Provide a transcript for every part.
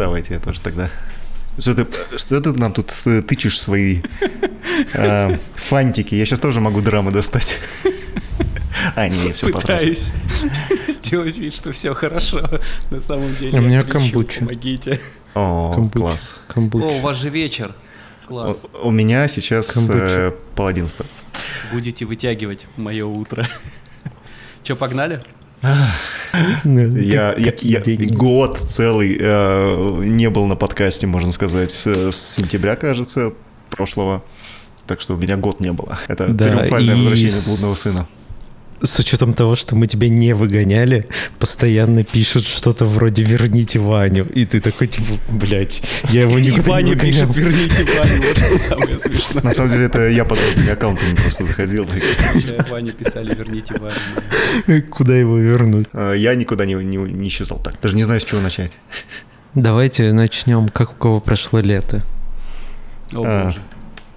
давайте я тоже тогда. Что ты, что ты нам тут тычешь свои э, фантики? Я сейчас тоже могу драмы достать. А, не, все Пытаюсь сделать вид, что все хорошо. На самом деле У меня кричу, камбуча. Помогите. О, Камбуча. класс. Камбуча. О, у вас же вечер. Класс. У, у меня сейчас э, пол одиннадцатого. Будете вытягивать мое утро. Че, погнали? Ну, Я, я, я год целый э, не был на подкасте, можно сказать, с, с сентября, кажется, прошлого. Так что у меня год не было. Это Да, триумфальное и возвращение блудного сына. С учетом того, что мы тебя не выгоняли, постоянно пишут что-то вроде «верните Ваню». И ты такой, типа, блядь, я его И никуда не Ваня выгонял. пишет, верните Ваню. Вот что самое смешное. На самом деле, это я под другими аккаунтами просто заходил. Ване писали, верните Ваню. Куда его вернуть? Э, Я никуда не, не, не исчезал так. Даже не знаю, с чего начать. Давайте начнем, как у кого прошло лето. О, А. боже.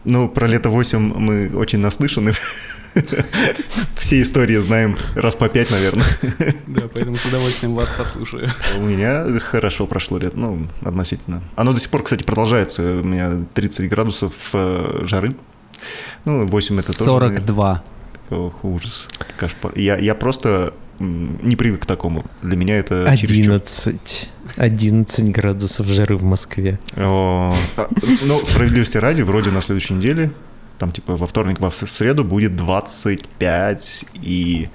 Ну, про лето 8 мы очень наслышаны. Все истории знаем раз по пять, наверное. Да, поэтому с удовольствием вас послушаю. У меня хорошо прошло лето, ну, относительно. Оно до сих пор, кстати, продолжается. У меня 30 градусов э, жары. Ну, 8 это тоже. 42. Ох, ужас. Я, я просто не привык к такому. Для меня это чересчур. 11. 11 градусов жары в Москве. О, а, Ну, справедливости ради, вроде на следующей неделе, там типа во вторник, во среду будет 25 и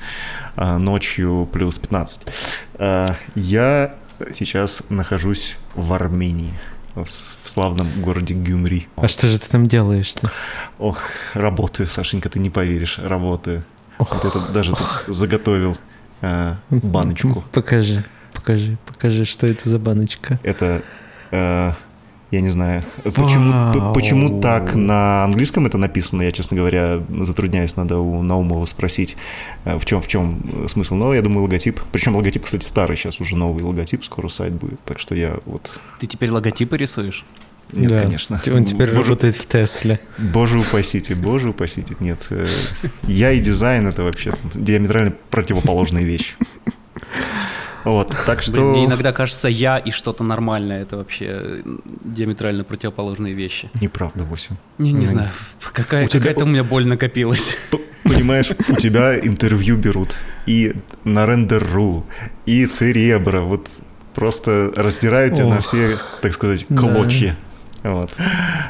а, ночью плюс 15. А, я сейчас нахожусь в Армении, в, в славном городе Гюмри. А что же ты там делаешь-то? Ох, работаю, Сашенька, ты не поверишь, работаю. Вот это даже тут заготовил а, баночку. Покажи, покажи, покажи, что это за баночка. Это, э, я не знаю, почему, почему так на английском это написано, я, честно говоря, затрудняюсь, надо у Наумова спросить, э, в чем, в чем смысл. Но я думаю, логотип, причем логотип, кстати, старый, сейчас уже новый логотип, скоро сайт будет, так что я вот... Ты теперь логотипы рисуешь? Нет, Да. конечно. Он теперь боже, работает в Тесле. боже упасите, боже упасите. Нет, э, я и дизайн это вообще диаметрально противоположные вещи. Вот, так что... Блин, мне иногда кажется, я и что-то нормальное это вообще э, диаметрально противоположные вещи. Неправда, 8. Не, не Ну, знаю, какая, у тебя- какая-то у меня боль накопилась. Понимаешь, у тебя интервью берут и на рендер.ру, и Церебро, вот просто раздирают тебя на все, так сказать, Да. Вот.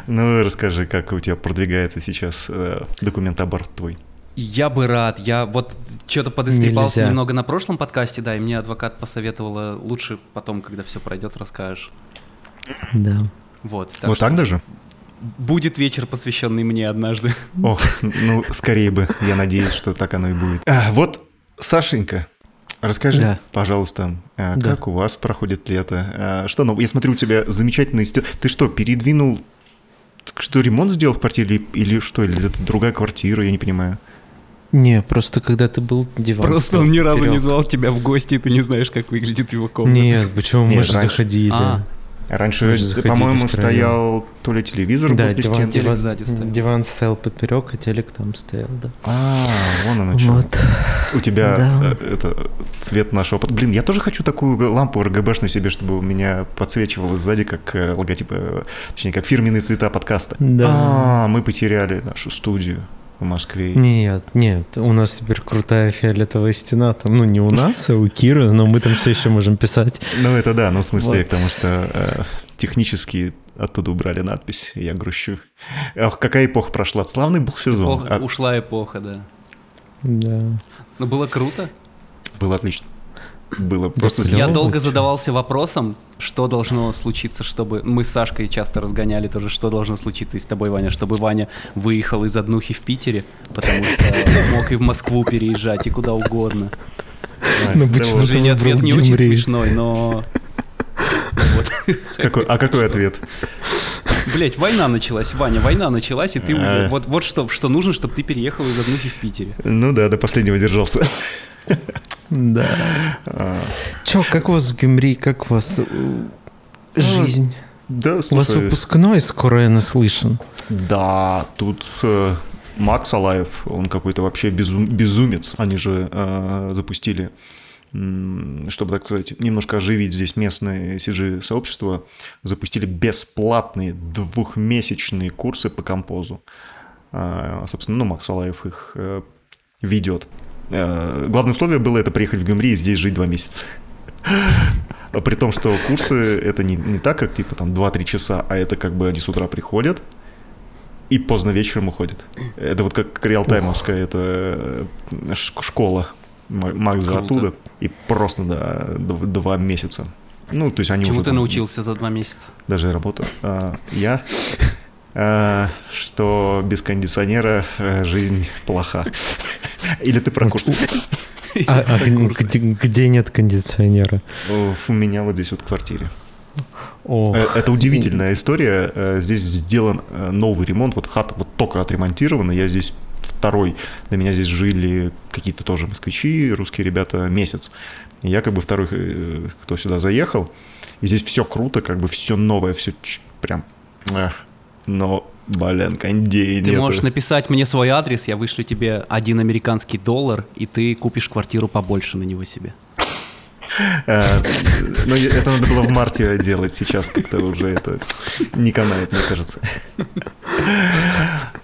Ну, расскажи, как у тебя продвигается сейчас э, документ аборт твой. Я бы рад. Я вот что-то подострепался Нельзя. немного на прошлом подкасте, да, и мне адвокат посоветовала лучше потом, когда все пройдет, расскажешь. Да. Вот. вот что так даже? Будет вечер, посвященный мне однажды. Ох, ну, скорее бы. Я надеюсь, что так оно и будет. А, вот, Сашенька, расскажи, Да. пожалуйста, Да. как у вас проходит лето? А, Что, ну, я смотрю, у тебя замечательный стил. Ты что, передвинул... Что, ремонт сделал в квартире или, или что? Или это другая квартира, я не понимаю. Не, просто когда ты был диван. Просто он ни разу не вперед. звал тебя в гости, и ты не знаешь, как выглядит его комната. Нет, почему мы Нет, же раньше. заходили. А, Раньше, по-моему, стоял то ли телевизор Да, возле диван, стены. диван, сзади стоял. диван стоял поперек, а телек там стоял, да. А, вон оно что. Вот. У тебя Да. э, это цвет нашего... Блин, я тоже хочу такую лампу РГБшную себе, чтобы у меня подсвечивало сзади, как э, логотип, э, точнее, как фирменные цвета подкаста. Да. А, мы потеряли нашу студию в Москве. Нет, нет, у нас теперь крутая фиолетовая стена. Там, ну, не у нас, а у Киры, но мы там все еще можем писать. Ну, это да, ну, в смысле, Вот. потому что э, технически оттуда убрали надпись, и я грущу. Ох, какая эпоха прошла. Славный был сезон. эпоха- А, ушла эпоха, да. Да. Но было круто. было отлично. Было просто. Я долго задавался вопросом, что должно случиться, чтобы... Мы с Сашкой часто разгоняли тоже, что должно случиться и с тобой, Ваня, чтобы Ваня выехал из однухи в Питере, потому что мог и в Москву переезжать, и куда угодно. А, Ну, почему Женя, выбрал ответ не очень смешной, но... Какой- а какой ответ? Блять, война началась, Ваня, война началась, и ты А. Вот, вот что, что нужно, чтобы ты переехал из однухи в Питере. Ну да, до последнего держался. Да. Че, как у вас в Гюмри, как у вас э, жизнь? Да, У вас выпускной скоро, я наслышан. да, тут э, Макс Алаев, он какой-то вообще безум- безумец. Они же э, запустили чтобы, так сказать, немножко оживить здесь местное CG-сообщество, запустили бесплатные двухмесячные курсы по композу. А, Собственно, ну, Макс Алаев их э, ведет. Э, Главное условие было это приехать в Гюмри и здесь жить два месяца. А При том, что курсы это не, не так, как типа там 2-3 часа, а это как бы они с утра приходят и поздно вечером уходят. Это вот как реалтаймовская это э, школа. Макс же оттуда. И просто, да, два месяца. Ну, то есть они Чему уже ты научился за два месяца? Даже работа. А, я, что без кондиционера э, жизнь плоха. Или ты про курсы? А, а где, где нет кондиционера? У меня вот здесь вот в квартире. О, Э, Это удивительная история. Э, Здесь сделан э, новый ремонт. Вот хата вот только отремонтирована. Я здесь второй. До меня здесь жили какие-то тоже москвичи, русские ребята, месяц. И я как бы второй, э, кто сюда заехал. И здесь все круто, как бы все новое, все прям... эх. Но, блин, кондей Ты нету. можешь написать мне свой адрес, я вышлю тебе один американский доллар, и ты купишь квартиру побольше на него себе. Э, Ну, это надо было в марте делать, сейчас как-то уже это не канает, мне кажется.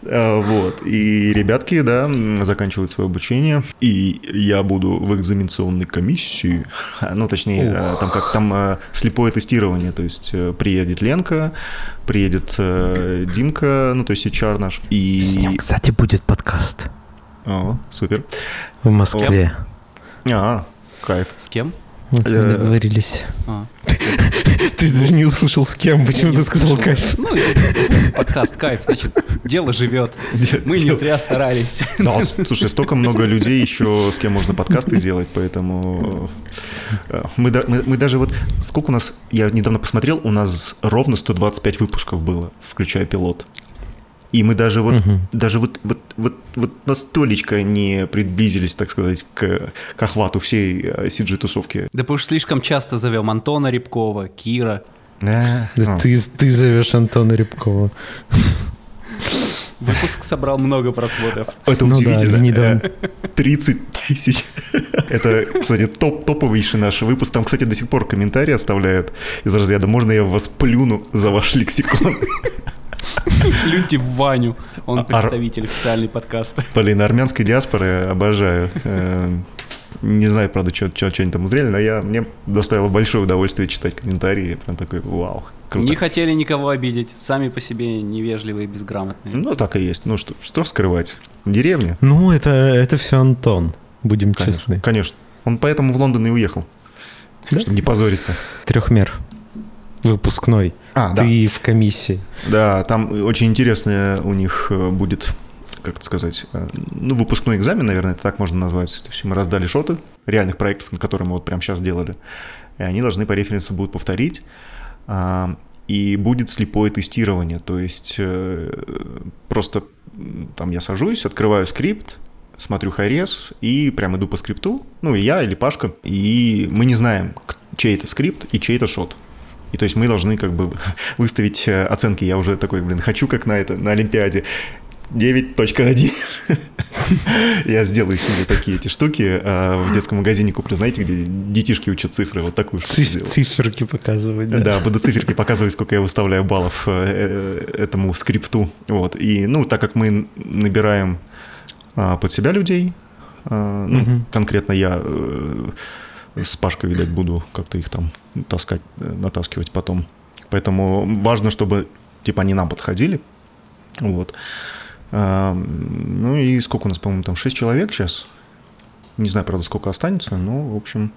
Э, Вот. И ребятки, да, заканчивают свое обучение, и я буду в экзаменационной комиссии, ну, точнее, э, там как там слепое тестирование, то есть приедет Ленка, приедет Димка, ну, то есть HR наш, и... с ним, кстати, будет подкаст О, супер. в Москве. А, кайф. С кем? Вот мы Э, договорились. А. Ты даже не услышал с кем, почему ты сказал кайф? Ну, подкаст кайф, значит, дело живет. Мы не зря старались. Да, слушай, столько много людей еще, с кем можно подкасты делать, поэтому э, мы, да- мы, мы даже вот... Сколько у нас... Я недавно посмотрел, у нас ровно 125 выпусков было, включая пилот. И мы даже вот, Мгм. даже вот, вот, вот, вот настолечко не приблизились, так сказать, к, к охвату всей э, CG-тусовки. Да потому что слишком часто зовем Антона Рябкова, Кира. Да, Да а. ты, ты зовешь Антона Рябкова. Выпуск собрал много просмотров. Это Ну да, удивительно. недавно. Э, 30 тысяч. Это, кстати, топ, топовейший наш выпуск. Там, кстати, до сих пор комментарии оставляют из разряда «Можно я вас плюну за ваш лексикон?» Плюньте в Ваню. Он А- представитель официальный подкаста. Блин, армянской диаспоры обожаю. Э, Не знаю, правда, что они там узрели, но я, мне доставило большое удовольствие читать комментарии. Прям такой, вау, круто. Не хотели никого обидеть. Сами по себе невежливые и безграмотные. Ну, так и есть. Ну, что, что скрывать? Деревня? Ну, это, это все Антон, будем Конечно, честны. конечно. Он поэтому в Лондон и уехал. Да? Чтобы не позориться. Трехмер. Выпускной. А, да. Ты в комиссии. Да, там очень интересное у них э, будет, как это сказать, э, ну, выпускной экзамен, наверное, это так можно назвать. То есть мы раздали шоты реальных проектов, на которые мы вот прямо сейчас делали, и они должны по референсу будут повторить. А, И будет слепое тестирование, то есть э, просто там я сажусь, открываю скрипт, смотрю хайрес и прям иду по скрипту, ну и я или Пашка, и мы не знаем, чей это скрипт и чей это шот. И то есть мы должны как бы выставить э, оценки. Я уже такой, блин, хочу как на это, на Олимпиаде. 9.1. Я сделаю себе такие эти штуки. а В детском магазине куплю, знаете, где детишки учат цифры. Вот такую штуку Ци- сделаю. циферки показывать, да? Да, буду циферки показывать, сколько я выставляю баллов э, этому скрипту. Вот. И, ну, так как мы набираем а, под себя людей, а, ну, Мгм. конкретно я с Пашкой, видать, буду как-то их там таскать, натаскивать потом. Поэтому важно, чтобы, типа, они нам подходили. Вот. А, ну и сколько у нас, по-моему, там 6 человек сейчас. Не знаю, правда, сколько останется, но, в общем,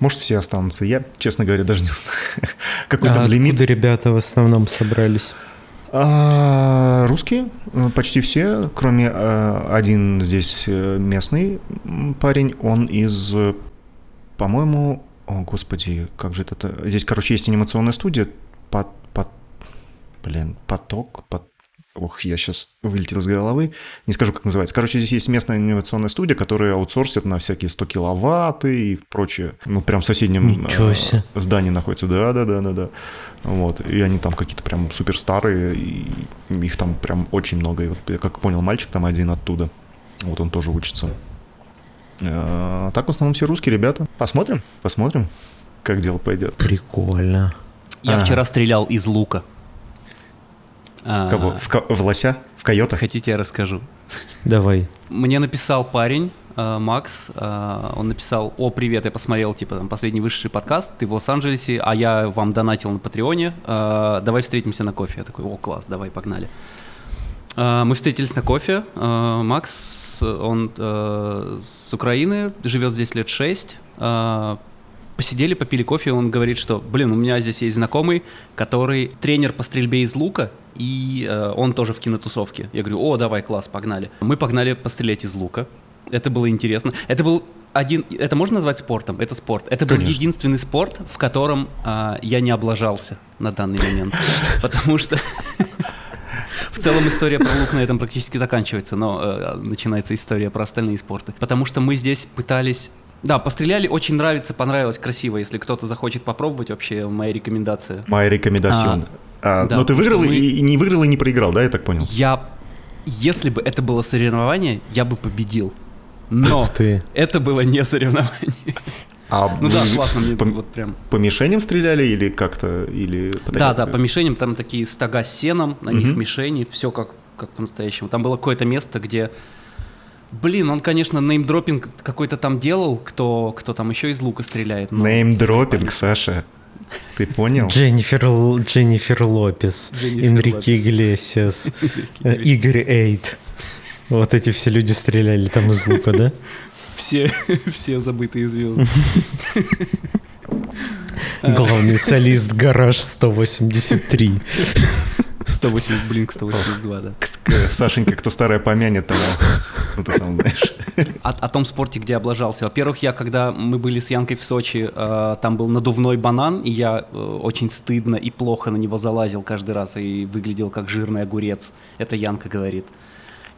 может, все останутся. Я, честно говоря, даже не знаю. Какой А там лимит. ребята в основном собрались? А, русские, почти все, кроме э, один здесь э, местный парень, он из, по-моему, о, господи, как же это, здесь, короче, есть анимационная студия, под, под, блин, поток, под, ох, я сейчас вылетел из головы, не скажу, как называется. Короче, здесь есть местная анимационная студия, которая аутсорсит на всякие 100 киловатт и прочее. Ну, прям в соседнем э, здании находится. Да, да, да, да, да. Вот. И они там какие-то прям супер старые, и их там прям очень много. И вот я как понял, мальчик там один оттуда. Вот он тоже учится. Э, Так в основном все русские ребята. Посмотрим, посмотрим, как дело пойдет. Прикольно. Я Ага. вчера стрелял из лука. А, В кого? В, ко- в лося? В койота? Хотите, я расскажу? Давай. Мне написал парень, э, Макс, э, он написал, о, привет, я посмотрел, типа, там, последний вышедший подкаст, ты в Лос-Анджелесе, а я вам донатил на Патреоне, давай встретимся на кофе. Я такой, о, класс, давай, погнали. Мы встретились на кофе, э, Он э, с Украины, живет здесь лет шесть, э, посидели, попили кофе, и он говорит, что, блин, у меня здесь есть знакомый, который тренер по стрельбе из лука, и э, он тоже в кинотусовке. Я говорю, о, давай, класс, погнали. Мы погнали пострелять из лука. Это было интересно. Это был один, это можно назвать спортом? Это спорт. Это был Конечно. единственный спорт, в котором а, я не облажался на данный момент, потому что в целом история про лук на этом практически заканчивается, но э, начинается история про остальные спорты. Потому что мы здесь пытались... Да, постреляли, очень нравится, понравилось, красиво. Если кто-то захочет попробовать, вообще моя рекомендация. Моя рекомендация. А, да, но ты выиграл мы- и, и не выиграл и не проиграл, да, я так понял? Я... Если бы это было соревнование, я бы победил. Но ты. это было не соревнование. А Ну да, классно, мне по, вот прям... по мишеням стреляли или как-то? Или по Да, да, по мишеням там такие стога с сеном, на них Мгм. мишени, все как, как по-настоящему. Там было какое-то место, где... Блин, он, конечно, неймдропинг какой-то там делал, кто, кто там еще из лука стреляет. но- Неймдропинг, Саша. Ты понял? Дженнифер, Л- Дженнифер Лопес, Энрике. Иглесиас, Игорь Эйт. Вот эти все люди стреляли там из лука, да? Все, все забытые звезды. Главный солист Гараж 183. 180, блин, 182, да. Сашенька, кто старая помянет того. Ну, ты сам знаешь. О, о том спорте, где облажался. Во-первых, я, когда мы были с Янкой в Сочи, э, там был надувной банан, и я э, очень стыдно и плохо на него залазил каждый раз и выглядел как жирный огурец. Это Янка говорит.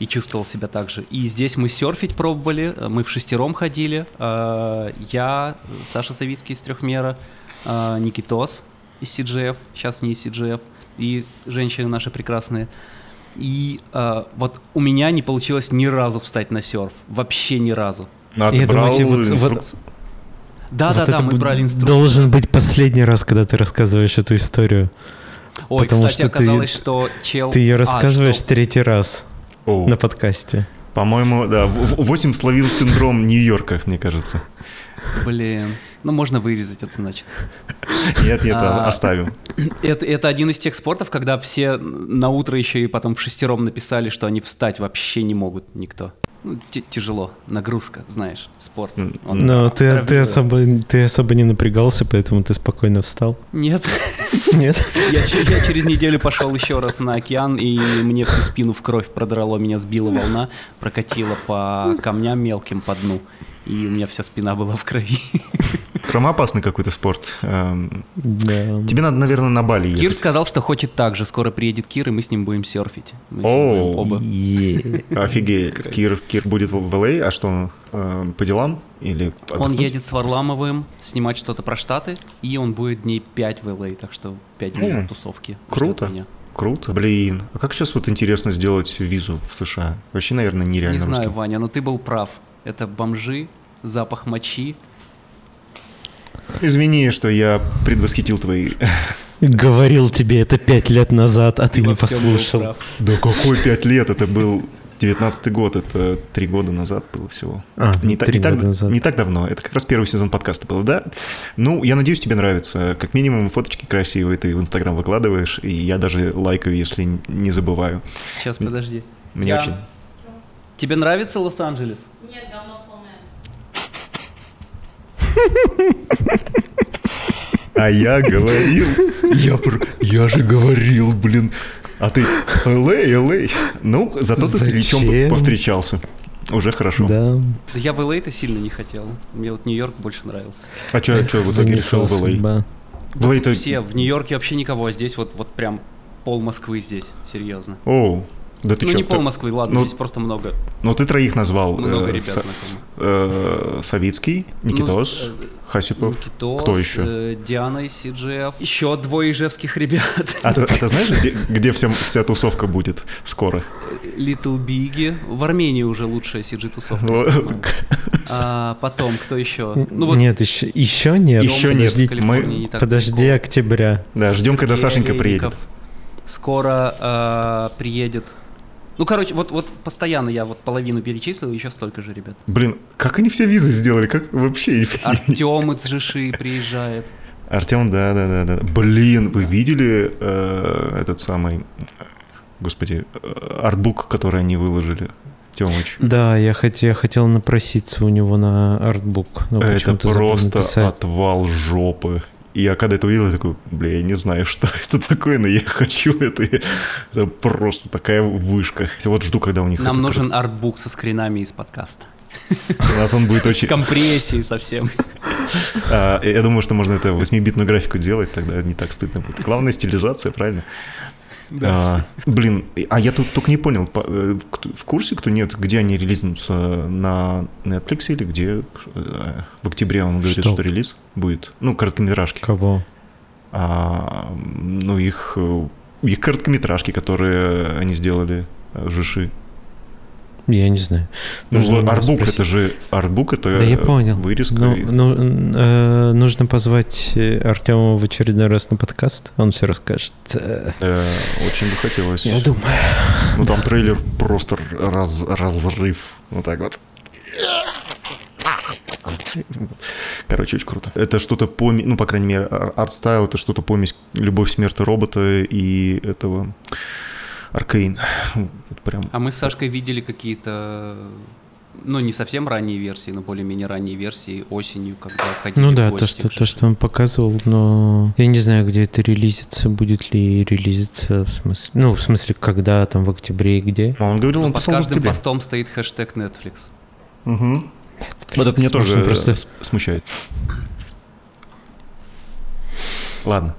И чувствовал себя так же. И здесь мы серфить пробовали, э, мы в шестером ходили. Э, Я, Саша Савицкий из трехмера, э, Никитос из CGF, сейчас не из CGF, и женщины наши прекрасные. И э, вот у меня не получилось ни разу встать на серф. Вообще ни разу. Ну, а ты брал думаю, вот- вот- инструкцию? Да, Вот да, да, мы брали инструкцию. Должен быть последний раз, когда ты рассказываешь эту историю. Ой, потому кстати, что ты- оказалось, что чел... Ты ее А, рассказываешь что- третий раз Оу. на подкасте. По-моему, да. в- в- Восемь словил синдром Нью-Йорка, мне кажется. Блин, ну можно вырезать это, значит. Нет, нет, А. оставим. Это, это один из тех спортов, когда все на утро еще и потом в шестером написали, что они встать вообще не могут никто. Ну, тяжело, нагрузка, знаешь, спорт. Он Но ты, ты, особо, ты особо не напрягался, поэтому ты спокойно встал. Нет, Нет? я, я через неделю пошел еще раз на океан, и мне всю спину в кровь продрало, меня сбила волна, прокатила по камням мелким по дну, и у меня вся спина была в крови. Травмоопасный какой-то спорт. Эм, Да. Тебе надо, наверное, на Бали ехать. Кир сказал, что хочет так же. Скоро приедет Кир, и мы с ним будем серфить. Мы с ним О, будем оба. Е. Офигеть. Кир, Кир будет в, LA, а что, э, по делам? Или Он едет с Варламовым снимать что-то про Штаты, и он будет дней 5 в LA, так что 5 дней М, тусовки. круто. меня. Круто. Блин, а как сейчас вот интересно сделать визу в США? Вообще, наверное, нереально Не знаю, русским. Ваня, но ты был прав. Это бомжи, запах мочи. Извини, что я предвосхитил твои... Говорил тебе это пять лет назад, а ты не всем был послушал. Да какой пять лет? Это был 19 год, это три года назад было всего. А, не, та- не так, назад. не так давно. Это как раз первый сезон подкаста был, да? Ну, я надеюсь, тебе нравится. Как минимум, фоточки красивые ты в Инстаграм выкладываешь, и я даже лайкаю, если не забываю. Сейчас, подожди. Мне Я- очень... Тебе нравится Лос-Анджелес? Нет, говно полное. А я говорил, я, я же говорил, блин. А ты LA, LA. Ну, зато ты с Ильичом Зачем? повстречался. Уже хорошо. Да. Да я в LA-то сильно не хотел. Мне вот Нью-Йорк больше нравился. А что в итоге решил в LA? судьба. В LA то... Все, в Нью-Йорке вообще никого, а здесь вот, вот прям пол Москвы здесь, серьезно. Оу, да ты ну чё, не пол ты- Москвы, ладно, ну- здесь просто много, Ну, ты троих назвал. много э, ребят знакомых. э, Савицкий, Никитос, Ну, Хасипов. Никитос, Кто еще? э, Диана из CGF. Еще двое ижевских ребят. А ты, а ты знаешь, где, где вся, вся тусовка будет скоро? Little Biggie. В Армении уже лучшая CG-тусовка. Вот. А, потом, кто еще? Ну вот Нет, еще, еще нет. Еще нет. мы- не подожди далеко. октября. Да, ждем, когда Сашенька приедет. Скоро а, приедет. Ну, короче, вот, вот постоянно я вот половину перечислил, еще столько же, ребят. Блин, как они все визы сделали? Как вообще? Артем из Жиши приезжает. Артем, да, да, да, да. Блин, вы видели э, этот самый, господи, э, артбук, который они выложили? Тёмыч. Да, я, хот- я хотел напроситься у него на артбук. но Это почему-то забыл просто отвал жопы. И я когда это увидел, я такой, бля, я не знаю, что это такое, но я хочу это. Это просто такая вышка. Вот жду, когда у них Нам нужен артбук со скринами из подкаста. У нас он будет С очень... компрессией совсем. А, Я думаю, что можно это 8-битную графику делать, тогда не так стыдно будет. Главное стилизация, правильно? А, блин, а я тут только не понял, по- э, в курсе кто нет, где они релизнутся на Netflix или где э, в октябре он говорит, Что? что, релиз будет? Ну, короткометражки. Кого? А, ну, их, э, их короткометражки, которые они сделали Жиши. Я не знаю. Ну, Нужно у него арбук это же арбук это Да я э, понял. вырезка. Ну, и- ну, э, нужно позвать Артема в очередной раз на подкаст. Он все расскажет. Э, э, очень бы хотелось. Я думаю. Ну там трейлер просто раз- разрыв. Вот так вот. Короче, очень круто. Это что-то помесь, ну, по крайней мере, ар- арт-стайл, это что-то помесь «Любовь, смерти робота» и этого Аркейн. Вот прям. А мы с Сашкой видели какие-то, ну, не совсем ранние версии, но более-менее ранние версии осенью, когда ходили Ну в да, гости то в что, то, что он показывал, но я не знаю, где это релизится, будет ли релизиться, в смысле, ну, в смысле, когда, там, в октябре и где. А он говорил, он Под в каждым постом стоит хэштег Netflix. Мгм. Вот это меня тоже просто- смущает. Ладно.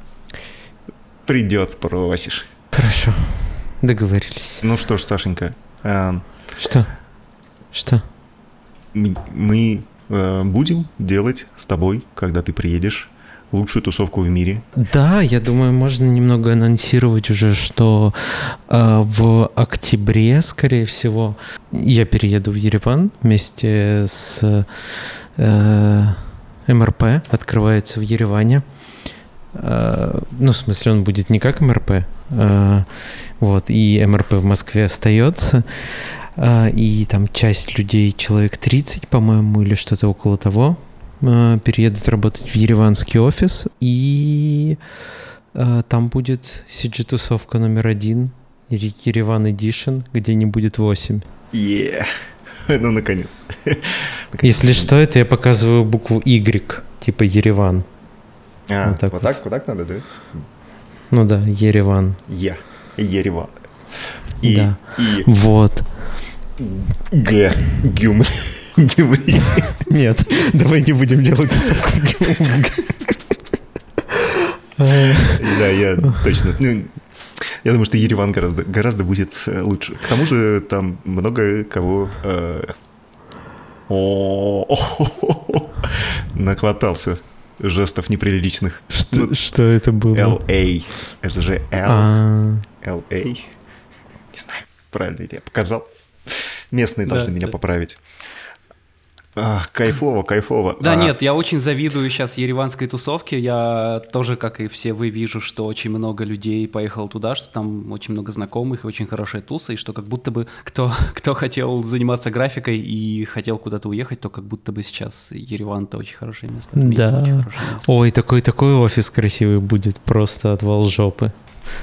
Придет, спросишь. Хорошо, договорились. Ну что ж, Сашенька, э, Что? Что? м- мы э, будем делать с тобой, когда ты приедешь, лучшую тусовку в мире. Да, я думаю, можно немного анонсировать уже, что э, в октябре, скорее всего, я перееду в Ереван вместе с э, МРП, открывается в Ереване. Э, ну, в смысле, он будет не как МРП, э, вот, и МРП в Москве остается, э, и там часть людей, человек 30, по-моему, или что-то около того, переедут работать в ереванский офис, и там будет CG-тусовка номер один, Ере- Ереван Edition, где не будет 8. Yeah. Ну, наконец-то. Если что, это я показываю букву Y, типа Ереван. А, Вот так вот вот. так, вот так надо, да? Ну да, Ереван. Я. Ереван. И, Да. и Вот. Г. Гюмри. Гюмри. Нет, давай не будем делать тусовку. Да, я точно. ну, Я думаю, что Ереван гораздо, гораздо будет э, лучше. К тому же там много кого э, о, нахватался жестов неприличных. Что, что это было? LA. Это же L. А, LA. Не знаю, правильно ли я показал. Местные Да, должны меня да. поправить. А, кайфово, кайфово. Да А, нет, я очень завидую сейчас ереванской тусовке. Я тоже, как и все вы, вижу, что очень много людей поехало туда, что там очень много знакомых и очень хорошая туса, и что как будто бы кто, кто хотел заниматься графикой и хотел куда-то уехать, то как будто бы сейчас Ереван это очень хорошее место. Да. очень хорошее место. Ой, такой такой офис красивый будет, просто отвал жопы.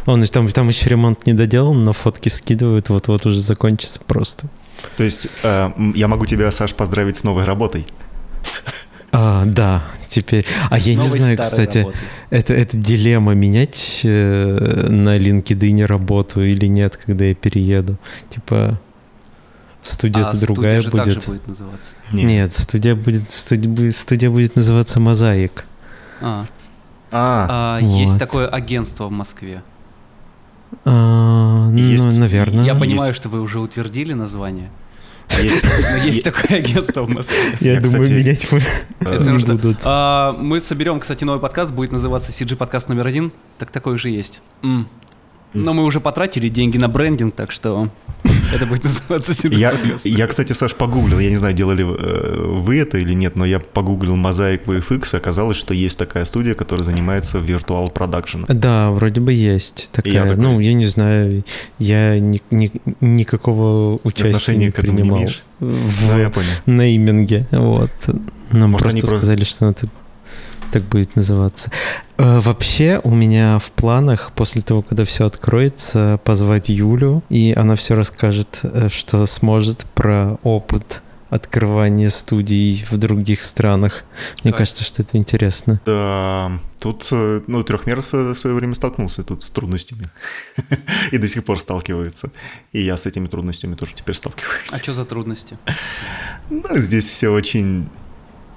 Он там, там еще ремонт не доделан, но фотки скидывают, вот-вот уже закончится просто. То есть э, я могу тебя, Саш, поздравить с новой работой. А, да, теперь. А С я не знаю, кстати, это, это дилемма менять э, на LinkedIn работу или нет, когда я перееду. Типа студия-то А студия другая так будет. же будет называться. Нет, студия будет, студия, студия будет называться Мозаик. А, А, а, Есть Вот. такое агентство в Москве. А, Есть- ну, наверное. Я есть. понимаю, что вы уже утвердили название, есть- но есть такое агентство в Москве. Я, Я, думаю, кстати, менять мы э, не что, будут. а, мы соберем, кстати, новый подкаст, будет называться CG подкаст номер один. Так такой же есть. М. Но мы уже потратили деньги на брендинг, так что Это будет называться Я, я, кстати, Саш, погуглил, я не знаю, делали э, вы это или нет, но я погуглил Mosaic VFX, и оказалось, что есть такая студия, которая занимается виртуал продакшеном. Да, вроде бы есть И я такая. такой- Ну, я не знаю, я ни- ни- никакого участия Отношения не к этому не принимал имеешь? в Ну, я понял. нейминге. Вот. Нам Может, просто просто- сказали, что она так, будет называться. Э, Вообще у меня в планах после того, когда все откроется, позвать Юлю, и она все расскажет, э, что сможет про опыт открывания студий в других странах. Мне Так. кажется, что это интересно. Да, тут, э, ну, трехмер в свое время столкнулся тут с трудностями. И до сих пор сталкивается. И я с этими трудностями тоже теперь сталкиваюсь. А что за трудности? Ну, здесь все очень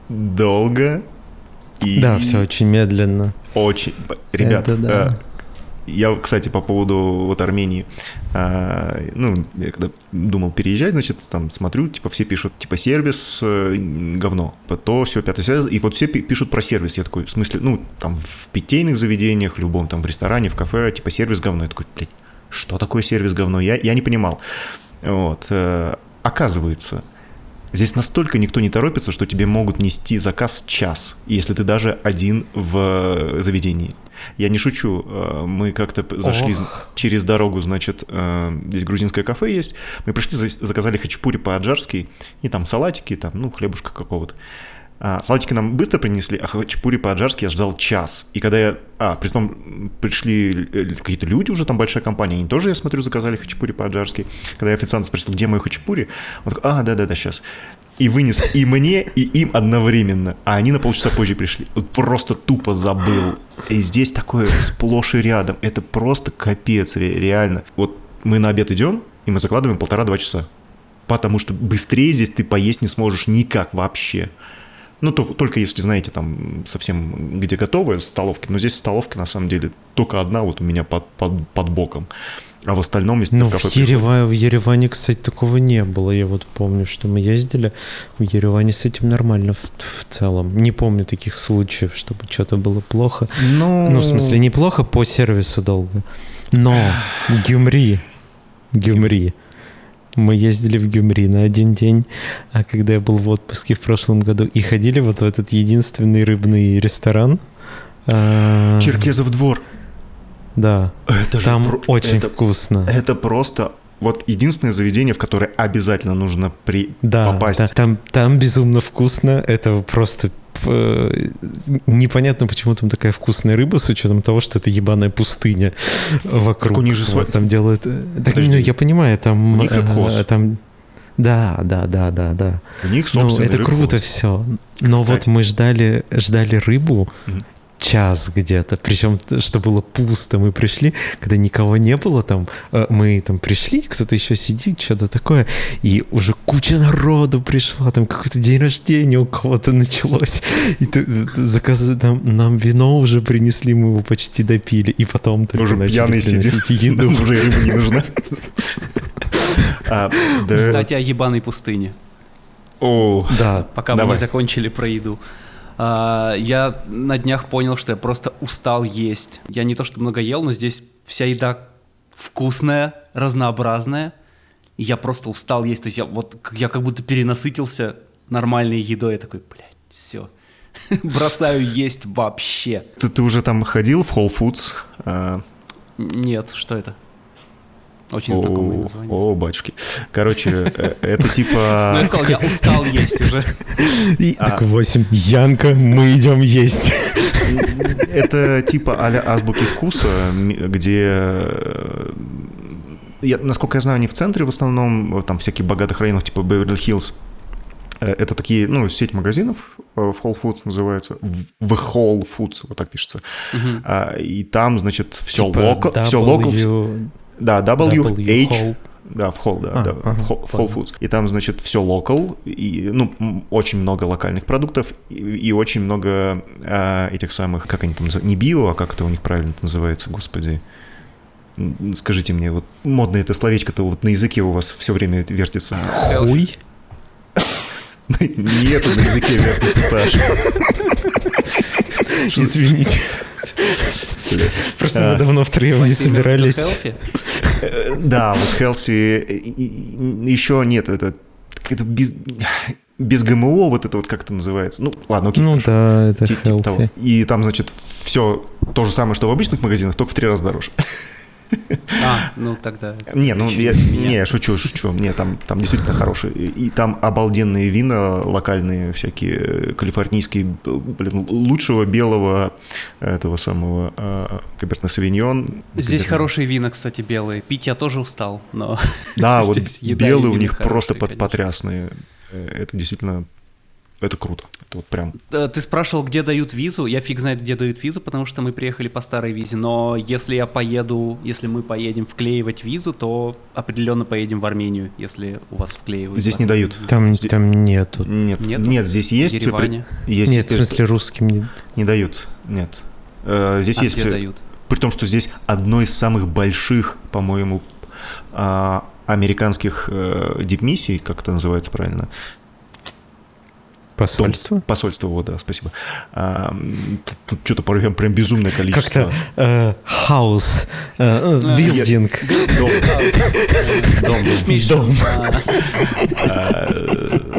долго. И Да, все очень медленно. Очень. Ребята, Это да. э, я, кстати, по поводу вот Армении, а, ну, я когда думал переезжать, значит, там смотрю, типа все пишут, типа, сервис э, говно, то все, пятое, связь, и вот все пи- пишут про сервис, я такой, в смысле, ну, там в питейных заведениях, в любом, там в ресторане, в кафе, типа, сервис говно, я такой, блядь, что такое сервис говно, я, я не понимал, вот, э, оказывается, Здесь настолько никто не торопится, что тебе могут нести заказ час, если ты даже один в э, заведении. Я не шучу. э, Мы как-то зашли Ох. через дорогу, значит, э, здесь грузинское кафе есть. Мы пришли, за- заказали хачапури по-аджарски, и там салатики, там, ну, хлебушка какого-то. А, салатики нам быстро принесли, а хачапури по-аджарски я ждал час. И когда я... А, при том пришли э, какие-то люди уже, там большая компания, они тоже, я смотрю, заказали хачапури по-аджарски. Когда я официант спросил, где мой хачапури, он такой, а, да-да-да, сейчас. И вынес и мне, и им одновременно. А они на полчаса позже пришли. Вот просто тупо забыл. И здесь такое сплошь и рядом. Это просто капец, ре- реально. Вот мы на обед идем, и мы закладываем полтора-два часа. Потому что быстрее здесь ты поесть не сможешь никак вообще. Ну, то- только если, знаете, там совсем где готовые столовки. Но здесь столовка, на самом деле, только одна вот у меня под, под, под боком. А в остальном, если Ну, в в, кафе Ереване, в Ереване, кстати, такого не было. Я вот помню, что мы ездили. В Ереване с этим нормально в, в целом. Не помню таких случаев, чтобы что-то было плохо. Ну, Ну, в смысле, неплохо по сервису долго. Но Гюмри, Гюмри. Мы ездили в Гюмри на один день, а когда я был в отпуске в прошлом году, и ходили вот в этот единственный рыбный ресторан. А, Черкезов двор. Да, Это же там про- очень это- вкусно. Это просто вот единственное заведение, в которое обязательно нужно при... Да, попасть. да, там, там безумно вкусно. Это просто непонятно, почему там такая вкусная рыба, с учетом того, что это ебаная пустыня вокруг. Так у них же сва- там делают. э, Так, ну, я понимаю, там. У них э, там да, да, да, да, да. У них Ну, собственный это рыбхоз. круто все. Но Кстати. вот мы ждали, ждали рыбу Мгм. Час где-то, причем что было пусто. Мы пришли, когда никого не было там, э, мы там пришли, кто-то еще сидит, что-то такое, и уже куча народу пришла, там какой-то день рождения у кого-то началось, и ты- ты заказ- нам, нам вино уже принесли, мы его почти допили, и потом только Уже начали пьяный сидит. приносить еду. Уже рыба не нужна. А. Кстати, о ебаной пустыне. О, Да, Пока мы не закончили про еду. А, я на днях понял, что я просто устал есть. Я не то что много ел, но здесь вся еда вкусная, разнообразная. И я просто устал есть. То есть я вот я как будто перенасытился нормальной едой. Я такой, блядь, все. Бросаю есть вообще. ты, ты уже там ходил в Whole Foods? А, Нет, что это? Очень знакомое о, название. О, батюшки. Короче, э, это Ну, типа... я сказал, я устал есть уже. А. так, восемь, Янка, мы идем есть. Это типа а-ля азбуки вкуса, где... э, Я, насколько я знаю, они в центре в основном, там всяких богатых районах, типа Беверли-Хиллз. Э, Это такие, ну, сеть магазинов, в Whole Foods называется, в Whole Foods, вот так пишется. А, И там, значит, все Типа локо, все локо, да, W, W, H, Whole. да, в Whole, да, А, да, в ага, Whole, в Whole понял. Foods. И там, значит, все локал, и, ну, очень много локальных продуктов, и, и очень много а, этих самых, как они там называют, не био, а как это у них правильно называется, господи. Скажите мне, вот модное это словечко-то вот на языке у вас все время вертится. Хуй? Нету на языке вертится, Саша. Извините. Просто А. мы давно втроем не собирались. Да, вот Хелси... Еще нет, это без, без ГМО, вот это вот как это называется. Ну, ладно, окей. Ну хорошо. да, это Ти- типа того. И там, значит, все то же самое, что в обычных магазинах, только в три раза дороже. А, ну тогда... Не, ну я, не, шучу, шучу. Не, там, там действительно хорошие. И, там обалденные вина локальные, всякие э, калифорнийские, блин, лучшего белого этого самого э, Каберне Савиньон. Здесь хорошие вина, кстати, белые. Пить я тоже устал, но... Да, вот белые у них просто потрясные. Э, Это действительно, это круто. Это вот прям Ты спрашивал, где дают визу. Я фиг знает, где дают визу, потому что мы приехали по старой визе. Но если я поеду, если мы поедем вклеивать визу, то определенно поедем в Армению, если у вас вклеивают. Здесь не дают. визу. Там, там нету. Нет, Нету? нет, здесь есть. Ереване? при- есть Нет, в смысле русским не... Не дают, нет. Э, Здесь А есть... где при- дают? При том, что здесь одно из самых больших, по-моему, а, американских э, дипмиссий, как это называется правильно? Посольство? Дом- посольство, вот, да, спасибо. А, тут, тут что-то прям, прям безумное количество. Как-то э, house, э, э, building. Дом. Дом, а, А,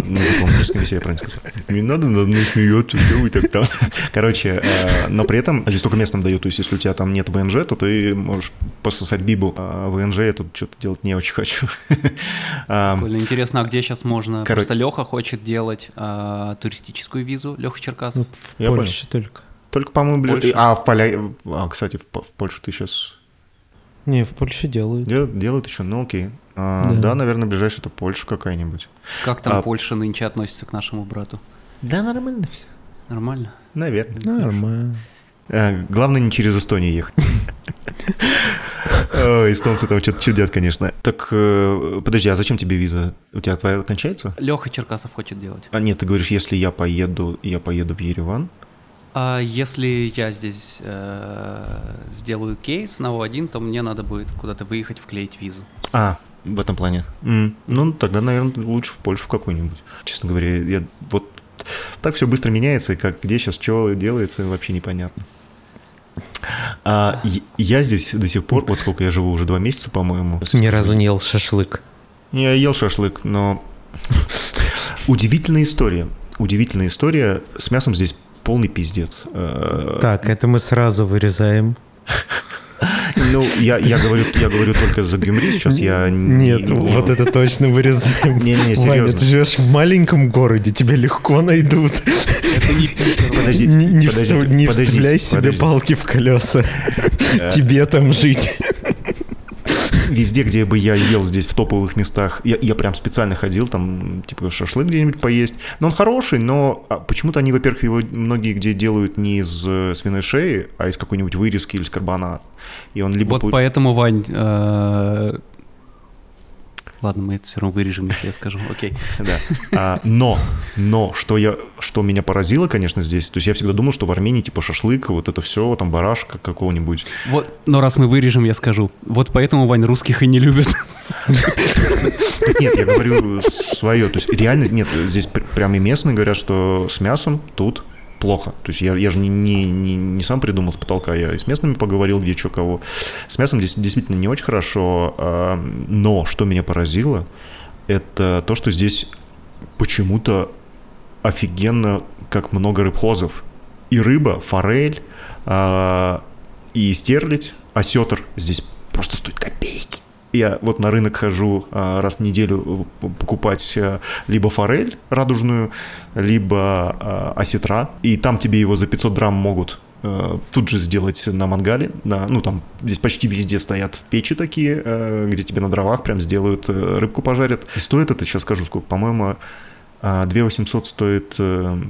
На дипломатическом весе я правильно сказал. Не надо надо мной смеется, вы так там. Короче, э, но при этом здесь только местным дают, то есть если у тебя там нет ВНЖ, то ты можешь пососать бибу. А ВНЖ я тут что-то делать не очень хочу. А, Прикольно. Интересно, а где сейчас можно? Просто Леха хочет делать туристическую визу. Леха Черкасов. В Я понял. Польше только. Только, по-моему, Польша. А, в Поля... А, кстати, в, По- в Польшу ты сейчас Не, в Польше делают. делают еще? Ну, окей. А, Да. да. наверное, ближайшая это Польша какая-нибудь. Как там А- Польша нынче относится к нашему брату? Да, нормально все. Нормально? Наверное. Нормально. А, главное, не через Эстонию ехать. Эстонцы там что-то чудят, конечно. Так, э, подожди, а зачем тебе виза? У тебя твоя кончается? Леха Черкасов хочет делать. А нет, ты говоришь, если я поеду, я поеду в Ереван. А если я здесь э, сделаю кейс на О1, то мне надо будет куда-то выехать, вклеить визу. А, в этом плане. М, Ну, тогда, наверное, лучше в Польшу в какую-нибудь. Честно говоря, я вот так все быстро меняется, и как где сейчас что делается, вообще непонятно. А, я здесь до сих пор, вот сколько я живу, уже два месяца, по-моему. Ни разу не ел шашлык. Я ел шашлык, но удивительная история. Удивительная история. С мясом здесь полный пиздец. Э, Так, это мы сразу вырезаем. Ну, я, я, говорю, я говорю только за Гюмри сейчас. Я не- Нет, вот это точно вырезаем. Не-не, Ваня, серьезно. ты живешь в маленьком городе, тебя легко найдут. Это не Питер. Подожди, Не, не подождите, встав- не подождите, вставляй себе подождите. палки в колеса. Тебе там жить. Везде, где бы я ел здесь в топовых местах, я, я прям специально ходил, там, типа, шашлык где-нибудь поесть. Но он хороший, но а, почему-то они, во-первых, его многие где делают не из э, свиной шеи, а из какой-нибудь вырезки или из карбонат. И он либо... Вот поэтому, Вань... Ладно, мы это все равно вырежем, если я скажу. Окей. Да. А, но, но, что, я, что меня поразило, конечно, здесь, то есть я всегда думал, что в Армении типа шашлык, вот это все, там барашка какого-нибудь. Вот, но раз мы вырежем, я скажу. Вот поэтому, Вань, русских и не любят. Нет, я говорю свое, то есть реально, нет, здесь пр- прям и местные говорят, что с мясом тут плохо. То есть я, я же не, не, не, не сам придумал с потолка, я и с местными поговорил, где что кого. С мясом здесь действительно не очень хорошо, а, но что меня поразило, это то, что здесь почему-то офигенно, как много рыбхозов. И рыба, форель, а, и стерлядь, осетр здесь просто стоит копейки. Я вот на рынок хожу а, раз в неделю э, покупать а, либо форель радужную, либо а, осетра, и там тебе его за 500 грамм могут э, тут же сделать на мангале, на, ну там здесь почти везде стоят в печи такие, э, где тебе на дровах прям сделают, э, рыбку пожарят. И стоит это, сейчас скажу сколько, по-моему, а, 2 800 стоит э,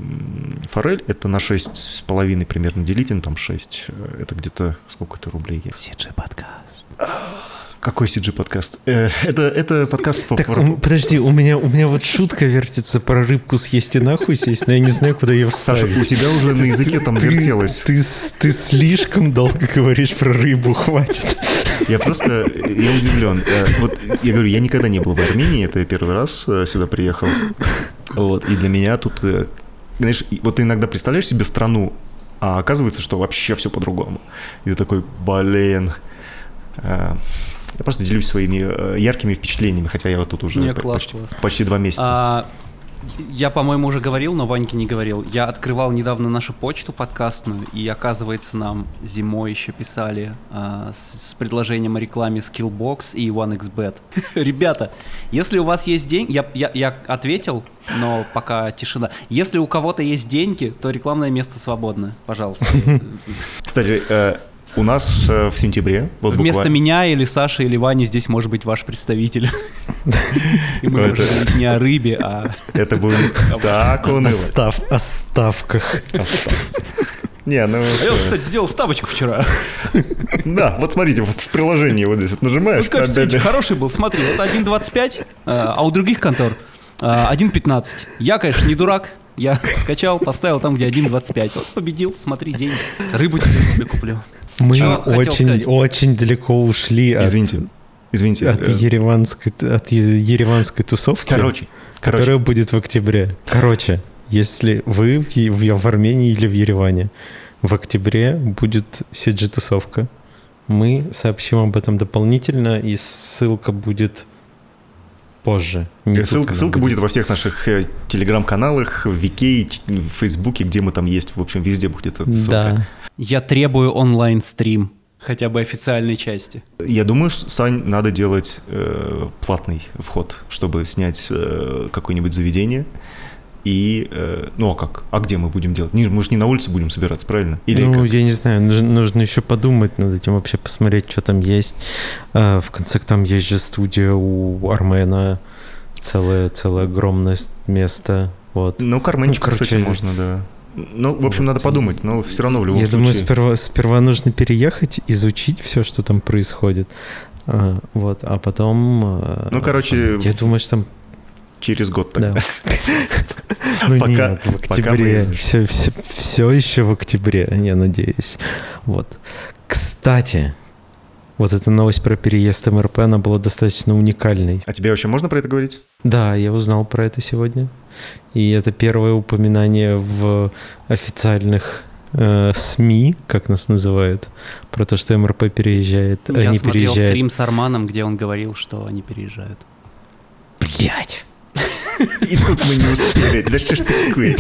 форель, это на 6,5 примерно делите, ну там 6, э, это где-то сколько это рублей есть. CG подкаст. Какой CG подкаст? Э, это, это подкаст по... Так, ум- подожди, у меня, у меня вот шутка вертится про рыбку съесть и нахуй сесть, но я не знаю, куда ее Саша, вставить. у тебя уже на языке там Ты- вертелось. Ты, с- ты слишком долго говоришь про рыбу, хватит. Я просто, я удивлен. Э, Вот я говорю, я никогда не был в Армении, это я первый раз э, сюда приехал. Вот, и для меня тут, знаешь, вот ты иногда представляешь себе страну, а оказывается, что вообще все по-другому. И ты такой, блин, Я просто делюсь своими э, яркими впечатлениями, хотя я вот тут уже Не, по- класс, почти, почти два месяца. А, я, по-моему, уже говорил, но Ваньке не говорил. Я открывал недавно нашу почту подкастную, и, оказывается, нам зимой еще писали а, с, с предложением о рекламе Skillbox и OneXBet. Ребята, если у вас есть деньги... Я, я, я ответил, но пока тишина. Если у кого-то есть деньги, то рекламное место свободно. Пожалуйста. Кстати, э, у нас э, в сентябре, вот Вместо буквально- меня или Саши или Вани здесь может быть ваш представитель. И мы говорить не о рыбе, а... это будет так. Остав, о ставках. Не, ну... А я, э, кстати, сделал ставочку вчера. Да, вот смотрите, вот в приложении вот здесь вот нажимаешь. Вот коэффициент хороший был, смотри, вот 1.25, э, а у других контор э, 1.15. Я, конечно, не дурак, я скачал, поставил там, где 1.25. Вот победил, смотри, деньги. Рыбу тебе себе куплю. Мы Чё хотел очень, сказать? очень далеко ушли от, Извините, извините. от, э, ереванской, от ереванской тусовки, Короче, короче, которая будет в октябре. Короче, если вы в, в, в Армении или в Ереване, в октябре будет CG-тусовка. Мы сообщим об этом дополнительно, и ссылка будет позже. Не тут ссылка, ссылка будет во всех наших э, телеграм-каналах, в Вике, в Фейсбуке, где мы там есть. В общем, везде будет эта ссылка. Да. Я требую онлайн-стрим, хотя бы официальной части. Я думаю, что, Сань, надо делать э, платный вход, чтобы снять э, какое-нибудь заведение. И, э, ну а как? А где мы будем делать? Мы же не на улице будем собираться, правильно? Или ну, как? я не знаю, нужно, нужно еще подумать над этим, вообще посмотреть, что там есть. А, в конце там есть же студия у Армена, целое, целое огромное место. Вот. Ну, карманчик, Ну, кстати, короче, можно, да. Ну, в общем, вот. надо подумать, но все равно в любом Я думаю, случае. сперва, сперва нужно переехать, изучить все, что там происходит. А, вот, а потом... а, Ну, короче, Я думаю, что там... через год Да. тогда. Ну Пока- нет, в октябре. мы- Все, все, все еще в октябре, я надеюсь. Вот. Кстати, вот эта новость про переезд МРП, она была достаточно уникальной. А тебе вообще можно про это говорить? Да, я узнал про это сегодня. И это первое упоминание в официальных э, СМИ, как нас называют, про то, что МРП переезжает. Я они смотрел переезжают. стрим с Арманом, где он говорил, что они переезжают. Блять. И тут мы не успели. Да что ж такое?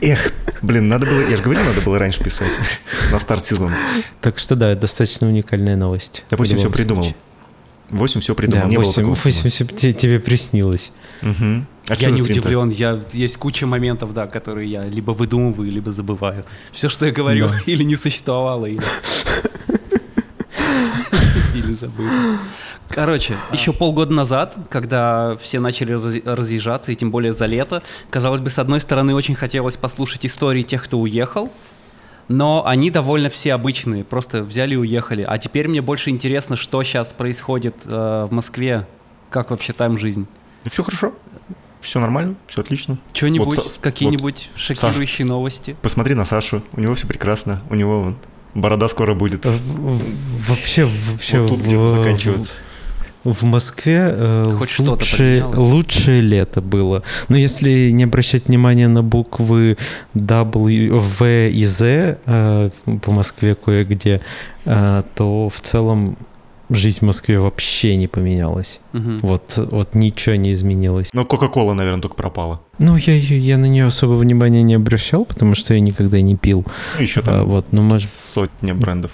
Эх, блин, надо было, я же говорил, надо было раньше писать, на старт сезона. Так что да, достаточно уникальная новость. 8 все придумал. 8 все придумал, Да, не было 8, такого. 8 всё те- тебе приснилось. Мгм. А я не удивлен, я, есть куча моментов, да, которые я либо выдумываю, либо забываю. Все, что я говорю, Да. или не существовало, или... Или забыл. Короче, еще полгода назад, когда все начали раз- разъезжаться, и тем более за лето, казалось бы, с одной стороны, очень хотелось послушать истории тех, кто уехал, но они довольно все обычные, просто взяли и уехали. А теперь мне больше интересно, что сейчас происходит э, в Москве, как вообще там жизнь. все хорошо, все нормально, все отлично. Что-нибудь, Вот какие-нибудь шокирующие новости? Посмотри на Сашу, у него все прекрасно, у него вот борода скоро будет. Вообще, вообще Вот тут в- где-то заканчиваться. В Москве э, Хоть поменялось? лучшее лето было. Но если не обращать внимания на буквы W, V и Z э, по Москве кое-где, э, то в целом жизнь в Москве вообще не поменялась. Мгм. Вот, вот ничего не изменилось. Но Кока-Кола, наверное, только пропала. Ну, я, я на нее особо внимания не обращал, потому что я никогда не пил. Ну, еще А, там вот, ну, может, сотня брендов.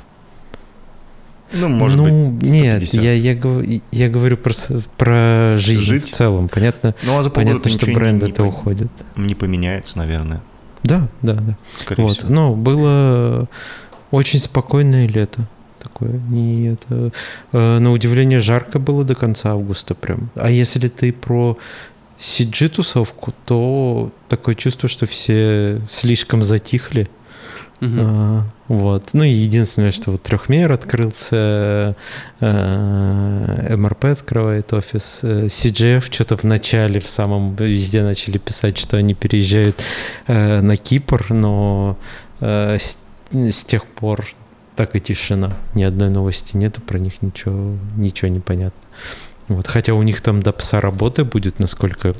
Ну, может ну, быть, нет, 150. я, я, гов- я говорю про, про жизнь Жить? в целом. Понятно, Ну, а за понятно что ничего не- бренды не, это по- уходят. не поменяется, наверное, Да, да, да. скорее Вот. всего. Но было очень спокойное лето. Такое. Не это, э, на удивление жарко было до конца августа прям. А если ты про CG-тусовку, то такое чувство, что все слишком затихли. Мгм. А, вот. Ну и единственное, что вот трехмер открылся, э, МРП открывает офис, э, CGF что-то в начале, в самом везде начали писать, что они переезжают э, на Кипр, но э, с, с тех пор так и тишина. Ни одной новости нету, про них ничего, ничего не понятно. Вот. Хотя у них там до пса работы будет, насколько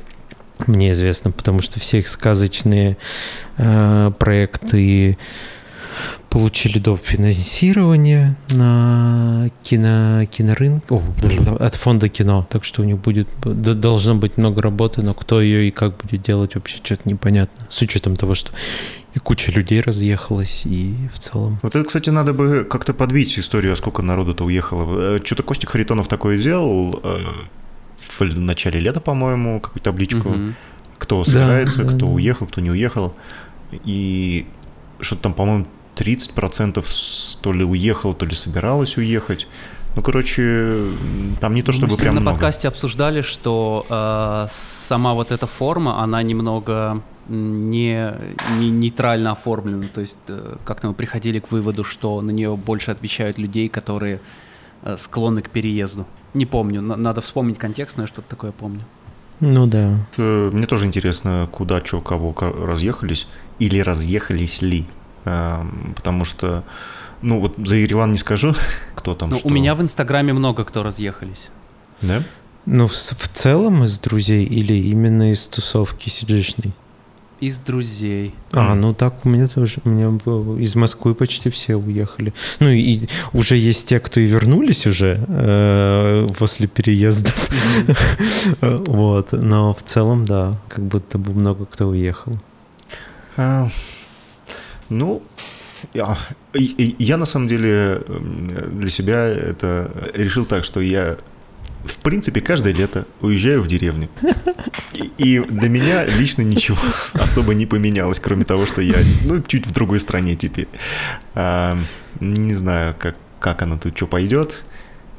мне известно, потому что все их сказочные э, проекты получили доп. финансирование на кино, кинорынке, о, от фонда кино, так что у них будет, должно быть много работы, но кто ее и как будет делать, вообще что-то непонятно, с учетом того, что и куча людей разъехалась, и в целом... Вот это, кстати, надо бы как-то подбить историю, а сколько народу-то уехало. Э, что-то Костик Харитонов такое сделал э, в начале лета, по-моему, какую-то табличку. Угу. Кто собирается, да, кто да. уехал, кто не уехал. И что-то там, по-моему, 30% то ли уехало, то ли собиралось уехать. Ну, короче, там не то чтобы Мы прям на много. подкасте обсуждали, что э, сама вот эта форма, она немного не, не нейтрально оформлена. То есть э, как-то мы приходили к выводу, что на нее больше отвечают людей, которые э, склонны к переезду. Не помню, надо вспомнить контекст, но я что-то такое помню. Ну да. Мне тоже интересно, куда, что, кого разъехались или разъехались ли. Эм, потому что, ну вот за Ереван не скажу, кто там ну, что. У меня в Инстаграме много кто разъехались. Да? Ну, в, в целом из друзей или именно из тусовки сиджишной? Из друзей. А, ну так у меня тоже. У меня из Москвы почти все уехали. Ну и уже есть те, кто и вернулись уже э, после переездов. Вот. Но в целом, да, как будто бы много кто уехал. Ну, я, я на самом деле для себя это решил так, что я в принципе, каждое лето уезжаю в деревню. И для меня лично ничего особо не поменялось, кроме того, что я ну, чуть в другой стране теперь. А, не знаю, как, как она тут что пойдет.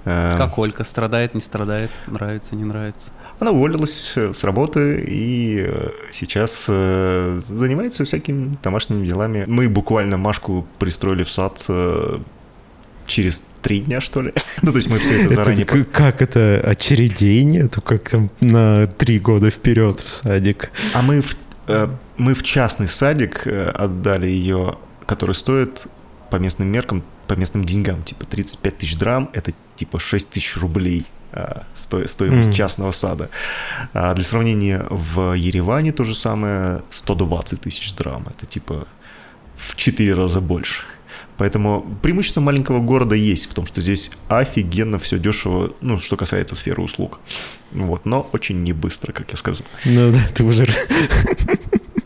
А, как Олька страдает, не страдает, нравится, не нравится. Она уволилась э, с работы и э, сейчас э, занимается всякими домашними делами. Мы буквально Машку пристроили в сад через три дня, что ли. ну, то есть мы все это заранее... Это, как это, очередение? То как там на три года вперед в садик? А мы в, мы в частный садик отдали ее, который стоит по местным меркам, по местным деньгам, типа 35 тысяч драм, это типа 6 тысяч рублей сто, стоимость mm. частного сада. А для сравнения, в Ереване то же самое 120 тысяч драм, это типа в 4 раза больше. Поэтому преимущество маленького города есть в том, что здесь офигенно все дешево, ну, что касается сферы услуг. Вот, но очень не быстро, как я сказал. Ну да, ты уже...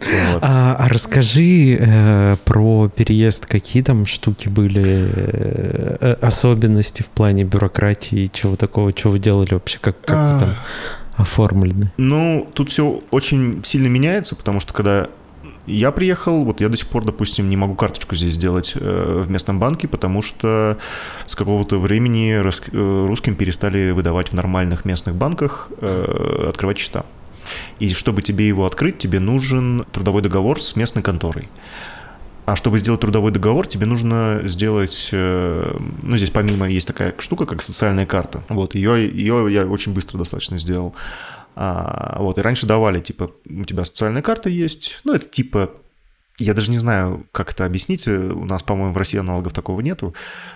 Вот. А, а расскажи э, про переезд, какие там штуки были, э, э особенности в плане бюрократии, чего такого, что вы делали вообще, как, как а... там оформлены? Ну, тут все очень сильно меняется, потому что когда я приехал, вот я до сих пор, допустим, не могу карточку здесь сделать э, в местном банке, потому что с какого-то времени э, русским перестали выдавать в нормальных местных банках открывать счета. И чтобы тебе его открыть, тебе нужен трудовой договор с местной конторой. А чтобы сделать трудовой договор, тебе нужно сделать, э, ну здесь помимо есть такая штука, как социальная карта. Вот ее, ее я очень быстро достаточно сделал. А, вот, и раньше давали, типа, у тебя социальная карта есть, ну, это типа я даже не знаю, как это объяснить. У нас, по-моему, в России аналогов такого нету.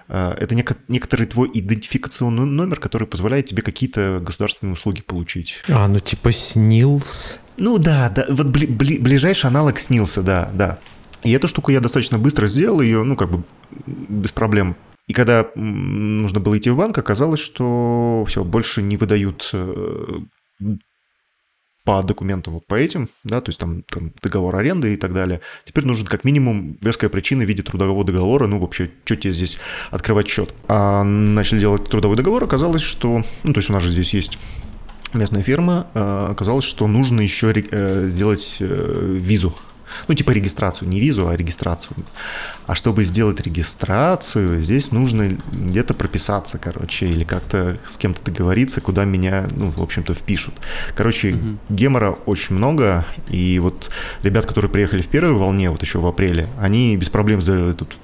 А, это нек- некоторый твой идентификационный номер, который позволяет тебе какие-то государственные услуги получить. А, ну типа СНИЛС? Ну да, да. Вот бли- бли- ближайший аналог СНИЛСа, да, да. И эту штуку я достаточно быстро сделал, ее, ну, как бы без проблем и когда нужно было идти в банк, оказалось, что все, больше не выдают э, по документам вот по этим, да, то есть там, там договор аренды и так далее. Теперь нужен как минимум веская причина в виде трудового договора, ну вообще, что тебе здесь открывать счет. А начали делать трудовой договор, оказалось, что, ну то есть у нас же здесь есть местная фирма, а, оказалось, что нужно еще э, сделать э, визу ну, типа регистрацию, не визу, а регистрацию. А чтобы сделать регистрацию, здесь нужно где-то прописаться, короче, или как-то с кем-то договориться, куда меня, ну, в общем-то, впишут. Короче, угу. гемора очень много, и вот ребят, которые приехали в первой волне, вот еще в апреле, они без проблем сделали тут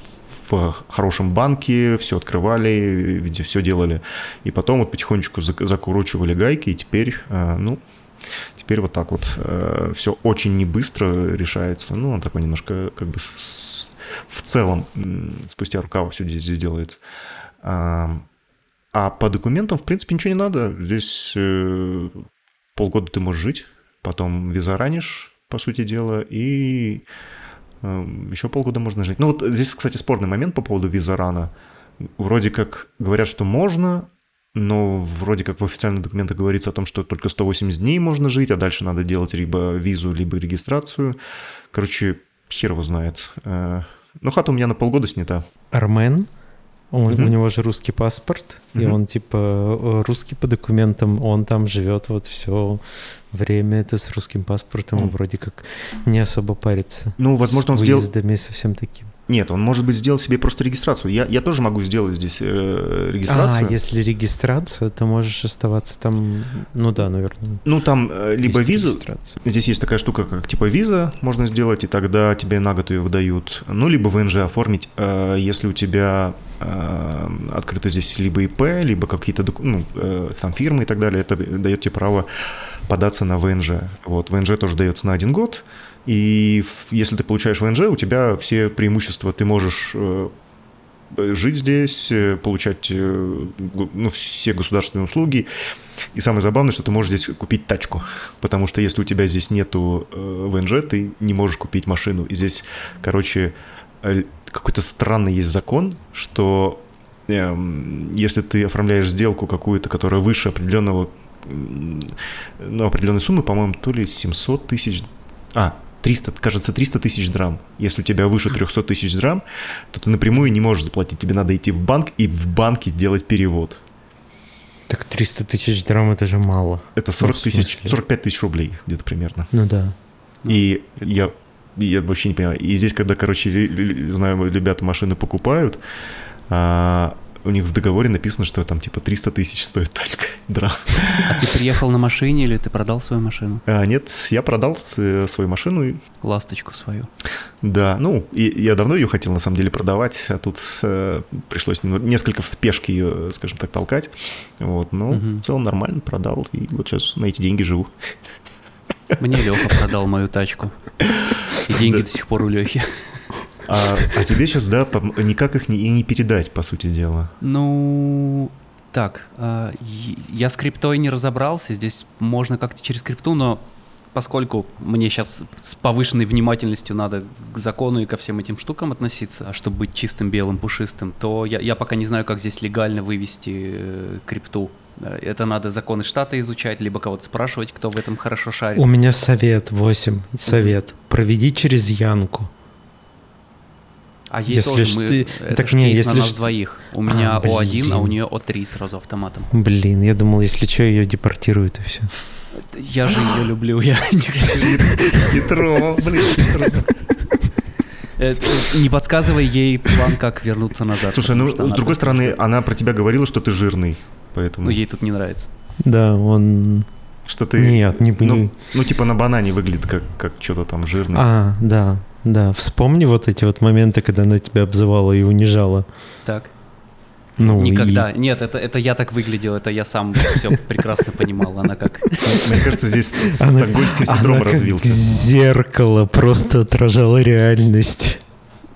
в хорошем банке, все открывали, все делали. И потом вот потихонечку закручивали гайки, и теперь, э, ну, Теперь вот так вот э, все очень не быстро решается. Ну, он такой немножко как бы с, в целом спустя рукава все здесь, здесь делается. А, а по документам, в принципе, ничего не надо. Здесь э, полгода ты можешь жить, потом виза ранишь, по сути дела, и Эм, Еще полгода можно жить. Ну вот здесь, кстати, спорный момент по поводу виза рана. Вроде как говорят, что можно, но вроде как в официальных документах говорится о том, что только 180 дней можно жить, а дальше надо делать либо визу, либо регистрацию. Короче, хер его знает. Э, Ну, хата у меня на полгода снята. Армен, он- Мгм. у него же русский паспорт, и Мгм. он типа э, русский по документам, он там живет вот все время это с русским паспортом, и Мгм. вроде как не особо парится. Ну, возможно, он с сделал... выездами совсем таким. Нет, он, может быть, сделал себе просто регистрацию. Я, я тоже могу сделать здесь э, регистрацию. А, если регистрация, то можешь оставаться там, ну да, наверное. Ну, там э, либо визу. Здесь есть такая штука, как типа виза можно сделать, и тогда тебе на год ее выдают. Ну, либо ВНЖ оформить, э, если у тебя э, открыто здесь либо ИП, либо какие-то ну, э, там фирмы и так далее, это дает тебе право податься на ВНЖ. Вот, ВНЖ тоже дается на один год, и если ты получаешь ВНЖ, у тебя все преимущества, ты можешь э, жить здесь, э, получать э, ну, все государственные услуги. И самое забавное, что ты можешь здесь купить тачку, потому что если у тебя здесь нету ВНЖ, ты не можешь купить машину. И здесь, короче, какой-то странный есть закон, что эм, если ты оформляешь сделку какую-то, которая выше определенного, ну, определенной суммы, по-моему, то ли 700 тысяч, а, 300, кажется, 300 тысяч драм. Если у тебя выше 300 тысяч драм, то ты напрямую не можешь заплатить. Тебе надо идти в банк и в банке делать перевод. Так 300 тысяч драм это же мало. Это 40 Ну, тысяч, смысле? 45 тысяч рублей где-то примерно. Ну да. И я, я вообще не понимаю. И здесь, когда, короче, знаю, ребята машины покупают, а, у них в договоре написано, что там типа 300 тысяч стоит тачка. Драм. А ты приехал на машине или ты продал свою машину? А, нет, я продал с- свою машину. Ласточку свою. Да, ну, и я давно ее хотел на самом деле продавать, а тут э, пришлось несколько в спешке ее, скажем так, толкать. Вот, но Мгм. в целом нормально продал, и вот сейчас на эти деньги живу. Мне Леха продал мою тачку. И деньги Да. до сих пор у Лехи. А, а тебе сейчас, да, никак их не, и не передать, по сути дела. Ну, так, а, я с криптой не разобрался, здесь можно как-то через крипту, но поскольку мне сейчас с повышенной внимательностью надо к закону и ко всем этим штукам относиться, а чтобы быть чистым, белым, пушистым, то я, я пока не знаю, как здесь легально вывести э, крипту. Э, Это надо законы штата изучать, либо кого-то спрашивать, кто в этом хорошо шарит. У меня совет 8. Совет. Проведи через Янку. А ей если тоже ж мы, ты- это так не, кейс если на нас ж- двоих. У меня А, О1, а у нее О3 сразу автоматом. Блин, я думал, если что, ее депортируют и все. Я же ее люблю, я Хитро, блин, хитро. Не подсказывай ей план, как вернуться назад. Слушай, ну, с другой стороны, она про тебя говорила, что ты жирный, поэтому... Ну, ей тут не нравится. Да, он... Что ты... Нет, не... Ну, ну, типа на банане выглядит как, как что-то там жирное. А, да, да. Вспомни вот эти вот моменты, когда она тебя обзывала и унижала. Так. Ну, и- Никогда. Нет, это, это я так выглядел, это я сам все прекрасно понимал. Она как... Мне кажется, здесь стокгольмский синдром развился. зеркало просто отражала реальность.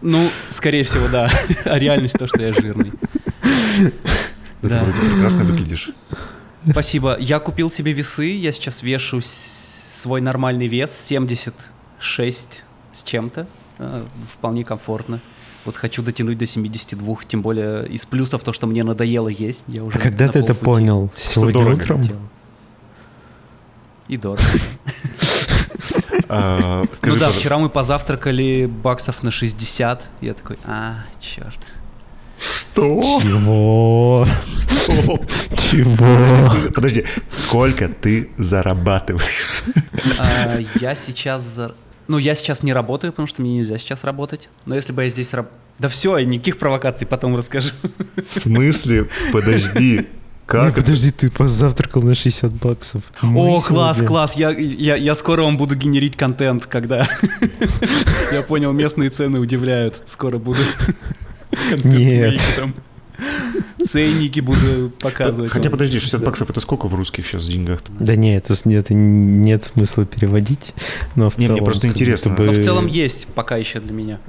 Ну, скорее всего, да. А реальность то, что я жирный. Ты Да. вроде прекрасно выглядишь. Спасибо. Я купил себе весы. Я сейчас вешу свой нормальный вес 76 с чем-то. Э, Вполне комфортно. Вот хочу дотянуть до 72, тем более из плюсов то, что мне надоело есть. Я уже А когда ты это понял? Сегодня дорого. утром? Хотел. И дорого. А, Ну да, вчера мы позавтракали баксов на 60. Я такой, а, черт. Что? Чего? Что? Чего? Подожди, сколько ты зарабатываешь? А, я сейчас... за- Ну, я сейчас не работаю, потому что мне нельзя сейчас работать. Но если бы я здесь... раб- Да все, никаких провокаций потом расскажу. В смысле? Подожди. Как это? подожди, ты позавтракал на 60 баксов. О, Мы класс, сегодня- класс, я, я, я скоро вам буду генерить контент, когда... Я понял, местные цены удивляют. Скоро буду контент Нет. Ценники буду показывать. Хотя вам. подожди, 60 Да. баксов это сколько в русских сейчас деньгах? Да не, это, это нет смысла переводить, но в Не, мне целом... просто как интересно. будто Но в бы- целом есть пока еще для меня.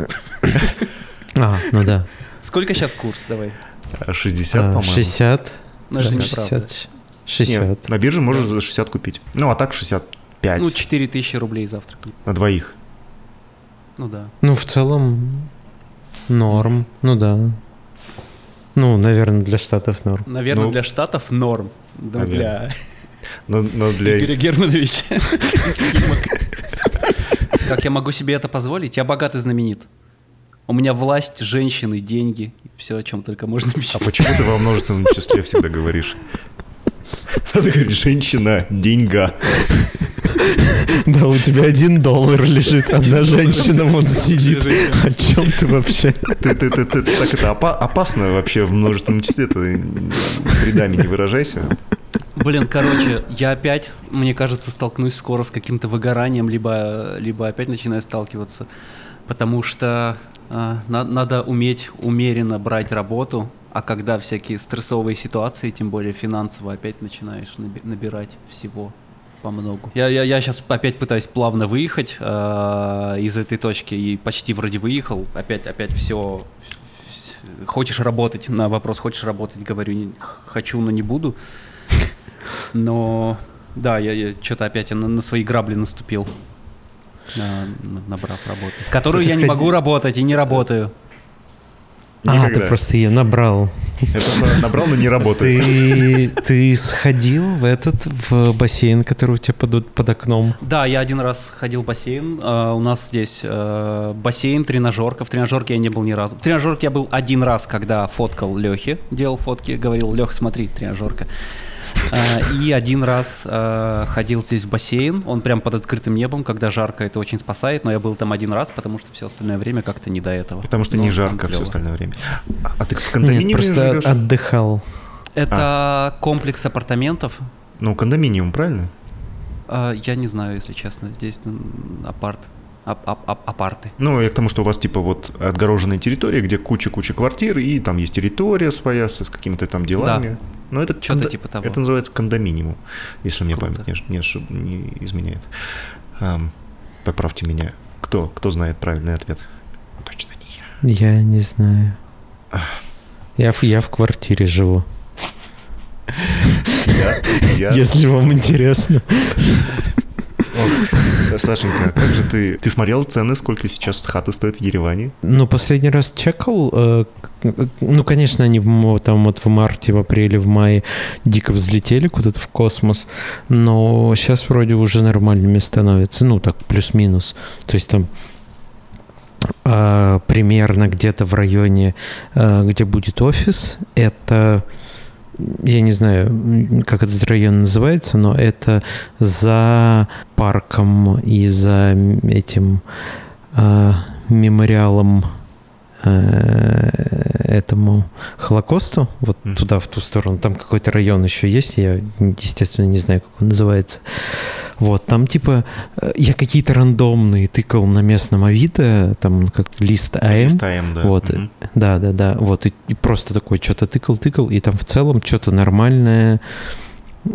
А, ну да. Сколько сейчас курс? Давай. А, 60, А, по-моему. 60. Ну, это неправда. 60. 60. Нет, на бирже можно за 60 купить. Ну, а так 65 Ну, 4000 рублей завтрак. на двоих. Ну да. Ну, в целом, норм. Ну да. Ну, наверное, для штатов норм. Наверное, Ну, для штатов норм. Да, наверное. для Но, но для... Игоря Германовича. Как я могу себе это позволить? Я богат и знаменит. У меня власть, женщины, деньги, все, о чем только можно А мечтать. почему ты во множественном числе всегда говоришь? Надо говорить женщина, деньга. Да, у тебя один доллар лежит, одна женщина вон сидит. О чем ты вообще? Ты, ты, ты, ты- так это опа- опасно вообще в множественном числе. Ты рядами не выражайся. Блин, короче, я опять, мне кажется, столкнусь скоро с каким-то выгоранием, либо, либо опять начинаю сталкиваться, потому что а, на- надо уметь умеренно брать работу, а когда всякие стрессовые ситуации, тем более финансово, опять начинаешь наби- набирать всего по многу. Я, я, я сейчас опять пытаюсь плавно выехать а, из этой точки и почти вроде выехал. Опять, опять все. Хочешь работать? На вопрос хочешь работать, говорю, не- хочу, но не буду. Но да, я, что-то опять на, на свои грабли наступил, на- набрав работу. Которую я не могу работать и не работаю. А, ты Никогда. просто ее набрал. Это набрал, но не работает. Ты, ты сходил в этот, в бассейн, который у тебя под, под окном? Да, я один раз ходил в бассейн. А, у нас здесь э, бассейн, тренажерка. В тренажерке я не был ни разу. В тренажерке я был один раз, когда фоткал Лехи, делал фотки, говорил, Лех, смотри, тренажерка. А, И один раз э, ходил здесь в бассейн, он прям под открытым небом, когда жарко, это очень спасает, но я был там один раз, потому что все остальное время как-то не до этого. Потому что Но не там жарко все остальное время. А, а ты в Нет, кондоминиуме просто живешь? отдыхал. Это комплекс апартаментов. Ну, кондоминиум, правильно? А, Я не знаю, если честно, здесь апарт. Ап- ап- ап- апарты. Ну, я к тому, что у вас типа вот отгороженная территория, где куча-куча квартир, и там есть территория своя с, с какими-то там делами. Но это Чё-то кондо- типа того. Это называется кондоминиум, если мне Круто. память не, не ошиб- не изменяет. Ам, поправьте меня. Кто, кто знает правильный ответ? Точно не я. Я не знаю. Я в, я в квартире живу. Я? Я? Если вам интересно. Сашенька, как же ты... Ты смотрел цены, сколько сейчас хаты стоят в Ереване? Ну, последний раз чекал. э, ну, конечно, они там вот в марте, в апреле, в мае дико взлетели куда-то в космос. Но сейчас вроде уже нормальными становятся. Ну, так, плюс-минус. То есть там а, примерно где-то в районе, а, где будет офис, это я не знаю, как этот район называется, но это за парком и за этим а, мемориалом. э, этому Холокосту, вот Мгм. туда, в ту сторону. Там какой-то район еще есть, я, естественно, не знаю, как он называется. Вот, там типа э, я какие-то рандомные тыкал на местном Авито, там как лист АМ. Листаем, да. Вот, Мгм. Да, да, да. Вот, и, и просто такой что-то тыкал, тыкал, и там в целом что-то нормальное.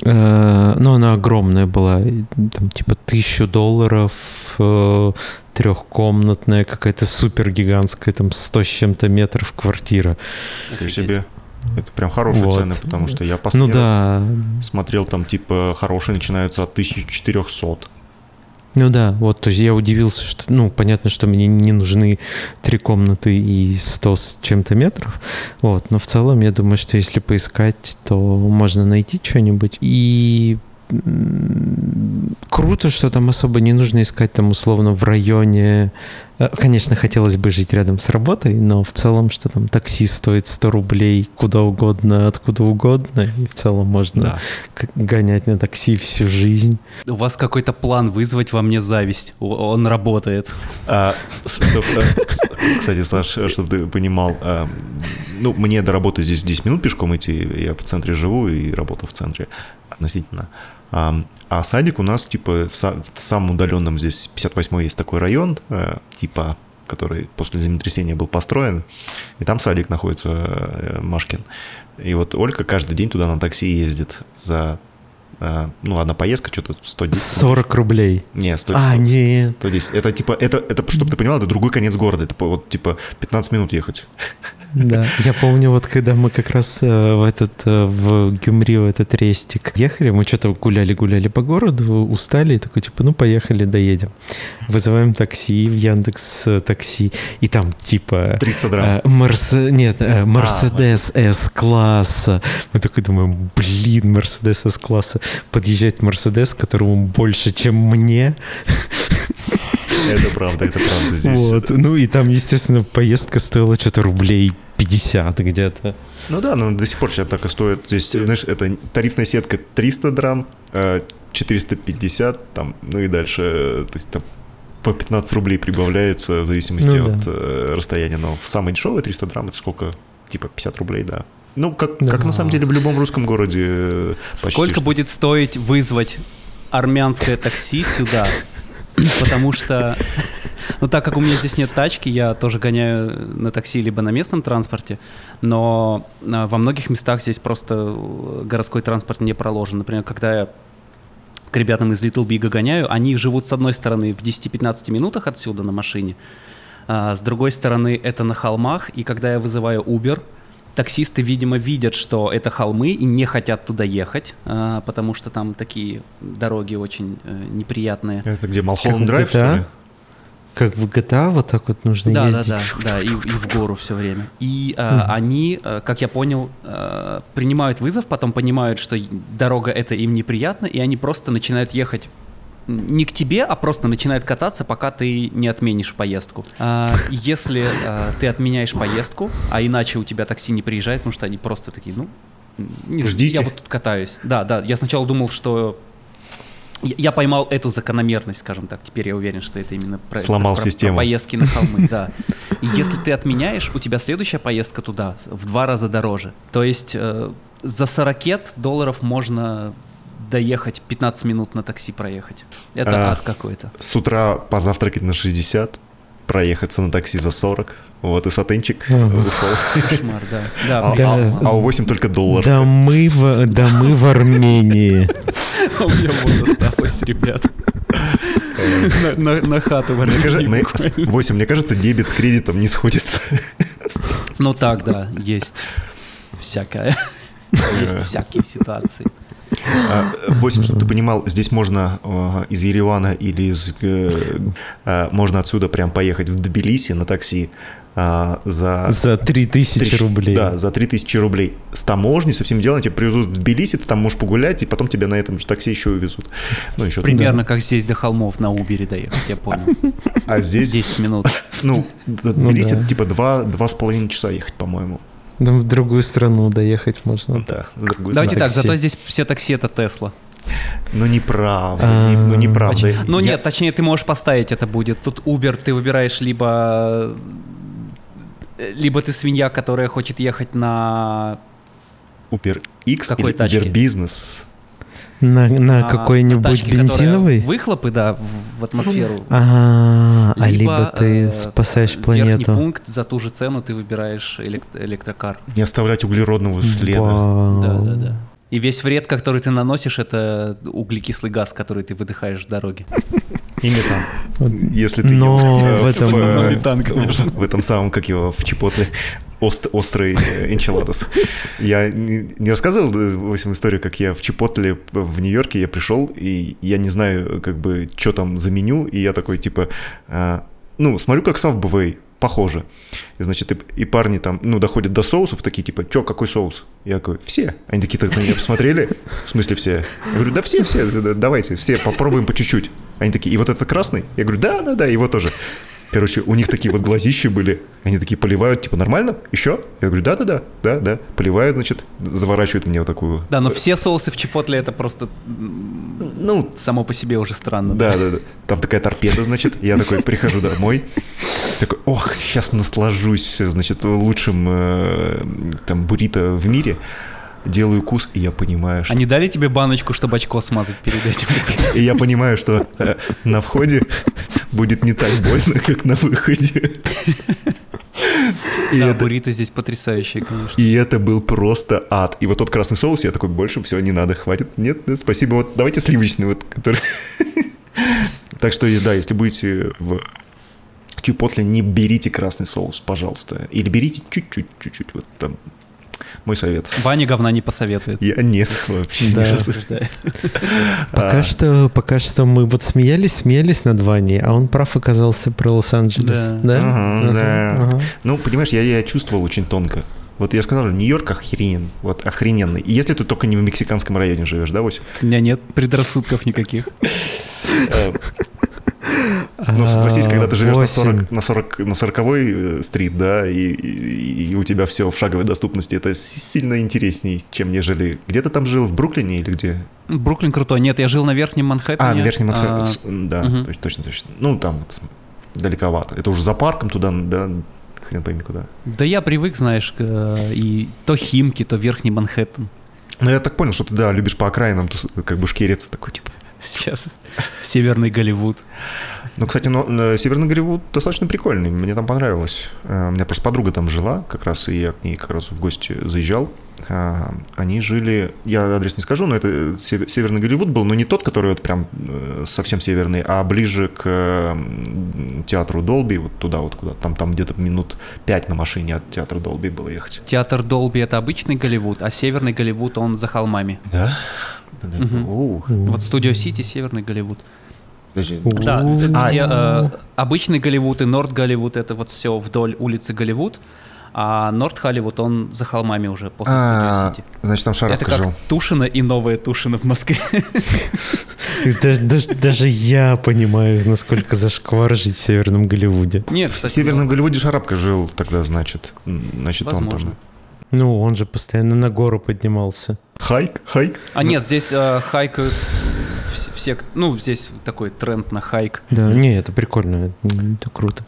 Э, ну, она огромная была, там типа тысячу долларов, э, трехкомнатная, какая-то супер гигантская, там 100 с чем-то метров квартира. Ничего себе. Это прям хорошие Вот. цены, потому что я Ну последний раз да, смотрел, там типа хорошие начинаются от 1400. Ну да, вот, то есть я удивился, что, ну, понятно, что мне не нужны три комнаты и 100 с чем-то метров, вот, но в целом я думаю, что если поискать, то можно найти что-нибудь, и круто, что там особо не нужно искать там условно в районе, Э, конечно, хотелось бы жить рядом с работой, но в целом, что там такси стоит 100 рублей куда угодно, откуда угодно, и в целом можно Да. гонять на такси всю жизнь. У вас какой-то план вызвать во мне зависть. Он работает. А, чтоб, кстати, Саш, чтобы ты понимал, а, ну, мне до работы здесь 10 минут пешком идти, я в центре живу и работаю в центре относительно. А, а садик у нас, типа, в, са- в самом удаленном здесь 58 есть такой район, э, типа, который после землетрясения был построен, и там садик находится, э, Машкин. И вот Ольга каждый день туда на такси ездит за ну, одна поездка, что-то 110. 40 рублей. Не, 100, А, 100, нет. 110. Это типа, это, это, чтобы ты понимал, это другой конец города. Это вот типа 15 минут ехать. Да, я помню, вот когда мы как раз э, в этот, э, в Гюмри, в этот рестик ехали, мы что-то гуляли-гуляли по городу, устали, и такой, типа, ну, поехали, доедем. Вызываем такси в Яндекс э, такси, и там, типа... 300 драм. Мерс... Нет, э, Мерседес С-класса. Мы такой думаем, блин, Мерседес С-класса. Подъезжает Мерседес, которому больше, чем мне. Это правда, это правда здесь. Вот. Ну и там, естественно, поездка стоила что-то рублей 50 где-то. Ну да, но до сих пор сейчас так и стоит. Здесь, знаешь, это тарифная сетка 300 драм, э, 450 там, ну и дальше, то есть там по 15 рублей прибавляется в зависимости Ну да. от э, расстояния. Но в самое дешевое 300 драм это сколько? Типа 50 рублей, да. Ну, как, Да. как на самом деле в любом русском городе э, почти Сколько что. будет стоить вызвать армянское такси сюда? Потому что, ну так как у меня здесь нет тачки, я тоже гоняю на такси либо на местном транспорте, но а, во многих местах здесь просто э, городской транспорт не проложен. Например, когда я к ребятам из Little Big гоняю, они живут с одной стороны в 10-15 минутах отсюда на машине, а с другой стороны это на холмах, и когда я вызываю Uber, таксисты, видимо, видят, что это холмы и не хотят туда ехать, а, потому что там такие дороги очень э, неприятные. Это где, Как Драйв, что ли? Как в GTA вот так вот нужно Да, да, ездить. да, да, и, и в гору все время. И а, они, э, как я понял, э, принимают вызов, потом понимают, что дорога это им неприятна, и они просто начинают ехать не к тебе, а просто начинают кататься, пока ты не отменишь поездку. А, если а, ты отменяешь поездку, а иначе у тебя такси не приезжает, потому что они просто такие, ну, не, Ждите. я вот тут катаюсь. Да, да, я сначала думал, что я поймал эту закономерность, скажем так. Теперь я уверен, что это именно про, Сломал про- про систему. поездки на холмы, да. И если ты отменяешь, у тебя следующая поездка туда в два раза дороже. То есть э, за 40 долларов можно доехать 15 минут на такси проехать. Это А. ад какой-то. С утра позавтракать на 60, проехаться на такси за 40, вот и сатенчик Ага. ушел. Кошмар, да. Да, А, блин, а- а у 8 только доллар. Да мы в, да мы в Армении. у меня вот осталось, ребят. На- На на хату в Армении мне- буквально. 8, мне кажется, дебет с кредитом не сходится. Ну так, да, есть всякое. Есть всякие ситуации. 8, чтобы ты понимал, здесь можно э, из Еревана или из... э, э, можно отсюда прям поехать в Тбилиси на такси э, за... За 3000 Три- рублей. Да, за 3000 рублей. С таможней, со всем делом тебя привезут в Тбилиси, ты там можешь погулять, и потом тебя на этом же такси еще увезут. Ну, еще Примерно как здесь до холмов на Убере доехать, я понял. А здесь, 10 минут. ну, до Тбилиси да. типа два, два с половиной часа ехать, по-моему. Да в другую страну доехать можно. Ну да, с другой Давайте стороны. так, такси. зато здесь все такси это Тесла. Ну, неправда, не- ну, неправда. Ну Я- нет, точнее, ты можешь поставить это будет. Тут Uber ты выбираешь либо... Либо ты свинья, которая хочет ехать на... Uber X Какой или? Uber Business. На, на а, какой-нибудь тачке, которая бензиновый? Выхлопы, да, в, в атмосферу. А, а либо ты э, спасаешь Верхний планету. пункт за ту же цену ты выбираешь элект- электрокар. Не оставлять углеродного следа. Вау. Да, да, да. И весь вред, который ты наносишь, это углекислый газ, который ты выдыхаешь в дороге. И метан. Если ты Но ел, э, в этом- э, метан, конечно. в этом самом, как его, в Чипотле, ост- острый э, энчиладос. Я не, рассказывал, э, в общем, историю, как я в Чипотле в Нью-Йорке, я пришел, и я не знаю, как бы, что там за меню, и я такой, типа, а, ну, смотрю, как Subway, похоже. И, значит, и, и парни там, ну, доходят до соусов, такие, типа, чё, какой соус? Я такой, все. Они такие так на меня посмотрели, в смысле все? Я говорю, да все, все, да, давайте, все, попробуем по чуть-чуть. Они такие, и вот это красный? Я говорю, да, да, да, его тоже. Короче, у них такие вот глазища были, они такие поливают, типа, нормально? Еще? Я говорю, да, да, да, да, да. Поливают, значит, заворачивают мне вот такую. Да, но все соусы в Чипотле это просто Ну, само по себе уже странно. да, да, да. Там такая торпеда, значит. Я такой прихожу домой. Такой, ох, сейчас наслажусь, значит, лучшим э, там буррито в мире. Делаю кус, и я понимаю, что... Они дали тебе баночку, чтобы очко смазать перед этим? И я понимаю, что э, на входе будет не так больно, как на выходе. И Да, это- буррито здесь потрясающие, конечно. И это был просто ад. И вот тот красный соус, я такой, больше все не надо, хватит. Нет, нет, спасибо. Вот давайте сливочный, вот, который... Так что, да, если будете в Чипотле, не берите красный соус, пожалуйста. Или берите чуть-чуть, чуть-чуть. Вот там мой совет. Ваня говна не посоветует. Я нет, вообще Да. разу. Утверждаю. Пока А, что, пока что мы вот смеялись, смеялись над Ваней, а он прав оказался про Лос-Анджелес. Да. Да? Ага, да. ага. Ну, понимаешь, я, я чувствовал очень тонко. Вот я сказал Нью-Йорк охренен, вот охрененный. И если ты только не в мексиканском районе живешь, да, Вася? У меня нет предрассудков никаких. Э, Ну, согласись, когда ты живешь на Восемь. 40, на 40, на 40 стрит, да, и, и- и у тебя все в шаговой доступности, это сильно интересней, чем нежели... Где ты там жил, в Бруклине или где? Бруклин крутой. Нет, я жил на Верхнем Манхэттене. А, на Верхнем А, Манхэттене. Да, мгм. точ- точно, точно. Ну, там вот далековато. Это уже за парком туда, да, хрен пойми куда. Да я привык, знаешь, к, э, и то Химки, то Верхний Манхэттен. Но я так понял, что ты, да, любишь по окраинам как бы шкериться такой, типа. Сейчас Северный Голливуд. Ну, кстати, но, э, Северный Голливуд достаточно прикольный, мне там понравилось. Э, У меня просто подруга там жила, как раз, и я к ней как раз в гости заезжал. А, Они жили, я адрес не скажу, но это сев- Северный Голливуд был, но не тот, который вот прям э, совсем северный, а ближе к театру Долби, вот туда вот куда, там, там где-то минут пять на машине от театра Долби было ехать. Театр Долби — это обычный Голливуд, а Северный Голливуд, он за холмами. Да? Оу. Вот Студио Сити, Северный Голливуд. Да, это А, все э, обычный Голливуд и Норд Голливуд это вот все вдоль улицы Голливуд, а Норд Холливуд он за холмами уже после А, Студио Сити. Значит, там Это Шарапка как жил. Тушино и новая Тушино в Москве. Даже, даже- даже я понимаю, насколько зашквар жить в Северном Голливуде. Нет, В Северном Голливуде Шарапка жил тогда, значит. Значит, он там... Ну, он же постоянно на гору поднимался. Хайк, хайк. А нет, здесь э, хайкают вс- все, ну, здесь такой тренд на хайк. Да, не, это прикольно, это, круто.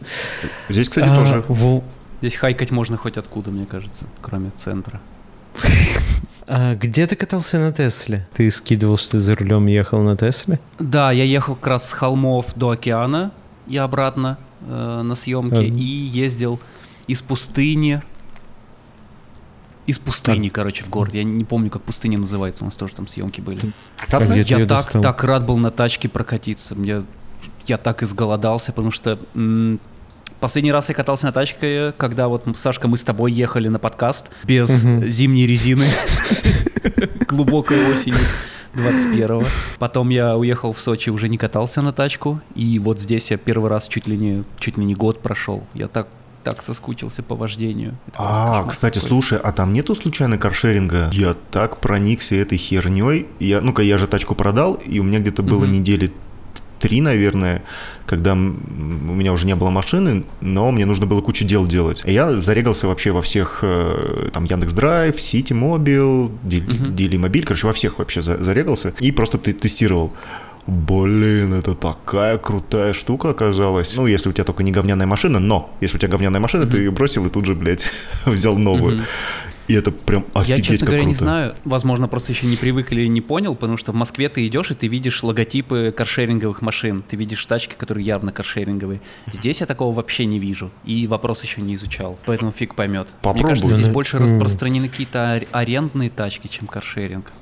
Здесь, кстати, А, тоже. во- Здесь хайкать можно хоть откуда, мне кажется, кроме центра. а где ты катался на Тесле? Ты скидывал, что ты за рулем ехал на Тесле? Да, я ехал как раз с холмов до океана и обратно э, на съемки, Ага. и ездил из пустыни. Из пустыни, короче, в город. Я не помню, как пустыня называется, у нас тоже там съемки были. Ты Я её так, достал? так рад был на тачке прокатиться. Мне, я так изголодался, потому что м, последний раз я катался на тачке, когда вот, Сашка, мы с тобой ехали на подкаст без Мгм. зимней резины глубокой осенью 21-го. Потом я уехал в Сочи, уже не катался на тачку. И вот здесь я первый раз чуть ли не, чуть ли не год прошел. Я так, так соскучился по вождению. Это А, кстати, какой-то. слушай, а там нету случайно каршеринга? Я так проникся этой херней. Я, ну-ка, я же тачку продал, и у меня где-то было Мгм. недели три, наверное, когда у меня уже не было машины, но мне нужно было кучу дел делать. И я зарегался вообще во всех, э, там, Яндекс Драйв, Сити Мобил. Делимобиль, короче, во всех вообще за- зарегался и просто тестировал. Блин, это такая крутая штука оказалась. Ну, если у тебя только не говняная машина, но если у тебя говняная машина, ты ее бросил и тут же, блядь, взял новую. Мгм. И это прям Я, офигеть честно как говоря, не круто. знаю. Возможно, просто еще не привык или не понял, потому что в Москве ты идешь, и ты видишь логотипы каршеринговых машин. Ты видишь тачки, которые явно каршеринговые. Здесь я такого вообще не вижу. И вопрос еще не изучал. Поэтому фиг поймет. Мне Попробуй. кажется, здесь больше распространены какие-то ар- арендные тачки, чем каршеринг.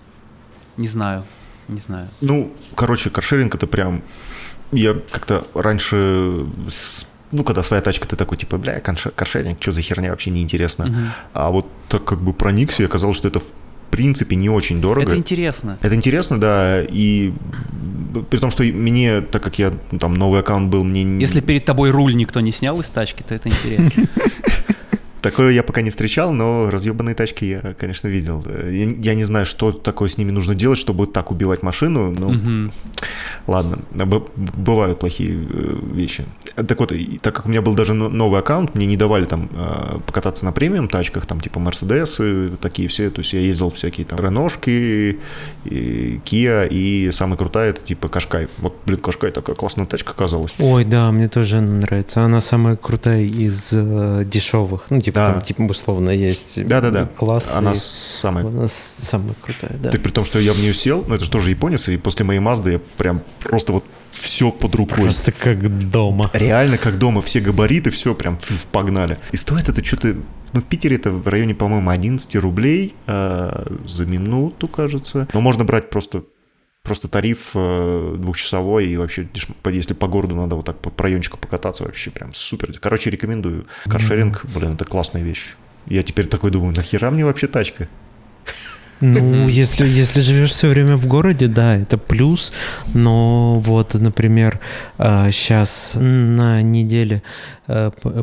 Не знаю. Не знаю. Ну, короче, каршеринг это прям... Я как-то раньше... Ну, когда своя тачка, ты такой, типа, бля, каршеринг, что за херня, вообще неинтересно. Мгм. А вот так как бы проникся, и оказалось, что это в принципе не очень дорого. Это интересно. Это интересно, да, и при том, что мне, так как я, там, новый аккаунт был, мне... не- Если перед тобой руль никто не снял из тачки, то это интересно. Такое я пока не встречал, но разъебанные тачки я, конечно, видел. Я, я не знаю, что такое с ними нужно делать, чтобы так убивать машину, но Мгм. ладно, бывают плохие э, вещи. Так вот, так как у меня был даже но- новый аккаунт, мне не давали там э, покататься на премиум тачках, там типа Мерседесы, такие все, то есть я ездил всякие там Реношки, и Kia, и самая крутая это типа Кашкай. Вот, блин, Кашкай такая классная тачка оказалась. Ой, да, мне тоже она нравится. Она самая крутая из э, дешевых. Ну, типа, Да. там, типа, условно, есть Да-да-да, класс. она и самая она самая крутая, да. Так при том, что я в нее сел, ну это же тоже японец, и после моей Мазды я прям просто вот все под рукой. Просто как дома. Реально как дома, все габариты, все прям погнали. И стоит это что-то, ну в Питере это в районе, по-моему, 11 рублей э, за минуту, кажется. Но можно брать просто Просто тариф э, двухчасовой и вообще, если по городу надо вот так по райончику покататься, вообще прям супер. Короче, рекомендую. Каршеринг, блин, это классная вещь. Я теперь такой думаю, нахера мне вообще тачка? Ну, если, если живешь все время в городе, да, это плюс. Но вот, например, сейчас а, на неделе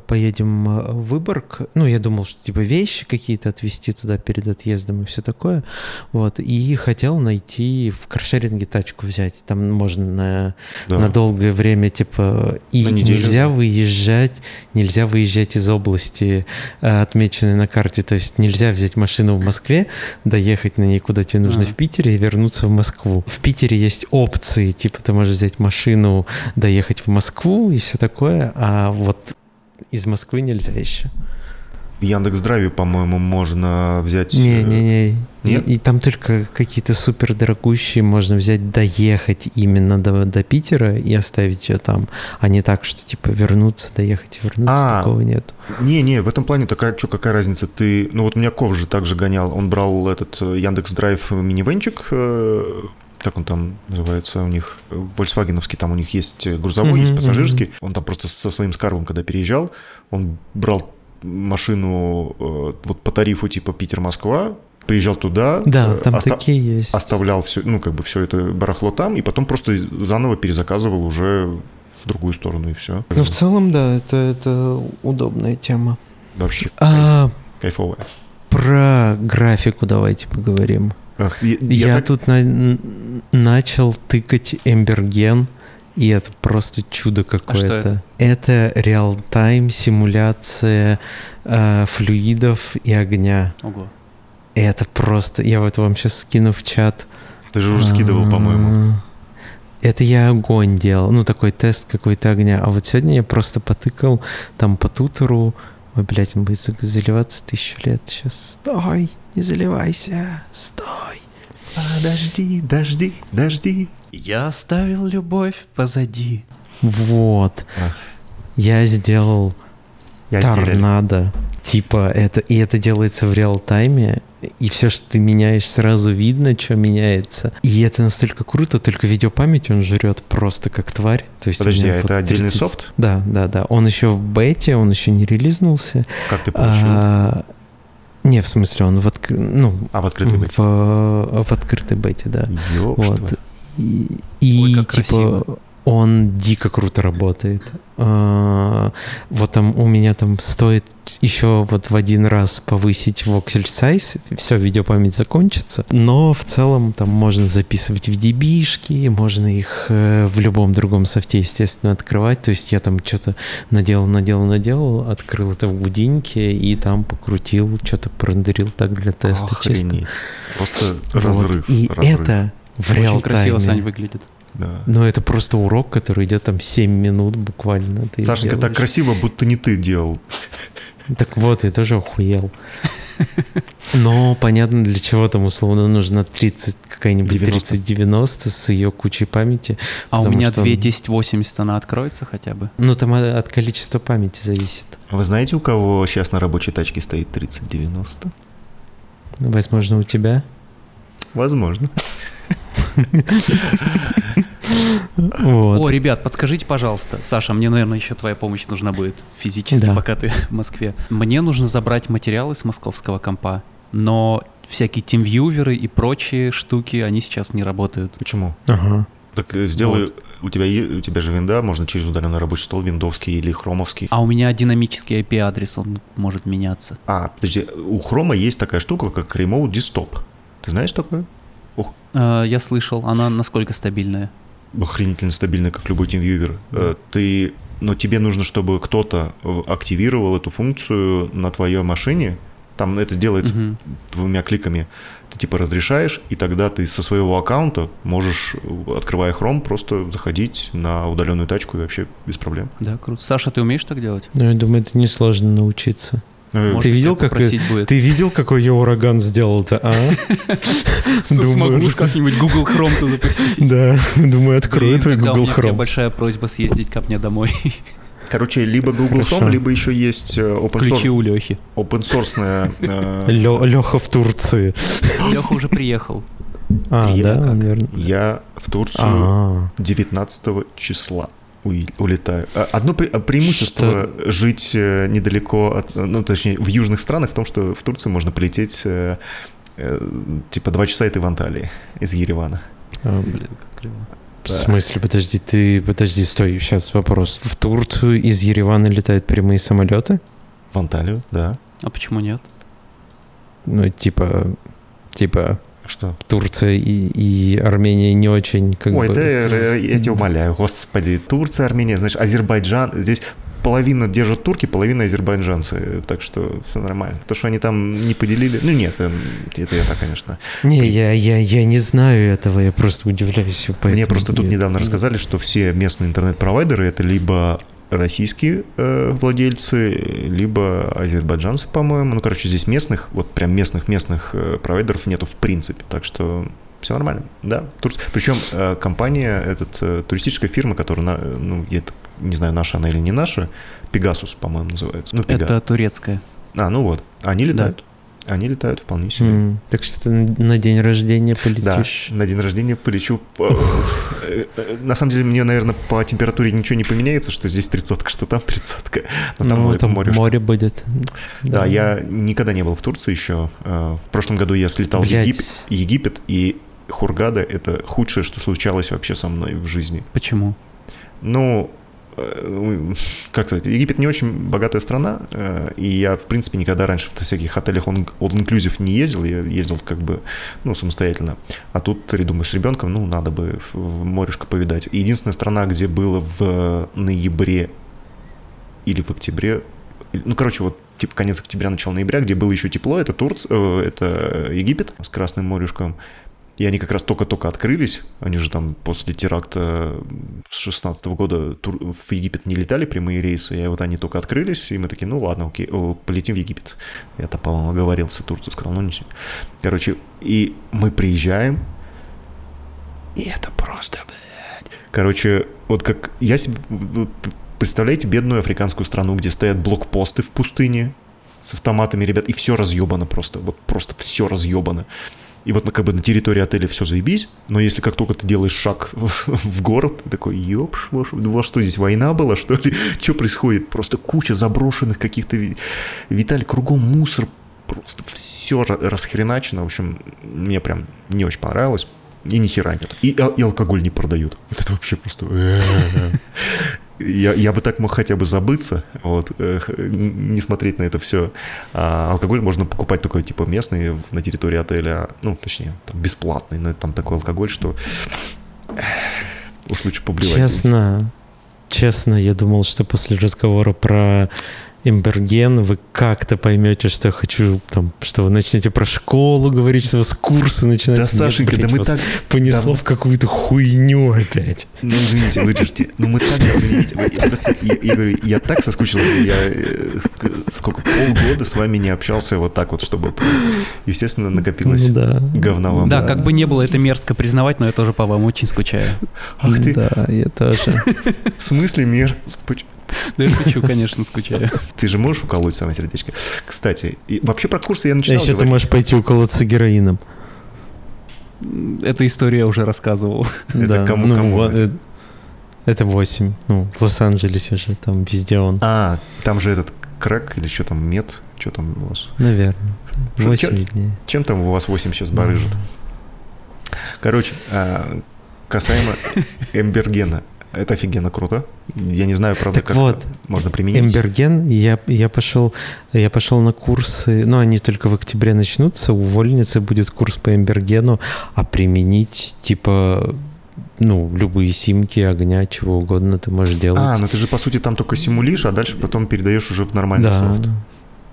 поедем в Выборг. Ну, я думал, что типа вещи какие-то отвезти туда перед отъездом и все такое. Вот. И хотел найти в каршеринге тачку взять. Там можно на, да. на долгое время, типа, и нельзя выезжать, нельзя выезжать из области, а, отмеченной на карте. То есть нельзя взять машину в Москве, доехать на ней, куда тебе нужно а. в Питере, и вернуться в Москву. В Питере есть опции, типа ты можешь взять машину, доехать в Москву и все такое, а вот из Москвы нельзя еще. В Яндекс.Драйве, по-моему, можно взять... Не-не-не. Э, Нет? И, и там только какие-то супер дорогущие можно взять, доехать именно до, до Питера и оставить ее там, а не так, что типа вернуться, доехать и вернуться, а, такого нет. Не-не, в этом плане такая, что, какая разница? Ты, ну вот у меня Ков же также гонял, он брал этот э, Яндекс.Драйв минивенчик, э, как он там называется у них, Volkswagenовский, там у них есть грузовой, mm-hmm, есть пассажирский. Mm-hmm. Он там просто со своим скарбом, когда переезжал, он брал машину э, вот по тарифу типа Питер-Москва, приезжал туда, да, э, там оста- такие есть. оставлял все, ну как бы все это барахло там, и потом просто заново перезаказывал уже в другую сторону и все. Ну в целом да, это это удобная тема. Вообще а, кайфовая. Про графику давайте поговорим. Ах, я, я, я так... тут на, начал тыкать Эмберген и это просто чудо какое-то. А это? это реал-тайм симуляция э, флюидов и огня. Ого. Это просто... Я вот вам сейчас скину в чат. Ты же уже скидывал, по-моему. Это я огонь делал, ну такой тест какой-то огня. А вот сегодня я просто потыкал там по тутору. Ой, блядь, он будет заливаться тысячу лет. Сейчас, стой, не заливайся, стой. Подожди, дожди, дожди. Я оставил любовь позади. Вот. А. Я сделал я торнадо. Сделали. Типа это и это делается в реал-тайме. И все, что ты меняешь, сразу видно, что меняется. И это настолько круто, только видеопамять он жрет просто как тварь. То есть Подожди, а это вот отдельный 30... софт? Да, да, да. Он еще в бете, он еще не релизнулся. Как ты получил? А, не, в смысле, он в, отк... ну, а, в открытой бете. В, в открытой бете, да. Ёпшт вот. И, и Ой, типа красиво. Он дико круто работает. А, вот там у меня там стоит еще вот в один раз повысить voxel size, все, видеопамять закончится. Но в целом там можно записывать в db можно их э, в любом другом софте, естественно, открывать. То есть я там что-то наделал, наделал, наделал, открыл это в гудинке и там покрутил, что-то прондерил так для теста. Охренеть. Просто вот. разрыв. И разрыв. это в Очень красиво, Сань, выглядит. Да. Но это просто урок, который идет там 7 минут буквально. Ты Сашенька, делаешь. так красиво, будто не ты делал. Так вот, я тоже охуел. Но понятно, для чего там условно нужно 30, какая-нибудь 3090 с ее кучей памяти. А у меня 2 1080, она откроется хотя бы? Ну, там от количества памяти зависит. Вы знаете, у кого сейчас на рабочей тачке стоит 3090? Возможно, у тебя? Возможно. Вот. О, ребят, подскажите, пожалуйста, Саша, мне, наверное, еще твоя помощь нужна будет физически, да. пока ты в Москве. Мне нужно забрать материалы с московского компа, но всякие тимвьюверы и прочие штуки, они сейчас не работают. Почему? Ага. Так э, сделай, вот. у тебя у тебя же винда, можно через удаленный рабочий стол, виндовский или хромовский. А у меня динамический IP-адрес, он может меняться. А, подожди, у хрома есть такая штука, как Remote Desktop. Ты знаешь такое? Ух. Э, я слышал. Она насколько стабильная? Охренительно стабильная, как любой TeamViewer. Mm. Ты, но тебе нужно, чтобы кто-то э, активировал эту функцию на твоей машине. Там это делается mm-hmm. двумя кликами. Ты типа разрешаешь, и тогда ты со своего аккаунта можешь, открывая Chrome, просто заходить на удаленную тачку и вообще без проблем. Да, круто. Саша, ты умеешь так делать? Ну, я думаю, это несложно научиться. Э, Может, Ты видел, как- будет? Ты видел, какой я ураган сделал-то, а? Смогу как-нибудь Google Chrome-то запустить. Да, думаю, открою твой у Google меня Chrome. большая просьба съездить ко мне домой. Короче, либо Google Хорошо. Chrome, либо еще есть э, open Ключи source, у Лехи. open source Леха в Турции. Леха уже приехал. А, да, наверное. Я в Турцию А, 19 числа уи- улетаю. А, Одно пре- а, преимущество жить э, недалеко от, ну, точнее, в южных странах в том, что в Турцию можно полететь э, э, типа два часа, и ты в Анталии из Еревана. а, Блин, как клево. В смысле, подожди, ты, подожди, стой, сейчас вопрос. В Турцию из Еревана летают прямые самолеты? В Анталию, да. А почему нет? Ну, типа, типа, Что? Турция и, и Армения не очень как Ой, бы... да, э, я тебя умоляю, господи. Турция, Армения, знаешь, Азербайджан. Здесь половина держат турки, половина азербайджанцы. Так что все нормально. То, что они там не поделили... Ну, нет, эм, это я так, конечно. Не, я, я, я не знаю этого, я просто удивляюсь. Мне просто тут я- недавно рассказали, что все местные интернет-провайдеры это либо российские э, владельцы, либо азербайджанцы, по-моему. Ну, короче, здесь местных, вот прям местных-местных э, провайдеров нету в принципе. Так что все нормально, да. Турц... Причем э, компания, этот, э, туристическая фирма, которая, на- ну, я так не знаю, наша она или не наша, Пегасус, по-моему, называется. Ну, Пега- Это турецкая. А, ну вот, они летают. Они летают вполне себе. М, Так что ты на день рождения Да, полетишь. на день рождения полечу. Э, э, На самом деле, мне, наверное, по температуре ничего не поменяется, что здесь тридцатка, что там тридцатка. Но там ну, море- там море будет. Да, я никогда не был в Турции еще. Э, В прошлом году я слетал в. Египет, и Хургада — это худшее, что случалось вообще со мной в жизни. Почему? Ну, как сказать, Египет не очень богатая страна, э, и я, в принципе, никогда раньше в всяких отелях all inclusive не ездил, я ездил как бы, ну, самостоятельно. А тут, думаю, с ребенком, ну, надо бы в- морюшко повидать. Единственная страна, где было в ноябре или в октябре, ну, короче, вот типа конец октября, начало ноября, где было еще тепло, это Турция, э, это Египет с Красным морюшком. И они как раз только-только открылись. Они же там после теракта с 16 года тур- в Египет не летали прямые рейсы. И вот они только открылись, и мы такие, ну ладно, окей, полетим в Египет. Я-то, по-моему, оговорился Турцию, сказал, ну сильно. Короче, и мы приезжаем, и это просто, блядь. Короче, вот как я себе... Представляете бедную африканскую страну, где стоят блокпосты в пустыне с автоматами, ребят, и все разъебано просто. Вот просто все разъебано. И вот ну, как бы на территории отеля все заебись, но если как только ты делаешь шаг в, в город, ты такой, ёпш, ваш- у вас что, здесь война была, что ли? Что происходит? Просто куча заброшенных каких-то... ви- Виталий, кругом мусор, просто все расхреначено. В общем, мне прям не очень понравилось. И ни хера нет. И, ал- и алкоголь не продают. Это вообще просто... Я, я бы так мог хотя бы забыться, вот, э, не смотреть на это все. А алкоголь можно покупать только типа местный на территории отеля, ну, точнее, там, бесплатный, но там такой алкоголь, что эх, уж лучше поблевать. Честно, честно, я думал, что после разговора про Эмберген вы как-то поймете, что я хочу, там, что вы начнете про школу говорить, что у вас курсы Да, начинаются. Нет, Сашенька, да блядь, мы вас так... понесло да- в какую-то хуйню опять. Ну, извините, вырежьте. Ну, мы так, извините. я Просто, я, я говорю, я так соскучился, я э, сколько, полгода с вами не общался вот так вот, чтобы, естественно, накопилось Ну да. говна вам. Да, как бы не было это мерзко признавать, но я тоже по вам очень скучаю. Ах ты, Да, я тоже. в смысле мир? Да я шучу, конечно, скучаю. Ты же можешь уколоть самое сердечко? Кстати, и вообще про курсы я А начинал еще ты можешь пойти уколоться героином. Эта история я уже рассказывал. Это Да, кому- ну, кому вот, это? э, Это 8. Ну, в Лос-Анджелесе же, там везде он. А, там же этот крэк или что там, мед? Что там у вас? Наверное. Что, 8 чё- виднее. Чем там у вас 8 сейчас барыжит? Короче, а, касаемо Эмбергена. Это офигенно круто. Я не знаю, правда, Так как вот, можно применить. Эмберген, я, я, пошел, я пошел на курсы, ну, они только в октябре начнутся, у вольницы будет курс по Эмбергену, а применить, типа, ну, любые симки, огня, чего угодно ты можешь делать. А, ну ты же, по сути, там только симулишь, а дальше потом передаешь уже в нормальный да. софт.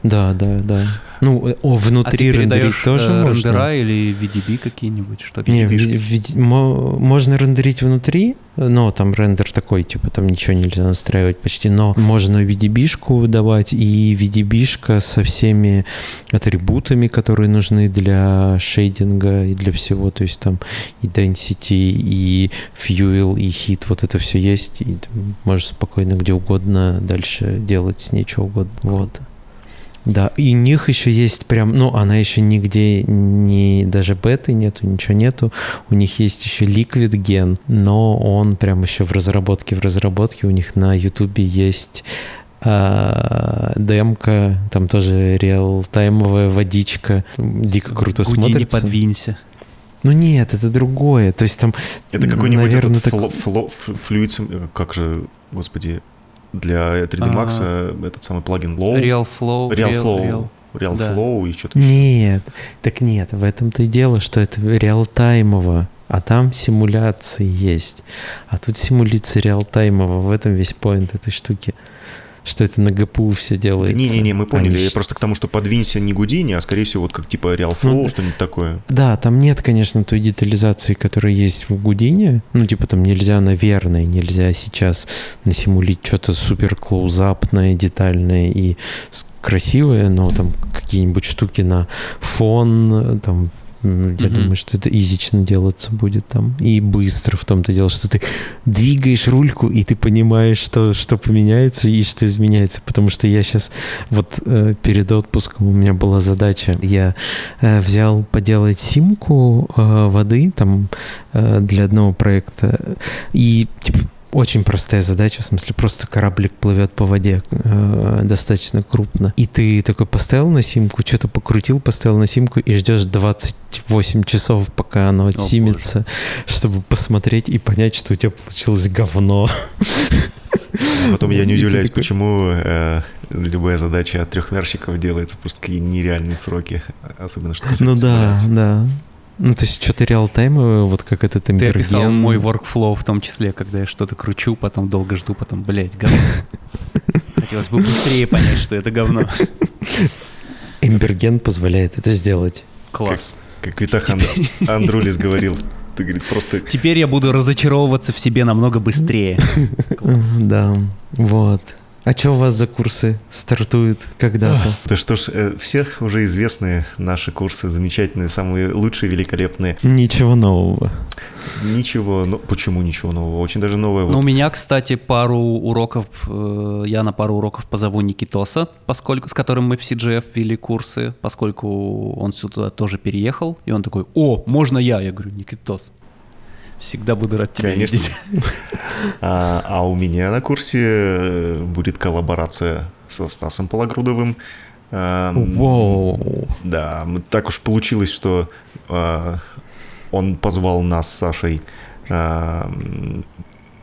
Да, да, да. Ну, о, А внутри рендерить передаешь тоже э, можно. рендера или VDB какие-нибудь? Что Не, VDB? мо- можно рендерить внутри, но там рендер такой, типа там ничего нельзя настраивать почти, но можно VDB-шку давать, и VDB-шка со всеми атрибутами, которые нужны для шейдинга и для всего, то есть там и density, и fuel, и hit, вот это все есть, и можешь спокойно где угодно дальше делать с ней что угодно, вот. Да, и у них еще есть прям, ну, она еще нигде не, даже беты нету, ничего нету. У них есть еще Liquid Gen, но он прям еще в разработке, в разработке. У них на Ютубе есть а, демка, там тоже реалтаймовая водичка, дико круто Гудини, смотрится. подвинься. Ну нет, это другое, то есть там, Это какой-нибудь наверное, этот так- фло- фло- флюид, э, как же, господи, для 3D Max э, этот самый плагин Low. Real Flow. Real Real- Flow. Real. Real Да. Flow и что-то еще. Нет, так нет, в этом-то и дело, что это реалтаймово, а там симуляции есть. А тут симуляция реалтаймово, в этом весь поинт этой штуки. Что это на ГПУ все Да делается. Не-не-не, мы поняли. Они просто к тому, что подвинься не Гудини, а скорее всего вот как типа Real Flow, Ну да. что-нибудь такое. Да, там нет, конечно, той детализации, которая есть в Гудине. Ну, типа там нельзя, наверное, нельзя сейчас насимулить что-то супер клоузапное, детальное и красивое, но там какие-нибудь штуки на фон, там я Мгм. думаю, что это изично делаться будет там. И быстро в том-то дело, что ты двигаешь рульку, и ты понимаешь, что, что поменяется и что изменяется. Потому что я сейчас вот э, перед отпуском у меня была задача. Я э, взял поделать симку э, воды там э, для одного проекта. И типа очень простая задача, в смысле, просто кораблик плывет по воде э, достаточно крупно. И ты такой поставил на симку, что-то покрутил, поставил на симку и ждешь 28 часов, пока оно отсимется, чтобы посмотреть и понять, что у тебя получилось говно. А Потом я не удивляюсь, почему э, любая задача от трехмерщиков делается просто такие нереальные сроки, особенно что касается Ну да, да. Ну, то есть что-то реалтаймовое, вот как этот Ты описал мой workflow в том числе, когда я что-то кручу, потом долго жду, потом, блядь, говно. Хотелось бы быстрее понять, что это говно. Эмберген позволяет это сделать. Класс. Как Витах Анд- Андрулис говорил, ты, говорит, просто Теперь я буду разочаровываться в себе намного быстрее. Класс. Да, вот. А что у вас за курсы стартуют когда-то? Да что ж, э, все уже известные наши курсы, замечательные, самые лучшие, великолепные. Ничего нового. Ничего, ну почему ничего нового? Очень даже новое. Ну, у Вот. меня, кстати, пару уроков, э, я на пару уроков позову Никитоса, поскольку, с которым мы в CGF вели курсы, поскольку он сюда тоже переехал, и он такой, о, можно я? Я говорю, Никитос, всегда буду рад тебя Конечно. видеть. А, а у меня на курсе э, будет коллаборация со Стасом Пологрудовым. Эм, Воу. Да, так уж получилось, что э, он позвал нас с Сашей эм,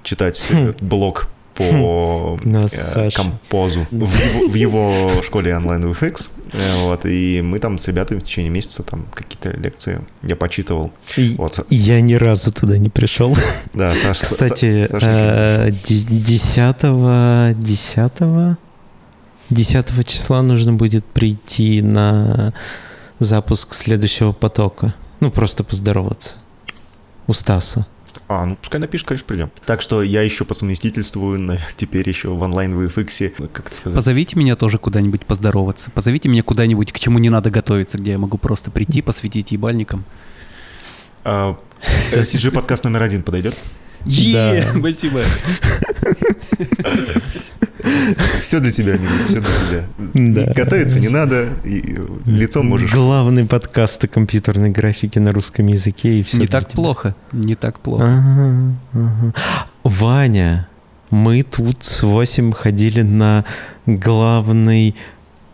читать блог по Хм. Э, композу в его, в его школе онлайн VFX. Э, Вот, и мы там с ребятами в течение месяца там какие-то лекции я почитывал. И, Вот. и я ни разу туда не пришел. Да, Саш, Кстати, Саша э, дес- 10 10 10 числа нужно будет прийти на запуск следующего потока. Ну, просто поздороваться. У Стаса. А, ну пускай напишет, конечно, придем. Так что я еще по совместительству на- теперь еще в онлайн VFX, как это сказать? Позовите меня тоже куда-нибудь поздороваться. Позовите меня куда-нибудь, к чему не надо готовиться, где я могу просто прийти, посвятить ебальникам. А, э, CG подкаст номер один подойдет? Е, Да. спасибо. Все для тебя, все для тебя. Да. Готовиться не надо, и лицом можешь... Главный подкаст о компьютерной графике на русском языке и все. Не так тебя. плохо, не так плохо. Ага, ага. Ваня, мы тут с Восем ходили на главный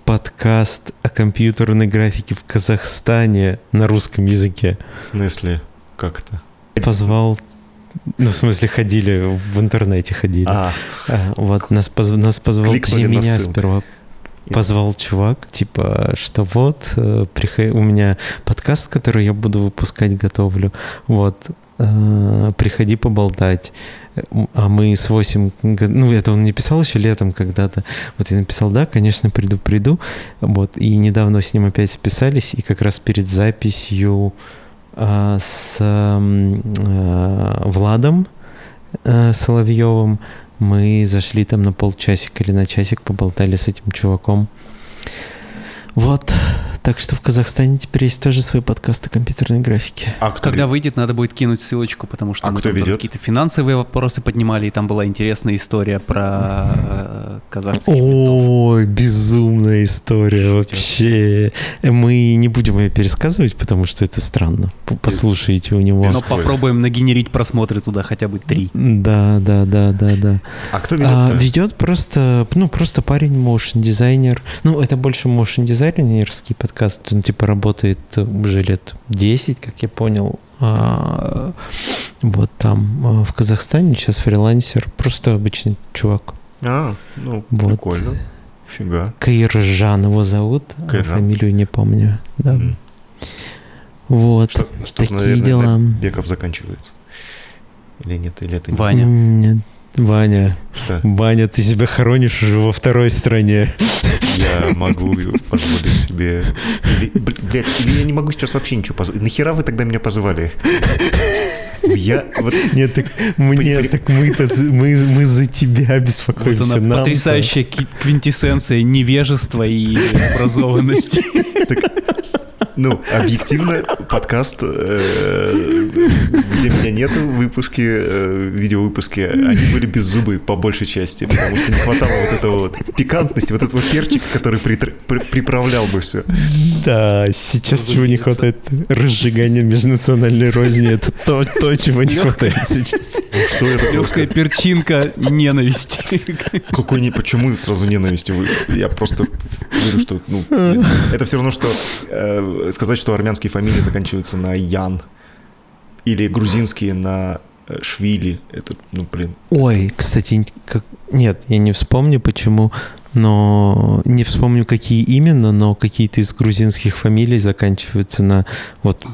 подкаст о компьютерной графике в Казахстане на русском языке. В смысле, как это? Позвал, ну, в смысле, ходили, в интернете ходили. А, А, вот, нас, позв- нас позвал, Кликнули меня сперва позвал чувак, типа, что вот, э, приход- у меня подкаст, который я буду выпускать, готовлю, вот, э, приходи поболтать. А мы с 8, ну это он не писал еще летом когда-то. Вот я написал, да, конечно, приду, приду. Вот, и недавно с ним опять списались, и как раз перед записью э, с э, Владом э, Соловьевым мы зашли там на полчасика или на часик, поболтали с этим чуваком. Вот, так что в Казахстане теперь есть тоже свой подкаст о компьютерной графике. А Когда вед... выйдет, надо будет кинуть ссылочку, потому что а мы кто ведет? какие-то финансовые вопросы поднимали, и там была интересная история про э, казахских Ой, безумная история вообще. Мы не будем ее пересказывать, потому что это странно. Послушайте у него. Но попробуем нагенерить просмотры туда хотя бы три. Да, да, да, да, да. А кто ведет? А, ведет просто, ну, просто парень, motion дизайнер. Ну, это больше motion дизайнерский подкаст подкаст, он типа работает уже лет 10, как я понял. А, вот там а, в Казахстане сейчас фрилансер, просто обычный чувак. А, ну, вот. прикольно. Фига. Каиржан его зовут, а Каиржан. а фамилию не помню. Да. Mm. Вот, что, что такие наверное, дела. Беков заканчивается. Или нет, или это не Ваня. Нет. Ваня, что? Ваня, ты себя хоронишь уже во второй стране. Я могу позволить себе... Или, блядь, или я не могу сейчас вообще ничего позволить. Нахера вы тогда меня позвали? Я вот... Нет, так, мне, при... так мы-то мы, мы за тебя беспокоимся. Вот она потрясающая квинтэссенция невежества и образованности. Так, ну, объективно, подкаст, э, где меня нету, выпуски, э, видеовыпуски, они были без зубы по большей части, потому что не хватало вот этого вот пикантности, вот этого перчика, который приправлял бы все. Да, сейчас чего не хватает? Разжигание межнациональной розни. Это то, то чего не хватает сейчас. Что это? Легкая перчинка ненависти. Какой не, почему сразу ненависти? Я просто говорю, что ну, это все равно, что э, сказать, что армянские фамилии заканчиваются на Ян или грузинские на э, Швили. Это, ну, блин. Ой, кстати, как... нет, я не вспомню почему, но не вспомню, какие именно, но какие-то из грузинских фамилий заканчиваются на вот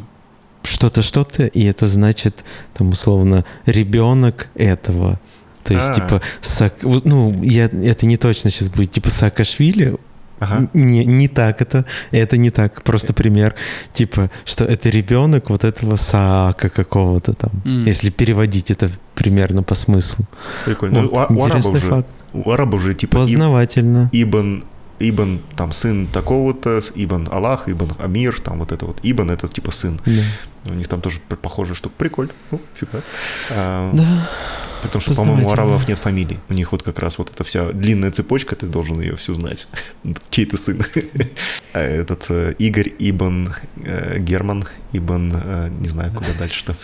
что-то, что-то, и это значит, там, условно, ребенок этого. То есть, А-а-а. типа, Сак... ну, я, это не точно сейчас будет, типа, Саакашвили, Ага. Не, не так это, это не так, просто пример, типа, что это ребенок вот этого Саака какого-то там, mm. если переводить это примерно по смыслу. Прикольно. Вот, ну, у, у арабов же, у арабов же типа Познавательно. Ибн, Ибн, там, сын такого-то, Ибн Аллах, Ибн Амир, там вот это вот. Ибн это типа сын. Да. У них там тоже похоже, что прикольно. Ну, фига. А, да. Потому что, по-моему, у арабов нет фамилий. У них вот как раз вот эта вся длинная цепочка, ты должен ее всю знать. Чей ты сын? А этот э, Игорь Ибн э, Герман Ибн, э, не знаю, куда дальше там.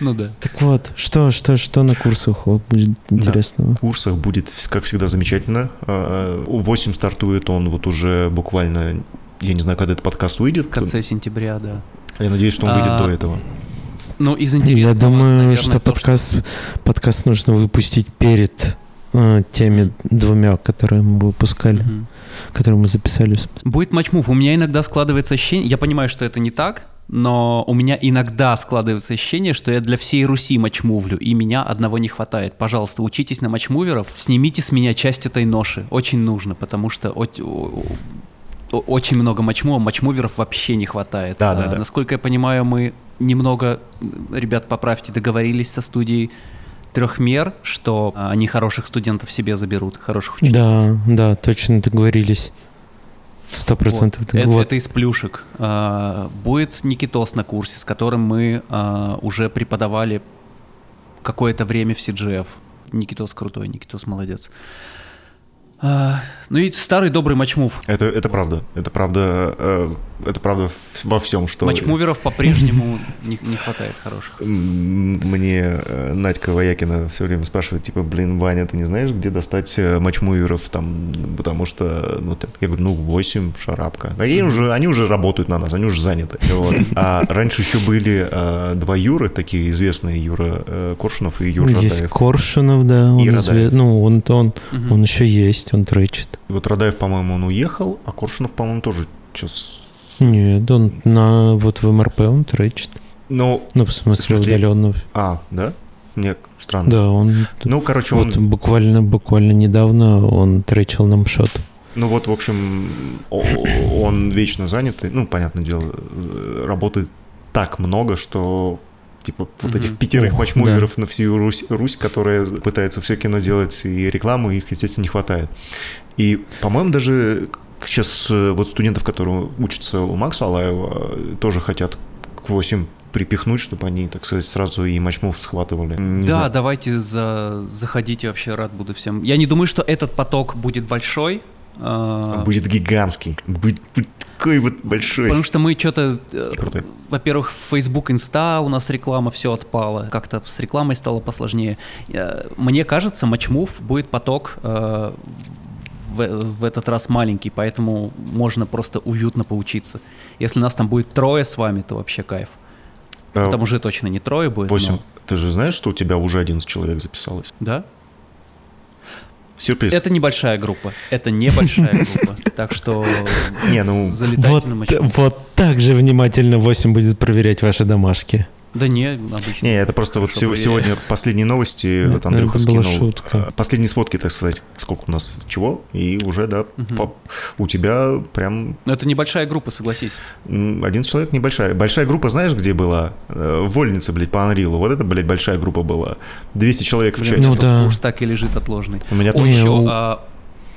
Ну да. Так вот, что, что, что на курсах будет интересного? На курсах будет, как всегда, замечательно. У 8 стартует он вот уже буквально, я не знаю, когда этот подкаст выйдет. В конце сентября, да. Я надеюсь, что он выйдет а, до этого. Ну, из интересного, Я думаю, наверное, что, то, подкаст, что подкаст нужно выпустить перед э, теми двумя, которые мы выпускали, угу. которые мы записали. Будет матчмув. У меня иногда складывается ощущение, я понимаю, что это не так, но у меня иногда складывается ощущение, что я для всей Руси матчмувлю, и меня одного не хватает. Пожалуйста, учитесь на матчмуверов, снимите с меня часть этой ноши. Очень нужно, потому что очень много матчмува, матчмуверов вообще не хватает. Да, да, а, да. Насколько я понимаю, мы немного, ребят, поправьте, договорились со студией трехмер, что а, они хороших студентов себе заберут, хороших учеников. Да, да, точно договорились. Сто процентов. Вот. Это, вот. это из плюшек. А, будет Никитос на курсе, с которым мы а, уже преподавали какое-то время в CGF. Никитос крутой, Никитос молодец. А, ну и старый добрый матчмув. Это, это правда. Это правда, э, это правда во всем, что... Матчмуверов по-прежнему не, не хватает хороших. Мне э, Надька Воякина все время спрашивает, типа, блин, Ваня, ты не знаешь, где достать э, матчмуверов там, потому что, ну, я говорю, ну, 8, шарапка. Они уже, они уже работают на нас, они уже заняты. Вот. А раньше еще были два Юры, такие известные, Юра Коршунов и Юра Есть Радаев. Коршунов, да, он известный. Ну, он, он, угу. он еще есть, он тречит. Вот Радаев, по-моему, он уехал, а Коршунов, по-моему, тоже сейчас... Нет, он на, вот в МРП он тречит. Ну, Ну, в смысле, В смысле? удаленно. а, да? Мне странно. Да, он... Ну, короче, он... Вот буквально, буквально недавно он тречил нам счет. Ну вот, в общем, он вечно занятый. Ну, понятное дело, работает так много, что типа вот Мгм. этих пятерых матчмуверов на всю Русь, Русь, которые пытаются все кино делать и рекламу, их, естественно, не хватает. И, по-моему, даже сейчас э, вот студентов, которые учатся у Макса Алаева, э, тоже хотят к 8 припихнуть, чтобы они, так сказать, сразу и матчмув схватывали. Не да, знаю. давайте за... заходите, вообще рад буду всем. Я не думаю, что этот поток будет большой. а, Будет гигантский. Будет, будет такой вот большой. Потому что мы что-то... Крутой. Во-первых, Facebook, Инста у нас реклама, все отпало. Как-то с рекламой стало посложнее. Мне кажется, матчмув будет поток э, в, в этот раз маленький, поэтому можно просто уютно поучиться. Если нас там будет трое с вами, то вообще кайф. А, Там уже точно не трое будет. но- 8. Ты же знаешь, что у тебя уже 11 человек записалось? Да? Сюрприз. Это небольшая группа. Это небольшая группа. Так что Не, ну, залетайте Вот, на вот так же внимательно 8 будет проверять ваши домашки. Да не, обычно. Не, это просто вот проверяю. сегодня последние новости, вот Это- Андрюха это была скинул. шутка. а, Последние сводки, так сказать, сколько у нас чего, и уже, да, Мгм. по- у тебя прям Но это небольшая группа, согласись. один человек небольшая. Большая группа, знаешь, где была? Э, В Вольнице, блядь, по Анрилу. Вот это, блядь, большая группа была. 200 человек в чате. Ну да. Курс так и лежит отложенный. У меня тоже. Еще, у- а,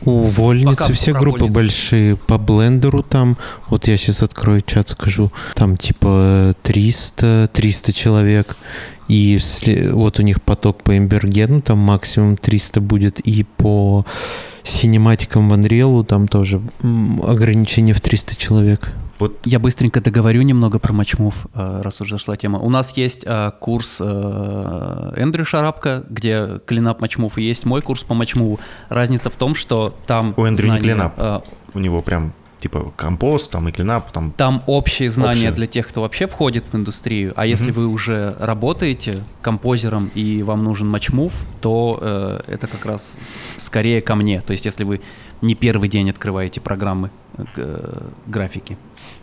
У Вольницы Пока все группы Вольницу. большие. По блендеру там, вот я сейчас открою чат, скажу, там типа 300, 300 человек. И вот у них поток по Эмбергену, там максимум 300 будет. И по синематикам в Unreal там тоже ограничение в 300 человек. Вот Я быстренько договорю немного про матчмув, э, раз уже зашла тема. У нас есть э, курс э, Эндрю Шарапка, где клинап матчмув, и есть мой курс по матчмуву. Разница в том, что там У Эндрю не знания, клинап. э, у него прям типа компост, там и клинап, там Там общие знания Общие. для тех, кто вообще входит в индустрию. А если вы уже работаете композером и вам нужен матчмув, то э, это как раз скорее ко мне. То есть если вы не первый день открываете программы э, графики.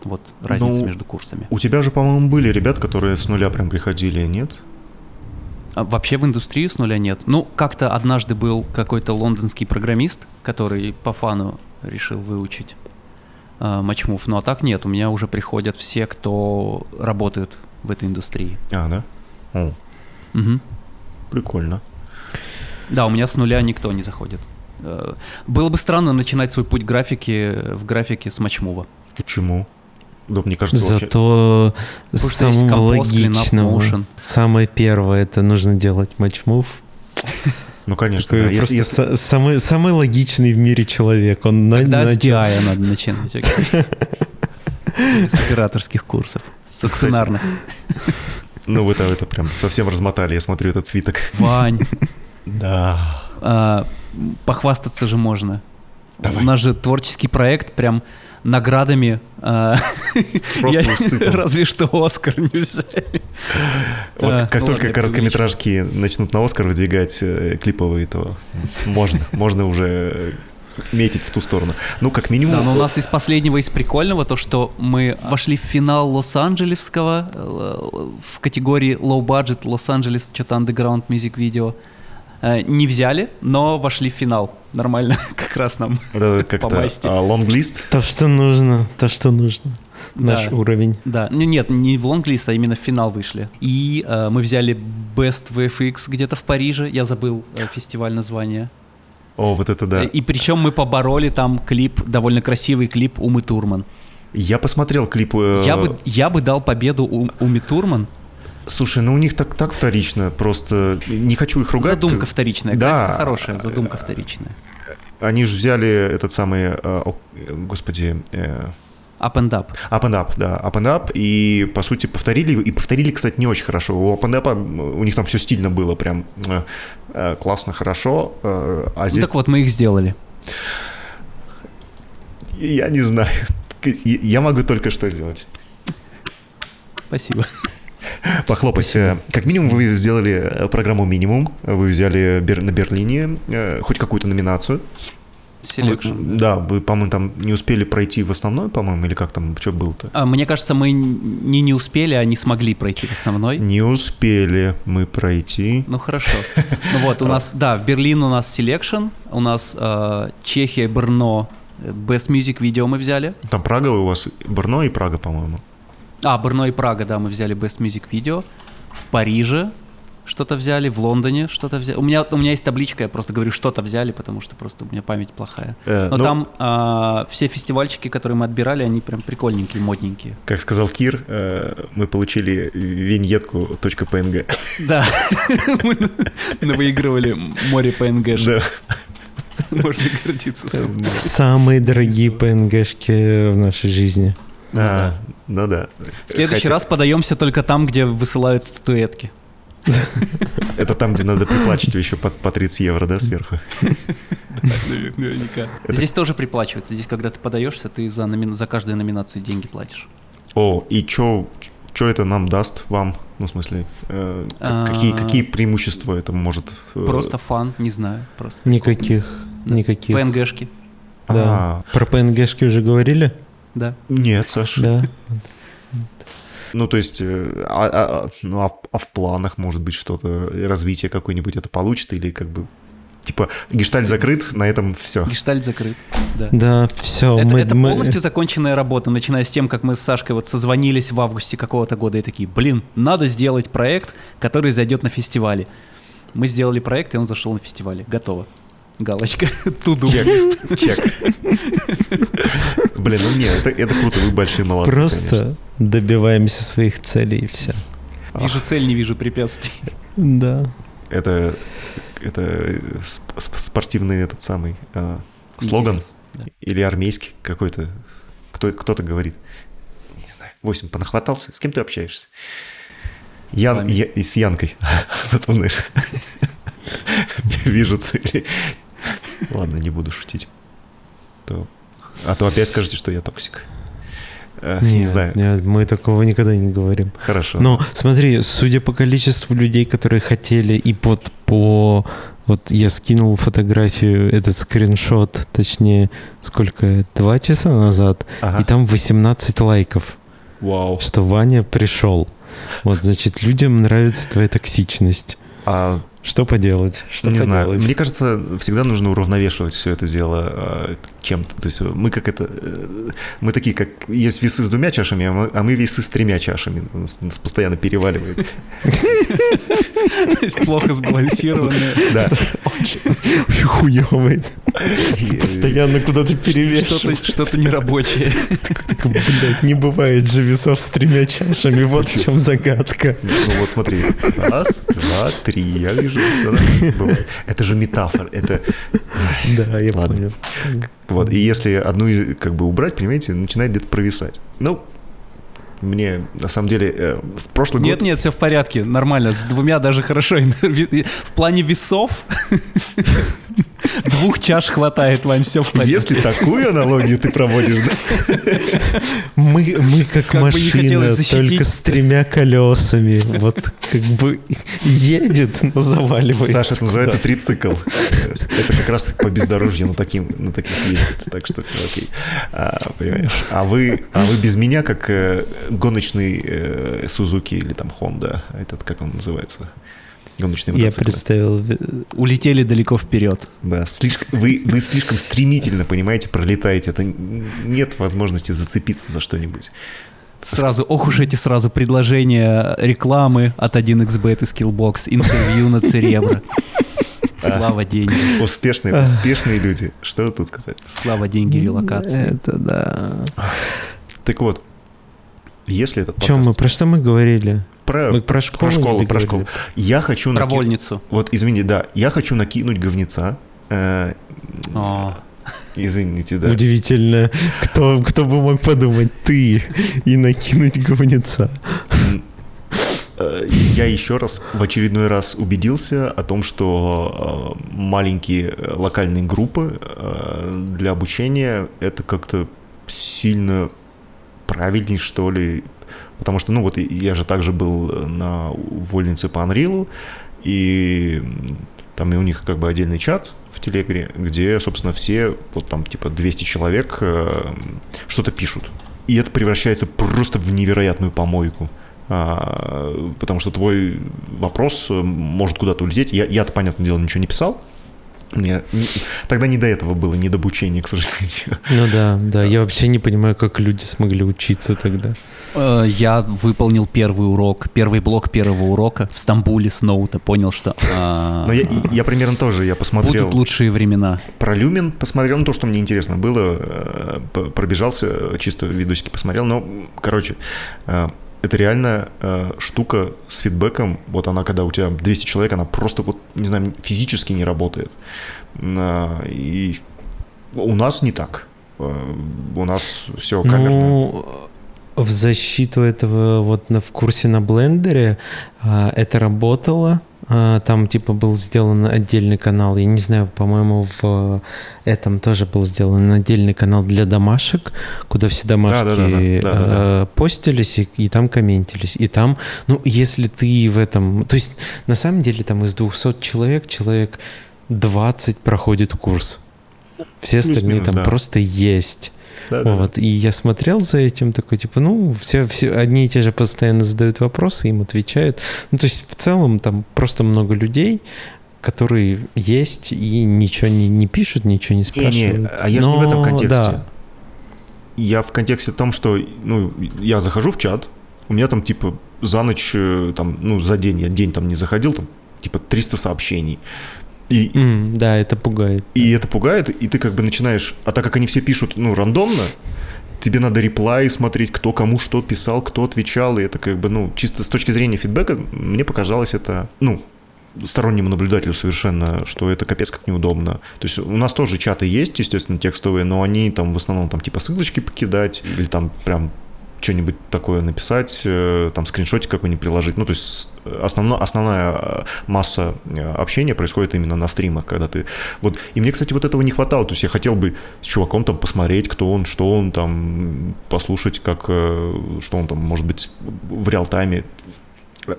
Вот разница Ну, между курсами. У тебя же, по-моему, были ребят, которые с нуля прям приходили, нет? А вообще в индустрию с нуля нет. Ну, как-то однажды был какой-то лондонский программист, который по фану решил выучить э, матчмув. Ну а так нет, у меня уже приходят все, кто работают в этой индустрии. А, да? О, Мгм. прикольно. Да, у меня с нуля никто не заходит. Э, Было бы странно начинать свой путь графики в графике с матчмува. Почему? Да, мне кажется, вообще... Зато клинап, логичного, motion. самое первое, это нужно делать матчмув. Ну, конечно, Такой да. Если- просто если- са- самый, самый логичный в мире человек. Он на- Тогда с начал- DI надо начинать. С операторских курсов. Стационарных. Ну, вы-то это прям совсем размотали, я смотрю этот свиток. Вань, Да. а, похвастаться же можно. Давай. У нас же творческий проект прям наградами. а, Просто усыпан. Разве что Оскар не взяли. Вот Да, как ну только короткометражки начнут на Оскар выдвигать э, клиповые, то можно, можно уже э, метить в ту сторону. Ну, как минимум... Да, но у нас из последнего, из прикольного, то, что мы вошли в финал Лос-Анджелесского э, в категории low budget Лос-Анджелес, что-то underground music video. Э, Не взяли, но вошли в финал. Нормально, как раз нам. Это как-то а, лонглист. То, что нужно, то, что нужно. Наш Да. уровень. Да, не- нет, не в лонглист, а именно в финал вышли. И э, мы взяли Best VFX где-то в Париже, я забыл э, фестиваль название. О, вот это да. И причем мы побороли там клип, довольно красивый клип Умы Турман. Я посмотрел клип... э, Я бы, я бы дал победу У- Уме Турман. Слушай, ну у них так, так вторично, просто не хочу их ругать. Задумка вторичная, Да. графика хорошая, задумка вторичная. Они же взяли этот самый, э, э, господи, э, Up and up. Up and Up, да, Up and Up, и, по сути, повторили, его, и повторили, кстати, не очень хорошо. У Up and Up, м, у них там все стильно было, прям э, э, классно, хорошо, э, а Ну здесь, так вот, мы их сделали. я не знаю, я могу только что сделать. Спасибо. Похлопать. Э, Как минимум вы сделали э, программу «Минимум», вы взяли на Берлине э, хоть какую-то номинацию, Selection. Да, вы, по-моему, там не успели пройти в основной, по-моему, или как там, что было-то? А, мне кажется, мы не не успели, а не смогли пройти в основной. Не успели мы пройти. Ну хорошо. Ну вот, у нас, да, в Берлин у нас Selection, у нас э, Чехия, Брно, Best Music Video мы взяли. Там Прага у вас, Брно и Прага, по-моему. А, Брно и Прага, да, мы взяли Best Music Video. В Париже что-то взяли, в Лондоне что-то взяли. У меня, у меня есть табличка, я просто говорю, что-то взяли, потому что просто у меня память плохая. Э, Но ну, там а, все фестивальчики, которые мы отбирали, они прям прикольненькие, модненькие. Как сказал Кир, э, мы получили виньетку .png. Да, мы выигрывали море. Да. Можно гордиться собой. Самые дорогие ПНГшки в нашей жизни. А, ну да. В следующий Хотя- раз подаемся только там, где высылают статуэтки. Это там, где надо приплачивать еще по, по 30 евро, да, сверху? Наверняка. Здесь тоже приплачивается. Здесь, когда ты подаешься, ты за, номи- за каждую номинацию деньги платишь. О, и что что это нам даст вам? Ну, в смысле, э, к- какие, А. какие преимущества это может... э, Просто фан, не знаю. Просто Никаких, никаких. ПНГшки, Да. А, Про ПНГшки уже говорили? Да. нет, Саша. Да. Ну, то есть, э, а, а- а- ну, а, в- а в планах, может быть, что-то, развитие какое-нибудь это получит или как бы... Типа, гештальт закрыт, на этом все. Гештальт закрыт. Да. Да, все. Это, мы, это мы- полностью законченная работа, начиная с тем, как мы с Сашкой вот созвонились в августе какого-то года и такие, блин, надо сделать проект, который зайдет на фестивале. Мы сделали проект, и он зашел на фестивале. Готово. Галочка. Туду. Чек. Чек. Блин, ну нет, это, это круто, вы большие молодцы, Просто конечно. добиваемся своих целей и все. Вижу цель, не вижу препятствий. Да. Это, это сп- сп- спортивный этот самый э, слоган Интерес. Да. или армейский какой-то. Кто, кто-то говорит. Не знаю. Восемь, понахватался? С кем ты общаешься? Ян, вами. я- и с Янкой. Вижу цели. Ладно, не буду шутить. То- А то опять скажете, что я токсик. Э, Не Нет, знаю. нет, мы такого никогда не говорим. Хорошо. Но смотри, судя по количеству людей, которые хотели, и вот по... Вот я скинул фотографию, этот скриншот, точнее, сколько, два часа назад, Ага. и там 18 лайков, Вау. что Ваня пришел. Вот, значит, людям нравится твоя токсичность. А Что поделать? Что не знаю. поделать? Мне кажется, всегда нужно уравновешивать все это дело э, чем-то. То есть мы как это... э, Мы такие, как... Есть весы с двумя чашами, а мы, а мы весы с тремя чашами. Нас, нас постоянно переваливает. То есть Плохо сбалансированные. Да. Очень хуёвый. Постоянно куда-то Что-то перевешиваешь. что-то нерабочее. Так, блядь, не бывает же весов с тремя чашами. Вот в чем загадка. Ну вот смотри. Раз, два, три. Я вижу. Это же метафора. Это... Да, я Ладно. понял. Вот. И если одну как бы убрать, понимаете, начинает где-то провисать. Ну, мне на самом деле э, в прошлый Нет, год... нет, все в порядке, нормально. С двумя даже хорошо. В плане весов двух чаш хватает, Вань, все в порядке. Если такую аналогию ты проводишь, да? Мы, мы как, Как машина, только с тремя колесами. Вот как бы едет, но заваливается. Саша, это называется трицикл. Это как раз по бездорожью на, таким, на таких ездит, так что все окей. А, понимаешь? А вы, а вы без меня как э, гоночный э, Сузуки или там Honda, этот, как он называется? Гоночный Я мотоцикл. представил. Улетели далеко вперед. Да, слишком, вы, вы слишком стремительно, понимаете, пролетаете. Это нет возможности зацепиться за что-нибудь. Сразу, ох уж эти сразу предложения рекламы от 1xbet и Skillbox, интервью на Церебро. Слава деньги. Успешные, успешные люди. Что тут сказать? Слава деньги релокации. Это да. Так вот, если этот Чем мы, про что мы говорили? Про, Мы про школу про школу, про школу. Я хочу Про наки- вольницу. Вот, извини, да, я хочу накинуть говнеца. Э, О, извините, да. Удивительно. Кто, кто бы мог подумать, ты и накинуть говнеца. Э, Я еще раз, в очередной раз убедился о том, что э, маленькие локальные группы для обучения это как-то сильно правильней, что ли. Потому что, ну вот, я же также был э, на вольнице по Unreal, и там и у них как бы отдельный чат в Телегре, где, собственно, все, вот там, типа, 200 человек э, что-то пишут. И это превращается просто в невероятную помойку. А, потому что твой вопрос э, может куда-то улететь. Я, я-то, понятное дело, ничего не писал, мне не, тогда не до этого было, не до обучения, к сожалению. Ну да, да, я вообще не понимаю, как люди смогли учиться тогда. Э, я выполнил первый урок, первый блок первого урока в Стамбуле с ноута, понял, что... А, Но я, я примерно тоже, я посмотрел... Будут лучшие времена. Про Люмин посмотрел, ну то, что мне интересно было, э, пробежался, чисто видосики посмотрел, но, короче, э, это реально э, штука с фидбэком. Вот она, когда у тебя 200 человек, она просто вот, не знаю, физически не работает. Э, и у нас не так. Э, у нас все камерно. Ну, в защиту этого вот на, в курсе на блендере э, это работало. А, там типа был сделан отдельный канал. Я не знаю, по-моему, в этом тоже был сделан отдельный канал для домашек, куда все домашки да, да, да, да. постились и, и там комментились. И там, ну, если ты в этом... То есть, на самом деле, там из 200 человек, человек 20 проходит курс. Все остальные там да. просто есть. Да, вот. Да. И я смотрел за этим, такой, типа, ну, все, все одни и те же постоянно задают вопросы, им отвечают. Ну, то есть в целом там просто много людей, которые есть и ничего не, не пишут, ничего не спрашивают. Не, не, а я же не в этом контексте. Да. Я в контексте том, что, ну, я захожу в чат, у меня там, типа, за ночь, э, там, ну, за день, я день там не заходил, там, типа, 300 сообщений. И, mm, да, это пугает. И это пугает, и ты как бы начинаешь... А так как они все пишут, ну, рандомно, тебе надо реплай смотреть, кто кому что писал, кто отвечал, и это как бы, ну, чисто с точки зрения фидбэка, мне показалось это, ну, стороннему наблюдателю совершенно, что это капец как неудобно. То есть у нас тоже чаты есть, естественно, текстовые, но они там в основном там типа ссылочки покидать или там прям что-нибудь такое написать, э, там скриншотик какой-нибудь приложить. Ну, то есть основно, основная э, масса э, общения происходит именно на стримах, когда ты... Вот, и мне, кстати, вот этого не хватало. То есть я хотел бы с чуваком там посмотреть, кто он, что он там, послушать, как, что он там, может быть, в реал-тайме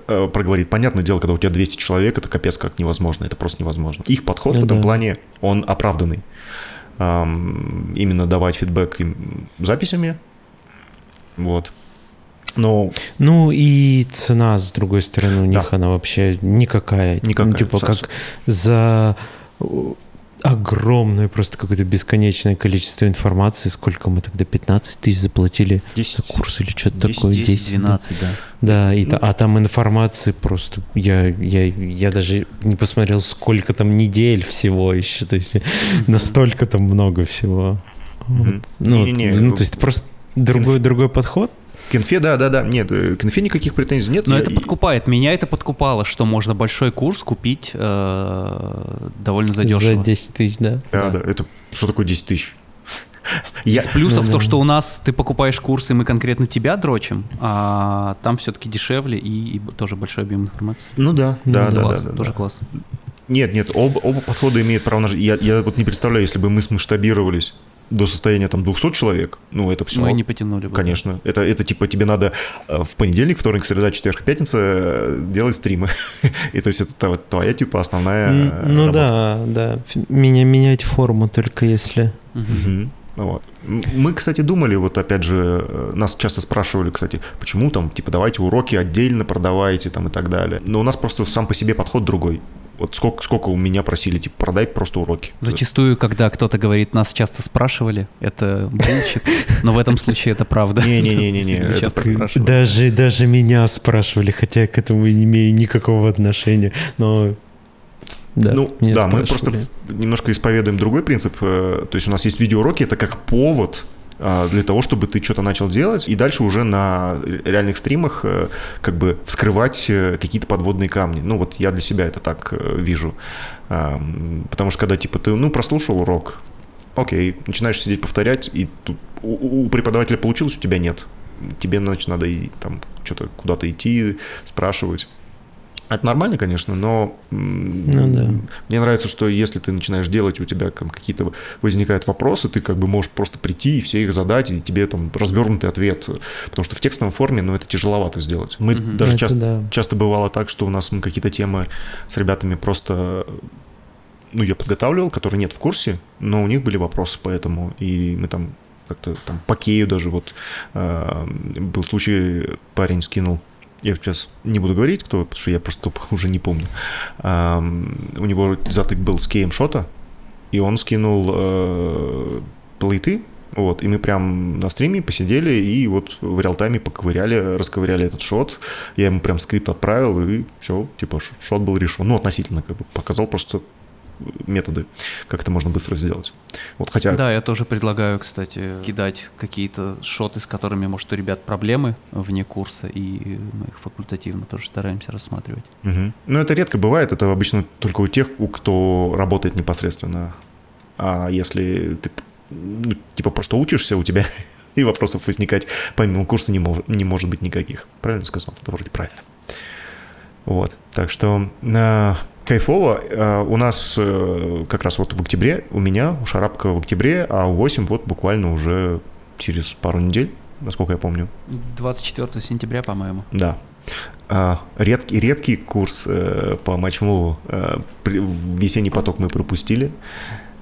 проговорит. Понятное дело, когда у тебя 200 человек, это капец как невозможно, это просто невозможно. Их подход да, в этом да. плане, он оправданный. Именно давать фидбэк записями, вот. Но... Ну и цена, с другой стороны, у да. них она вообще никакая. Никакая. Ну, типа как за огромное просто какое-то бесконечное количество информации. Сколько мы тогда? 15 тысяч заплатили 10, за курс или что-то такое? 10, 10 12, да. Да, и, ну, а там информации просто... Я, я, я даже не посмотрел, сколько там недель всего еще. То есть настолько там много всего. Вот. Ну, не, не, не. ну, то есть просто Другой, другой подход? К инфе, да, да, да. Нет, к инфе никаких претензий нет. Но я... это подкупает. Меня это подкупало, что можно большой курс купить э, довольно задешево. За 10 тысяч, да. Да, да. Это что такое 10 тысяч? Я... Из плюсов да, то, да. что у нас ты покупаешь курсы, мы конкретно тебя дрочим, а там все-таки дешевле и, и тоже большой объем информации. Ну да, да, ну, да, класс, да, да. Тоже да. класс. Нет, нет, оба, оба подхода имеют право на жизнь. Я, я вот не представляю, если бы мы смасштабировались до состояния там 200 человек, ну это все. Мы не потянули бы. Конечно. Это, это типа тебе надо э, в понедельник, вторник, среда, четверг, пятница э, делать стримы. И то есть это твоя типа основная Ну да, да. Меня менять форму только если... Вот. Мы, кстати, думали, вот опять же, э, нас часто спрашивали, кстати, почему там, типа, давайте уроки отдельно продавайте там и так далее. Но у нас просто сам по себе подход другой. Вот сколько, сколько у меня просили, типа, продай просто уроки. Зачастую, когда кто-то говорит, нас часто спрашивали, это bullshit, но в этом случае это правда. Не-не-не. Даже, даже меня спрашивали, хотя я к этому не имею никакого отношения, но да, ну, да, мы просто немножко исповедуем другой принцип. Э, то есть у нас есть видеоуроки, это как повод для того, чтобы ты что-то начал делать, и дальше уже на реальных стримах э, как бы вскрывать э, какие-то подводные камни. Ну вот я для себя это так э, вижу. Потому что когда типа ты, ну, прослушал урок, окей, начинаешь сидеть повторять, и тут у, преподавателя получилось, у тебя нет. Тебе, значит, надо и там что-то куда-то идти, спрашивать. Это нормально, конечно, но ну, да. мне нравится, что если ты начинаешь делать, у тебя там какие-то возникают вопросы, ты как бы можешь просто прийти и все их задать, и тебе там развернутый ответ. Потому что в текстовом форме, ну, это тяжеловато сделать. Мы угу. даже это часто, да. часто бывало так, что у нас мы какие-то темы с ребятами просто ну, я подготавливал, которые нет в курсе, но у них были вопросы по этому, и мы там как-то там по Кею даже вот э, был случай, парень скинул я сейчас не буду говорить, кто, потому что я просто уже не помню. У него затык был с кеем шота, и он скинул э, плейты, вот, и мы прям на стриме посидели и вот в реал-тайме поковыряли, расковыряли этот шот. Я ему прям скрипт отправил, и все, типа, шот был решен. Ну, относительно, как бы, показал просто методы, как это можно быстро сделать. Вот, хотя... Да, я тоже предлагаю, кстати, кидать какие-то шоты, с которыми, может, у ребят проблемы вне курса, и мы их факультативно тоже стараемся рассматривать. Угу. Ну, это редко бывает, это обычно только у тех, у кто работает непосредственно. А если ты ну, типа просто учишься, у тебя и вопросов возникать помимо курса не, мож, не может быть никаких. Правильно сказал? Это вроде правильно. Вот. Так что э, кайфово. Э, у нас э, как раз вот в октябре, у меня, у Шарапка в октябре, а у 8 вот буквально уже через пару недель, насколько я помню. 24 сентября, по-моему. Да. Редкий, редкий курс по матчмуву. Э, весенний поток мы пропустили.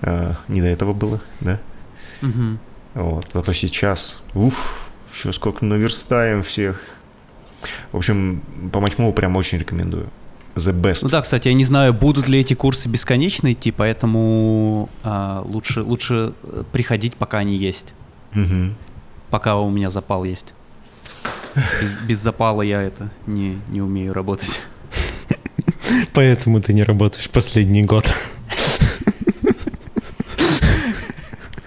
Не до этого было, да? Угу. Вот. Зато сейчас, уф, еще сколько наверстаем всех. В общем, по матчмову прям очень рекомендую. The best. Ну да, кстати, я не знаю, будут ли эти курсы бесконечно идти, поэтому а, лучше, лучше э, приходить, пока они есть. Угу. Пока у меня запал есть. Без, без запала я это не, не умею работать. Поэтому ты не работаешь последний год.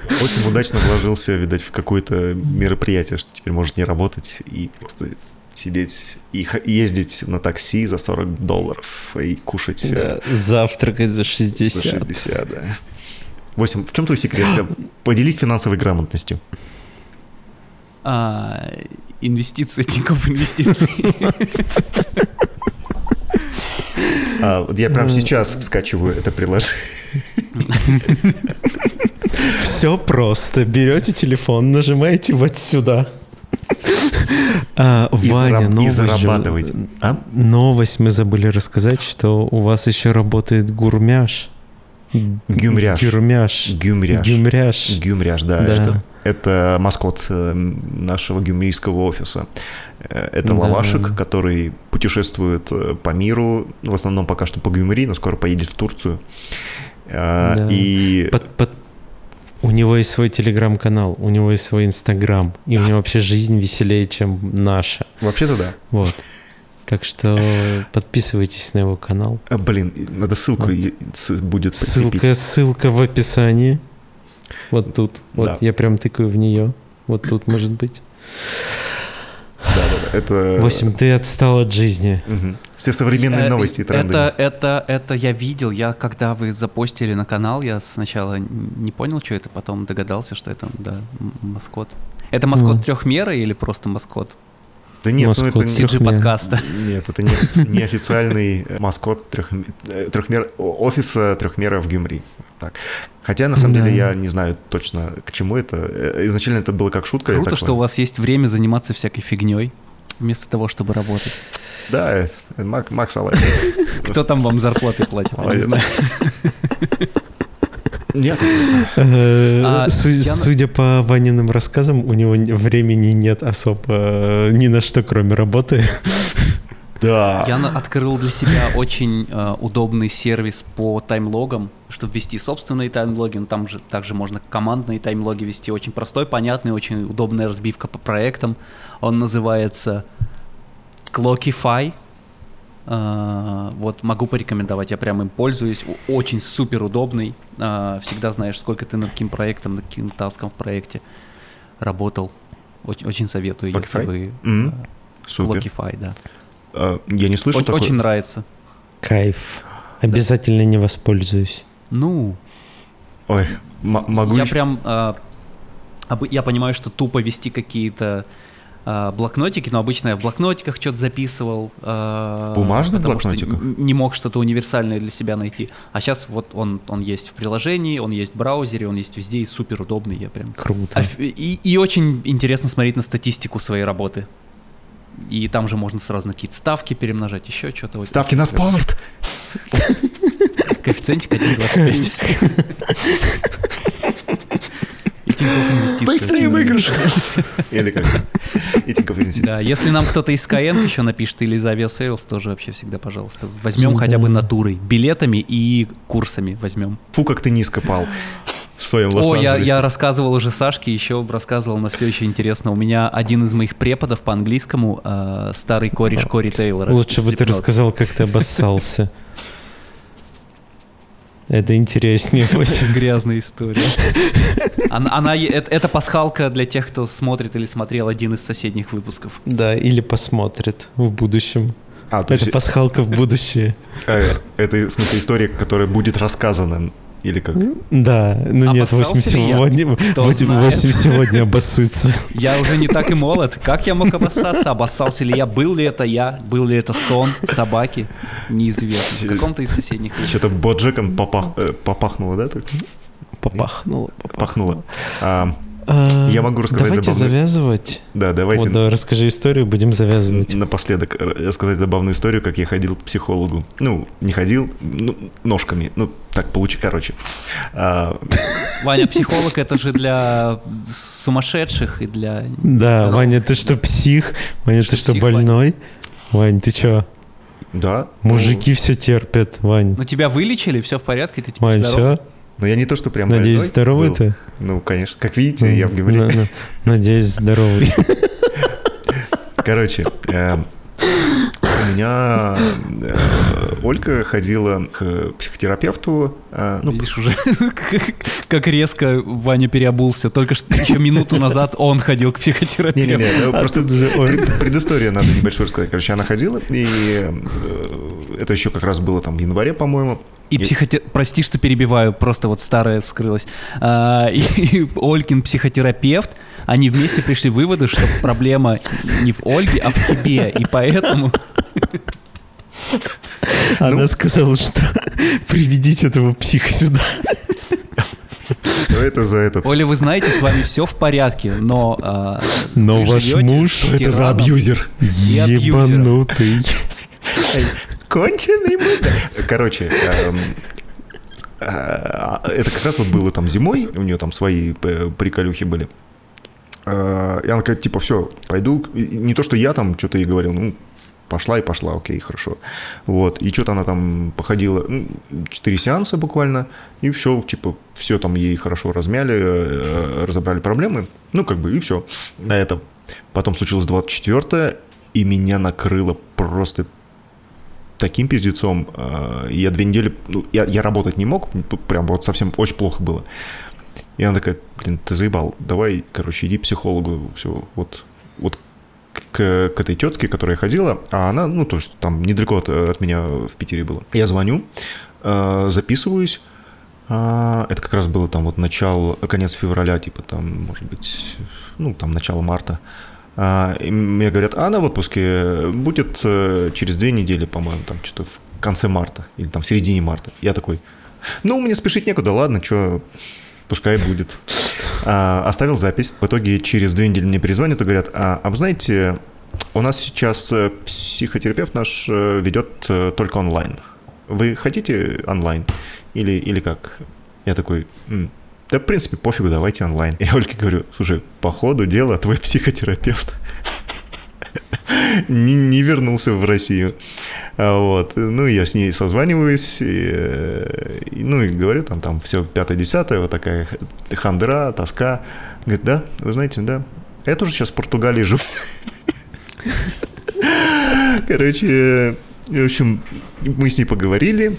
Очень удачно вложился, видать, в какое-то мероприятие, что теперь может не работать и просто сидеть и ездить на такси за 40 долларов и кушать... Да, э, завтракать за 60. За 60, да. 8. В чем твой секрет? Поделись финансовой грамотностью. А, инвестиции, Тинькофф инвестиции. А, вот я прямо сейчас скачиваю это приложение. Все просто. Берете телефон, нажимаете вот сюда. А, и Ваня, зараб- новость, и зарабатываете. А? Новость мы забыли рассказать, что у вас еще работает гурмяш. Гюмряш. Гюрмяш. Гюмряш. Гюмряш. Гюмряш, да. да. Это, это маскот э, нашего гюмрийского офиса. Э, это да. лавашек, который путешествует э, по миру, в основном пока что по Гюмри, но скоро поедет в Турцию. Да. И... Под, под, у него есть свой телеграм-канал, у него есть свой инстаграм, и у него вообще жизнь веселее, чем наша. Вообще-то да. Вот. Так что подписывайтесь на его канал. А, блин, надо ссылку вот. будет Ссылка, ссылка в описании. Вот тут. Вот да. я прям тыкаю в нее. Вот тут может быть. Да. Это... 8, ты отстал от жизни. Угу. Все современные э, новости и тренды. Это, это, это я видел. Я, когда вы запостили на канал, я сначала не понял, что это, потом догадался, что это, да, маскот. Это маскот mm. трехмеры или просто маскот? Да нет, маскот ну это CG подкаста. Нет, это не, не официальный маскот трех, э, трехмер, офиса трехмера в Гюмри. Так. Хотя, на самом да. деле, я не знаю точно, к чему это. Э, изначально это было как шутка. Круто, что у вас есть время заниматься всякой фигней, вместо того, чтобы работать. Да, Мак, Макс Алай. Кто там вам зарплаты платит? Нет. Э, а, судя по Ваниным рассказам, у него времени нет особо э, ни на что, кроме работы. Да. Я открыл для себя очень э, удобный сервис по таймлогам, чтобы вести собственные таймлоги. Ну, там же также можно командные таймлоги вести. Очень простой, понятный, очень удобная разбивка по проектам. Он называется Clockify. Uh, вот могу порекомендовать, я прям им пользуюсь, очень супер удобный, uh, всегда знаешь, сколько ты над каким проектом, над каким таском в проекте работал. Очень, очень советую, Clockify? если вы... Mm-hmm. Uh, супер. Clockify, да. А, я не слышал Очень, такой... очень нравится. Кайф. Обязательно да. не воспользуюсь. Ну. Ой, могу. Я еще... прям. А, я понимаю, что тупо вести какие-то а, блокнотики, но обычно я в блокнотиках что-то записывал. А, Бумажных блокнотиках? не мог что-то универсальное для себя найти. А сейчас вот он, он есть в приложении, он есть в браузере, он есть везде и супер удобный. Я прям... Круто. И, и очень интересно смотреть на статистику своей работы. И там же можно сразу на какие-то ставки перемножать, еще что-то. Ставки на спорт! Коэффициентик 1,25. Тинькофф инвестиции. Быстрее выигрыш! Или как? И Тинькофф инвестиции. Да, если нам кто-то из Skyeng еще напишет или из Aviasales, тоже вообще всегда, пожалуйста. Возьмем хотя бы натурой, билетами и курсами возьмем. Фу, как ты низко пал в своем О, я, я рассказывал уже Сашке, еще рассказывал, но все еще интересно. У меня один из моих преподов по английскому, э, старый кореш Кори Тейлора. Лучше бы ты рассказал, как ты обоссался. Это интереснее. Очень грязная история. Она, она это, это пасхалка для тех, кто смотрит или смотрел один из соседних выпусков. Да, или посмотрит в будущем. А, то Это есть, пасхалка в будущее. э, это, в смысле, история, которая будет рассказана, или как? Да, ну нет, Обоссался 8 ли я? сегодня, Кто 8, знает. сегодня обоссыться. Я уже не так и молод. Как я мог обоссаться? Обоссался ли я? Был ли это я? Был ли это сон собаки? Неизвестно. В каком-то из соседних. Что-то боджеком попах, э, попахнуло, да? Так? Попахнуло. Пахнуло. А, А, Я могу рассказать Давайте забавную- завязывать. да, давайте Вот, давай, расскажи историю, будем завязывать. напоследок р- рассказать забавную историю, как я ходил к психологу. Ну, не ходил, ну, ножками. Ну, так получи, короче. А, Ваня, психолог это же для сумасшедших и для... Да. Ваня, ты что, псих? Ваня, ты что, больной? Вань, ты что? да. ну, Мужики все терпят, Вань. Ну тебя вылечили, все в порядке, ты теперь Вань, здоров. все? Ну, я не то, что прям Надеюсь, больной здоровый был. ты? Ну, конечно. Как видите, я в на- Надеюсь, здоровый. Короче, э, у меня э, Ольга ходила к психотерапевту. э, Ну, Видишь уже, как- резко Ваня переобулся. Только что еще минуту назад он ходил к психотерапевту. не-не-не, э, А просто тут уже, ой. пред- предысторию надо небольшую рассказать. Короче, она ходила, и э, это еще как раз было там в январе, по-моему. И психоте... Прости, что перебиваю, просто вот старое вскрылось. А, и, и Олькин психотерапевт, они вместе пришли к выводу, что проблема не в Ольге, а в тебе. И поэтому... Она сказала, что приведите этого психа сюда. Что это за этот? Оля, вы знаете, с вами все в порядке, но... а, Но ваш муж Что это за абьюзер? Ебанутый. Конченый мудак. Короче, эм, э, это как раз вот было там зимой, у нее там свои э, приколюхи были. Э, И она такая, типа, все, пойду. Не то, что я там что-то ей говорил, ну, пошла и пошла, окей, хорошо. Вот, и что-то она там походила, ну, четыре сеанса буквально, и все, типа, все там ей хорошо размяли, разобрали проблемы, ну, как бы, и все. На этом. Потом случилось 24 и меня накрыло просто таким пиздецом. э, Я две недели, ну, я, я работать не мог, прям вот совсем очень плохо было. И она такая, блин, ты заебал, давай, короче, иди к психологу, все, вот, вот к, к этой тетке, которая ходила, а она, ну, то есть там недалеко от, от меня в Питере было. Я звоню, э, записываюсь, а, это как раз было там вот начало, конец февраля, типа там, может быть, ну, там начало марта. А, и мне говорят, а она в отпуске будет э, через две недели, по-моему, там что-то в конце марта или там в середине марта. Я такой, ну, мне спешить некуда, ладно, что, пускай будет. А, оставил запись. В итоге через две недели мне перезвонят и говорят, а, а вы знаете, у нас сейчас э, психотерапевт наш э, ведет только онлайн. Вы хотите онлайн или, или как? Я такой, «М, да, в принципе, пофигу, давайте онлайн. Я Ольге говорю, слушай, по ходу дела твой психотерапевт не, не вернулся в Россию. А Вот. Ну, я с ней созваниваюсь, и, э, ну, и говорю, там, там все пятое-десятое, вот такая хандра, тоска. Говорит, да, вы знаете, да. Я тоже сейчас в Португалии живу. Короче, в общем, мы с ней поговорили.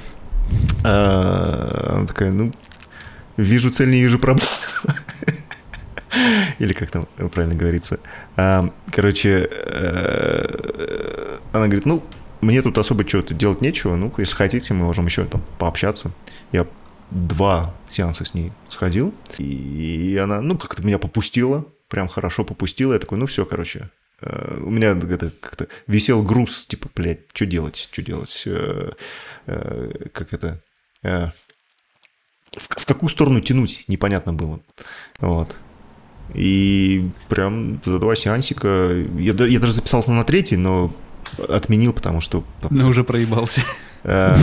А, Она такая, ну, вижу цель, не вижу проблем. Или как там правильно говорится. А, Короче, э, она говорит, ну, мне тут особо что-то делать нечего. Ну, если хотите, мы можем еще там пообщаться. Я два сеанса с ней сходил, и она, ну, как-то меня попустила, прям хорошо попустила. Я такой, ну, все, короче, э, у меня это как-то висел груз, типа, блядь, что делать, что делать, э, как это, в, в какую сторону тянуть, непонятно было, вот. И прям за два сеансика, я, я даже записался на третий, но отменил, потому что... Ну, уже проебался. э,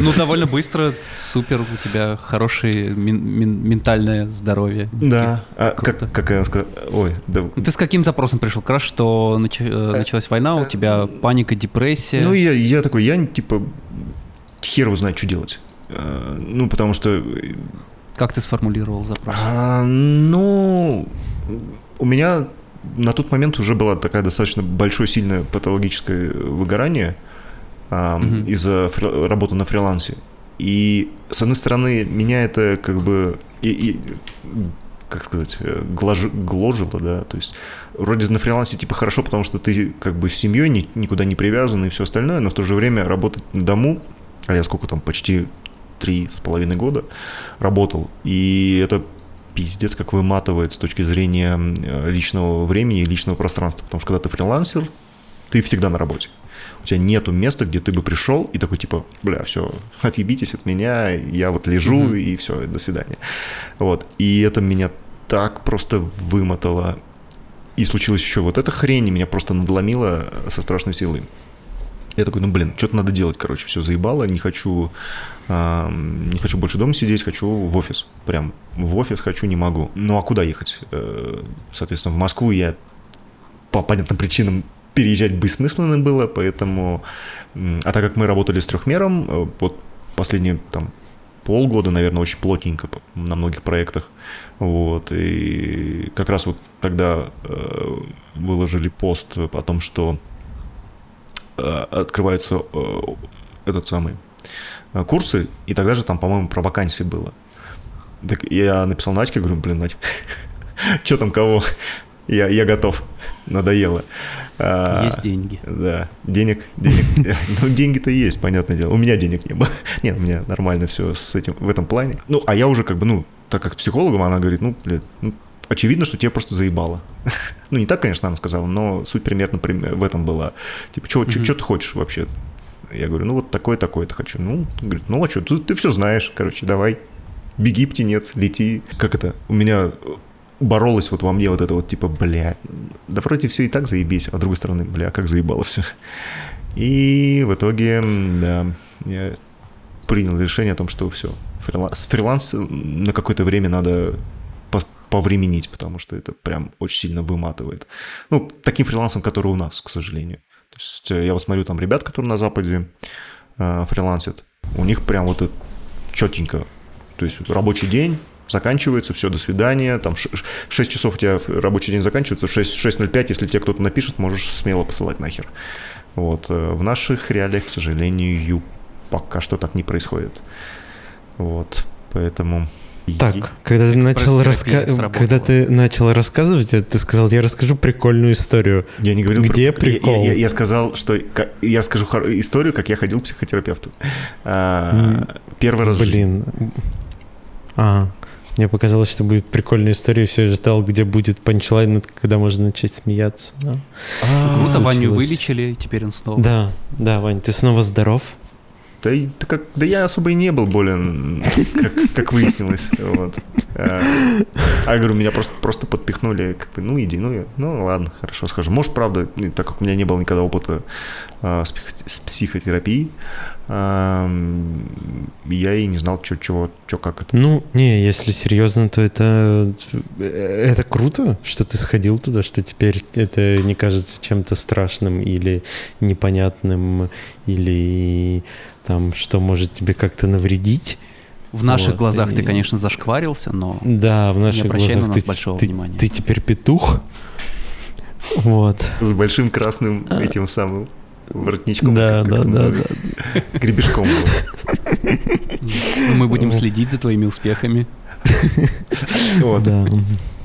Ну, довольно быстро, супер, у тебя хорошее мен- мен- ментальное здоровье. Да, а как, я сказал, ой, да, Ну, Ты с каким запросом пришел? Как раз, что нач- э, началась война, у тебя паника, депрессия. ну я, я такой, я типа хер его знает, что делать. Э, Ну, потому что Как ты сформулировал запрос? А, ну, у меня на тот момент уже была такая достаточно большое, сильное патологическое выгорание а, Мгм. из-за фри- работы на фрилансе. И, с одной стороны, меня это как бы... И, и, как сказать, э, глажи- гложило, да, то есть вроде на фрилансе типа хорошо, потому что ты как бы с семьей ни- никуда не привязан и все остальное, но в то же время работать на дому, а я сколько там, почти три с половиной года работал, и это пиздец как выматывает с точки зрения э, личного времени и личного пространства, потому что когда ты фрилансер, ты всегда на работе. У тебя нету места, где ты бы пришел и такой типа, бля, все, отъебитесь от меня, я вот лежу Мгм. и все, до свидания. Вот. И это меня так просто вымотало. И случилось еще вот эта хрень, меня просто надломила со страшной силой. Я такой, ну блин, что-то надо делать, короче, все заебало, не хочу, ам, не хочу больше дома сидеть, хочу в офис, прям в офис хочу, не могу. Ну а куда ехать? Э, Соответственно, в Москву я по понятным причинам переезжать бессмысленно было, поэтому, а так как мы работали с трехмером, э, вот последние там полгода, наверное, очень плотненько на многих проектах. Вот. И как раз вот тогда э, выложили пост о том, что э, открываются э, этот самый э, курсы, и тогда же там, по-моему, про вакансии было. Так я написал Надьке, говорю, блин, Надь, что там кого? Я, я готов, надоело. А, Есть деньги. да, денег, денег. Ну, деньги-то есть, понятное дело. У меня денег не было. Нет, у меня нормально все с этим в этом плане. Ну, а я уже как бы, ну, так как психологом, она говорит, ну, блядь, ну, очевидно, что тебе просто заебало. Ну, не так, конечно, она сказала, но суть примерно прим- в этом была. Типа, что Мгм. ты хочешь вообще? Я говорю, ну, вот такое, такое-то хочу. Ну, говорит, ну, а что, ты, все знаешь, короче, давай. Беги, птенец, лети. Как это? У меня боролось вот во мне вот это вот, типа, бля, да вроде все и так заебись, а с другой стороны, бля, как заебало все. И в итоге, да, я принял решение о том, что все, фриланс, фриланс на какое-то время надо повременить, потому что это прям очень сильно выматывает. Ну, таким фрилансом, который у нас, к сожалению. То есть э, я вот смотрю там ребят, которые на Западе э, фрилансят, у них прям вот это четенько. То есть рабочий день, заканчивается, все, до свидания, там 6 часов у тебя рабочий день заканчивается, в 6, 6.05, если тебе кто-то напишет, можешь смело посылать нахер. Вот. э, В наших реалиях, к сожалению, пока что так не происходит. Вот. Поэтому... Так, когда ты, начал раска... когда ты начал рассказывать, это ты сказал, я расскажу прикольную историю. Я не говорил Где про... прикол? Я, я- я сказал, что я расскажу историю, как я ходил к психотерапевту. А, Первый раз. Блин. А, мне показалось, что будет прикольная история, все ждал, где будет панчлайн, когда можно начать смеяться. но- А, Круто, Ваню вылечили, теперь он снова. Да, да, Вань, ты снова здоров? Да, да как, да я особо и не был болен, как, как выяснилось. Вот. А, а, говорю, меня просто, просто подпихнули, как бы, ну иди, ну, я- ну ладно, хорошо схожу. Может, правда, так как у меня не было никогда опыта а, с, с психотерапией, я и не знал, что, чего, что, как это. Ну, не, если серьезно, то это, это круто, что ты сходил туда, что теперь это не кажется чем-то страшным или непонятным, или там, что может тебе как-то навредить. В наших Вот, глазах ты, конечно, зашкварился, но Да, в наших на глазах нас ты, большого ты- внимания. ты теперь петух. Вот. С большим красным этим самым воротничком. Да, как да, это да, называется? Гребешком. был. мы будем следить за твоими успехами Вот. Да.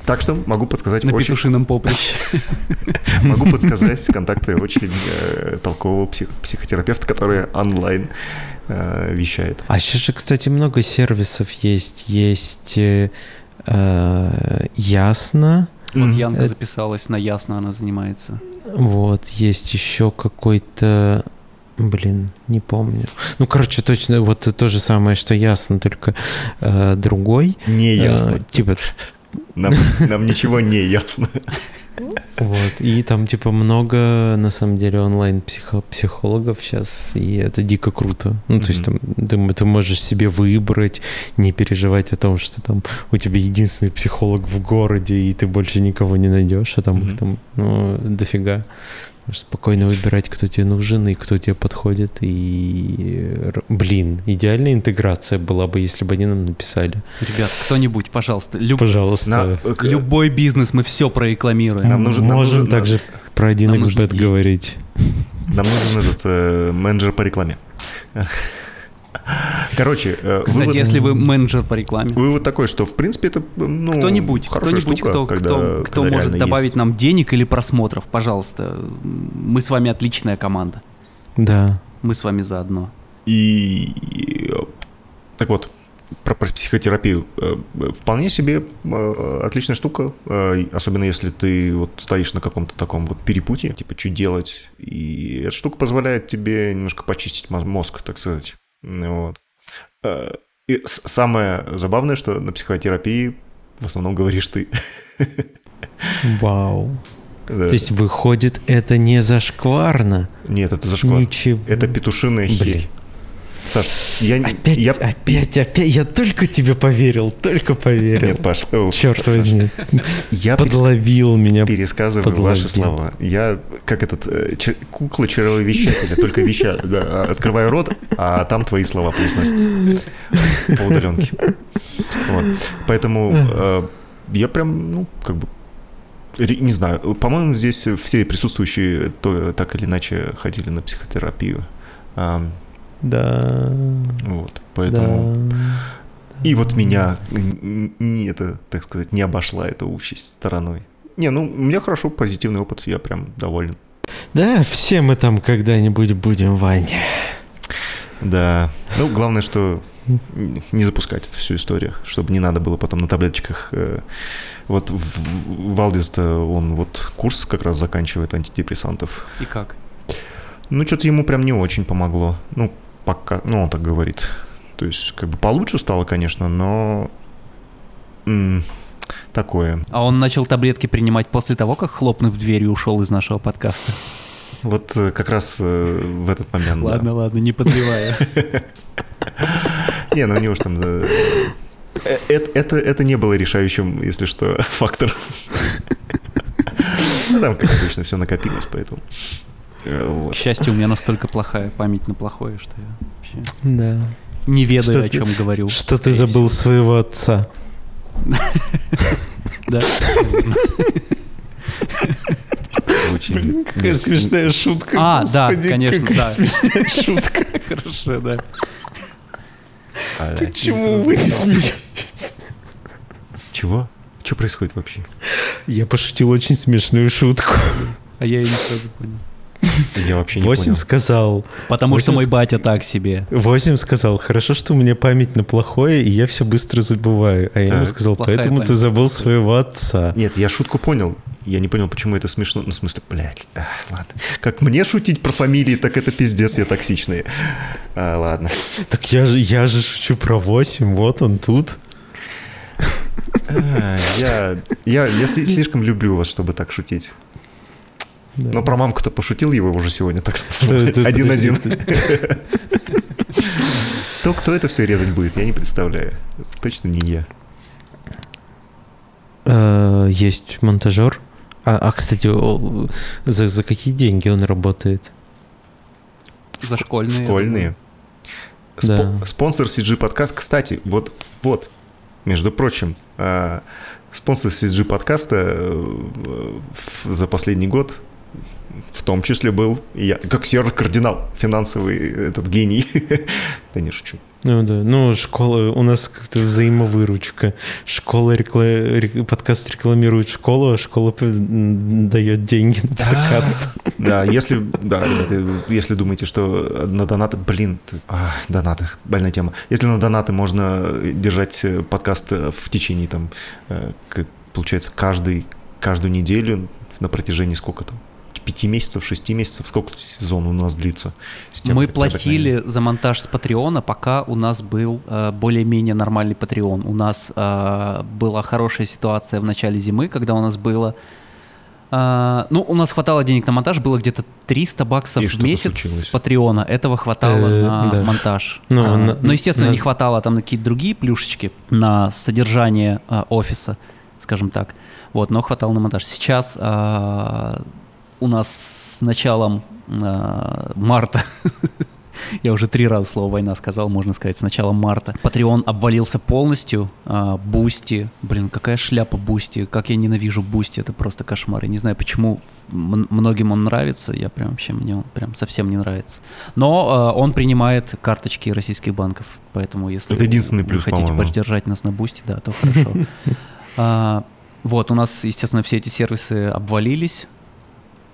Так что могу подсказать на очень петушином поприще. Могу подсказать контакты очень э, толкового псих- психотерапевта, который онлайн э, вещает. А сейчас же, кстати, много сервисов есть. Есть э, Ясно. Вот. Янка записалась на Ясно, она занимается. Вот, есть еще какой-то... Блин, не помню. Ну, короче, точно вот то же самое, что ясно, только э, другой. Не ясно. Э, типа, Нам, нам ничего не ясно. Вот. И там, типа, много, на самом деле, онлайн-психологов сейчас, и это дико круто. Ну, то есть, там, ты, ты можешь себе выбрать, не переживать о том, что там у тебя единственный психолог в городе, и ты больше никого не найдешь, а там их там, ну, дофига. Можешь спокойно выбирать, кто тебе нужен и кто тебе подходит. И, блин, идеальная интеграция была бы, если бы они нам написали. Ребят, кто-нибудь, пожалуйста, люб... пожалуйста. На... Э, любой бизнес мы все прорекламируем. Нам нужен, нам Можем нужен, также про один xbet говорить. Нам нужен этот э, менеджер по рекламе. Короче, э, кстати, вывод... если вы менеджер по рекламе, вывод такой, что в принципе это ну, кто-нибудь, кто-нибудь, штука, кто, когда, кто, кто когда может добавить есть. нам денег или просмотров, пожалуйста, мы с вами отличная команда. Да. Мы с вами заодно. И так вот, про, про психотерапию. Э, вполне себе э, отличная штука, особенно если ты вот стоишь на каком-то таком вот перепутье, типа, что делать. И эта штука позволяет тебе немножко почистить мозг, так сказать. Вот. Э, и самое забавное, что на психотерапии в основном говоришь ты. Вау. Да. То есть выходит, это не зашкварно? Нет, это зашквар. Ничего. Это петушиная херь. Саш, я... Опять, я... опять, опять, я только тебе поверил, только поверил. Нет, Паш, черт Саш, возьми. Я подловил меня. Пересказываю подловил. ваши слова. Я как этот э, чер... кукла чарововещателя, только веща, да, открываю рот, а там твои слова произносятся по удаленке. Вот. Поэтому э, я прям, ну, как бы не знаю, по-моему, здесь все присутствующие то, так или иначе ходили на психотерапию. Да. Вот, поэтому... Да. И вот меня не это, так сказать, не обошла эта участь стороной. Не, ну, у меня хорошо, позитивный опыт, я прям доволен. Да, все мы там когда-нибудь будем, Ваня. Да. Ну, главное, что не запускать эту всю историю, чтобы не надо было потом на таблеточках. Э, вот в валдис он вот курс как раз заканчивает антидепрессантов. И как? Ну, что-то ему прям не очень помогло. Ну, пока, ну, он так говорит. То есть, как бы получше стало, конечно, но м- такое. А он начал таблетки принимать после того, как, хлопнув дверью, ушел из нашего подкаста? Вот э, как раз э, в этот момент, Ладно, да. ладно, не подливая. Не, ну у него же там... Э, это, это не было решающим, если что, фактором. Ну, там, как обычно, все накопилось, поэтому... Вот. К счастью, у меня настолько плохая память на плохое, что я вообще да. не ведаю, что о чем ты, говорю. Что ты забыл всего. своего отца. Да. Очень... какая смешная шутка. А, да, конечно, какая смешная шутка. Хорошо, да. А, Почему вы не смеетесь? Чего? Что происходит вообще? Я пошутил очень смешную шутку. А я ее не сразу понял. Я вообще не 8 понял. сказал. Потому 8 что мой батя так себе. 8 сказал, хорошо, что у меня память на плохое, и я все быстро забываю. А я ему сказал, поэтому память. ты забыл своего отца. Нет, я шутку понял. Я не понял, почему это смешно. Ну, в смысле, блядь, а, ладно. Как мне шутить про фамилии, так это пиздец, я токсичный. А, ладно. Так я же, я же шучу про 8, вот он тут. А, я, я, я слишком люблю вас, чтобы так шутить. Да. Но про мамку-то пошутил его уже сегодня, так что один-один. То, кто это все резать будет, я не представляю. Точно не я. Э, есть монтажер. А, а кстати, за, за какие деньги он работает? За школьные. Школьные. Да. Спонсор CG подкаст. Кстати, вот, вот, между прочим, э, спонсор CG подкаста э, за последний год в том числе был я, как серый-кардинал, финансовый этот гений. да не шучу. Ну да, ну школа, у нас как-то взаимовыручка. Школа, рекла... подкаст рекламирует школу, а школа дает деньги на да, подкаст. Да, если, да, ребята, если думаете, что на донаты, блин, а, донаты, больная тема. Если на донаты можно держать подкаст в течение там, э, получается, каждый, каждую неделю на протяжении сколько там, пяти месяцев, шести месяцев, сколько сезон у нас длится? Тем, Мы платили за монтаж с Патреона, пока у нас был э, более-менее нормальный Патреон. У нас э, была хорошая ситуация в начале зимы, когда у нас было А, ну, у нас хватало денег на монтаж, было где-то 300 баксов И в месяц случилось? с Патреона. Этого хватало Э, на да. монтаж. Ну, А, на- но, естественно, на- не хватало там на какие-то другие плюшечки, на содержание а, офиса, скажем так. Вот, но хватало на монтаж. Сейчас а, у нас с началом а, марта Я уже три раза слово «война» сказал, можно сказать, с начала марта. Patreon обвалился полностью. а, Boosty. Блин, какая шляпа Boosty. Как я ненавижу Boosty. Это просто кошмар. Я не знаю, почему многим он нравится. Я прям вообще, мне он прям совсем не нравится. Но а, он принимает карточки российских банков. Поэтому если Это единственный вы плюс, хотите по-моему. поддержать нас на Boosty, да, то хорошо. А, Вот, у нас, естественно, все эти сервисы обвалились.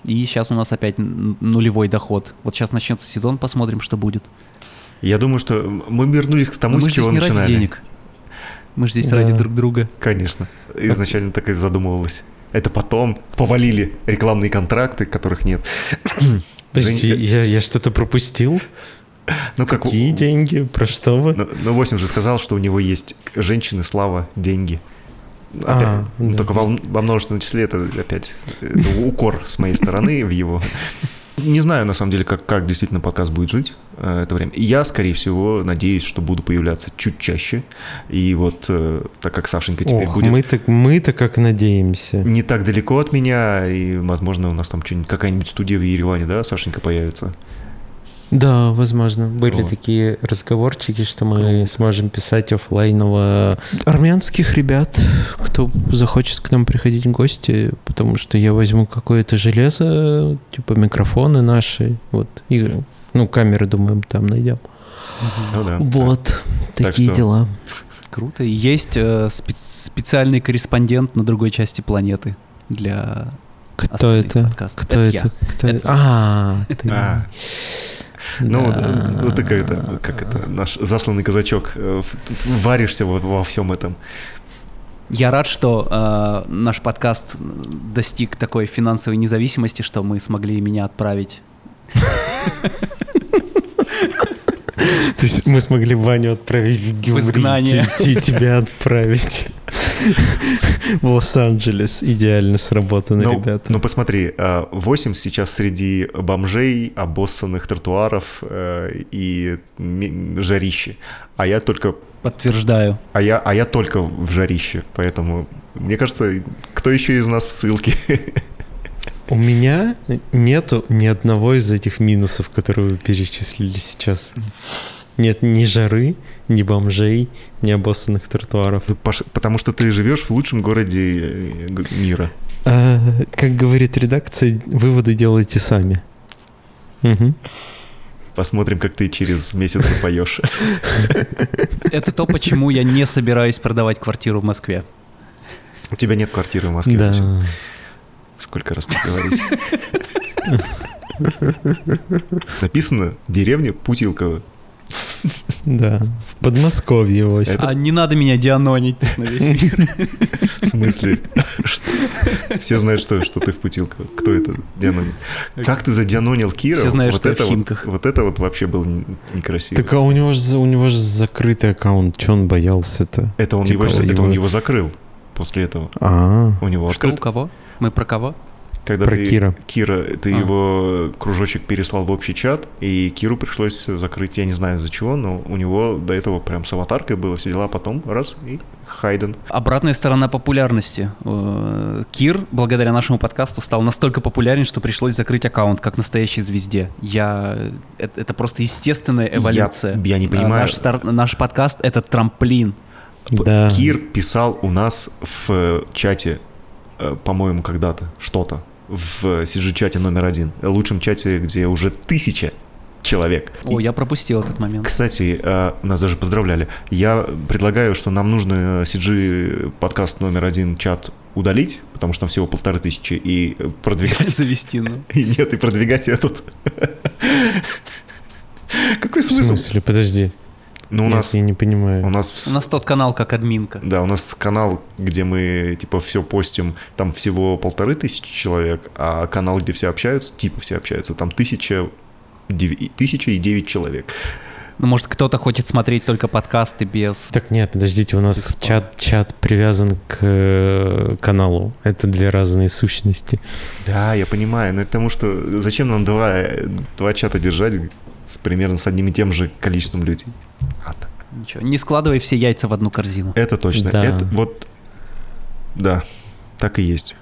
И сейчас у нас опять нулевой доход. Вот сейчас начнется сезон, посмотрим, что будет. Я думаю, что мы вернулись к тому, Но с чего здесь не ради начинали. денег. Мы же здесь Да. ради друг друга. Конечно. Изначально так и задумывалось. Это потом повалили рекламные контракты, которых нет. Подожди, я, я что-то пропустил? Ну, как Какие деньги? Про что вы? Ну, ну, 8 же сказал, что у него есть женщины, слава, деньги. Опять, А, ну, да. Только во, во множественном числе это опять это укор с моей стороны в его. Не знаю, на самом деле, как, как действительно подкаст будет жить э, это время. Я, скорее всего, надеюсь, что буду появляться чуть чаще. И вот, э, так как Сашенька теперь Ох, будет мы так, мы-то как надеемся. не так далеко от меня, и, возможно, у нас там что-нибудь, какая-нибудь студия в Ереване, да, Сашенька появится? Да, возможно. Были Вот. такие разговорчики, что мы сможем писать оффлайново армянских ребят, кто захочет к нам приходить в гости, потому что я возьму какое-то железо, типа микрофоны наши, вот, и, ну, камеры, думаю, там найдем. Ну да. Вот, Так такие что- дела. Круто. И есть э, спе- специальный корреспондент на другой части планеты для Кто это? подкастов. Кто Это это? я. Кто Это- это? А, ты. Ну, Да. ну ты как это, как это, наш засланный казачок, э, варишься во, во всем этом. Я рад, что э, наш подкаст достиг такой финансовой независимости, что мы смогли меня отправить. То есть мы смогли Ваню отправить в Гюмри, изгнание. те- те- тебя отправить в Лос-Анджелес. Идеально сработано, Ну, ребята. ну посмотри, э, 8 сейчас среди бомжей, обоссанных тротуаров э, и жарищи. А я только Подтверждаю. а я, а я только в жарище, поэтому мне кажется, кто еще из нас в ссылке? У меня нету ни одного из этих минусов, которые вы перечислили сейчас. Нет ни жары, ни бомжей, ни обоссанных тротуаров. Потому что ты живешь в лучшем городе э, мира. А, как говорит редакция, выводы делайте сами. Мгм. Посмотрим, как ты через месяц запоешь. Это то, почему я не собираюсь продавать квартиру в Москве. У тебя нет квартиры в Москве. Да. Сколько раз мне говорить? Написано деревня Путилково. Да. В Подмосковье, Вася. А не надо меня дианонить на весь мир. В смысле? Что? Все знают, что, что ты в Путилково. Кто это дианонил? Как ты задианонил Кира? Все знают, вот что это в вот, Химках. вот это вот вообще было некрасиво. Так а у него же у него же закрытый аккаунт, что он боялся-то? Это он, Типа его, это его- он его закрыл после этого. А, У него Что у открыт. кого? Мы про кого? Когда Про ты, Кира. Кира, ты А. его кружочек переслал в общий чат, и Киру пришлось закрыть, я не знаю из-за чего, но у него до этого прям с аватаркой было все дела, а потом раз, и Хайден. Обратная сторона популярности. Э, Кир, благодаря нашему подкасту, стал настолько популярен, что пришлось закрыть аккаунт, как настоящей звезде. Я... Это, это просто естественная эволюция. я не А, понимаю. Наш, стар- наш подкаст — это трамплин. Да. Кир писал у нас в э, чате, э, по-моему, когда-то что-то, в CG-чате номер один, э, лучшем чате, где уже тысяча человек. О, И, я пропустил этот момент. Кстати, э, нас даже поздравляли. Я предлагаю, что нам нужно CG подкаст номер один чат удалить, потому что там всего полторы тысячи, и э, продвигать... Завести, ну. И нет, и продвигать этот. Какой В смысл? смысле? Подожди. Ну, у Нет, нас... я не понимаю. У нас У нас тот канал как админка. Да, у нас канал, где мы типа все постим, там всего полторы тысячи человек, а канал, где все общаются, типа все общаются, там тысяча, дев- тысяча и девять человек. Ну, может, кто-то хочет смотреть только подкасты без... Так нет, подождите, у нас чат, чат привязан к э, каналу. Это две разные сущности. Да, я понимаю, но это потому что зачем нам два, два чата держать с примерно с одним и тем же количеством людей? А, так. Ничего, не складывай все яйца в одну корзину. Это точно. Да. Это вот, да, так и есть.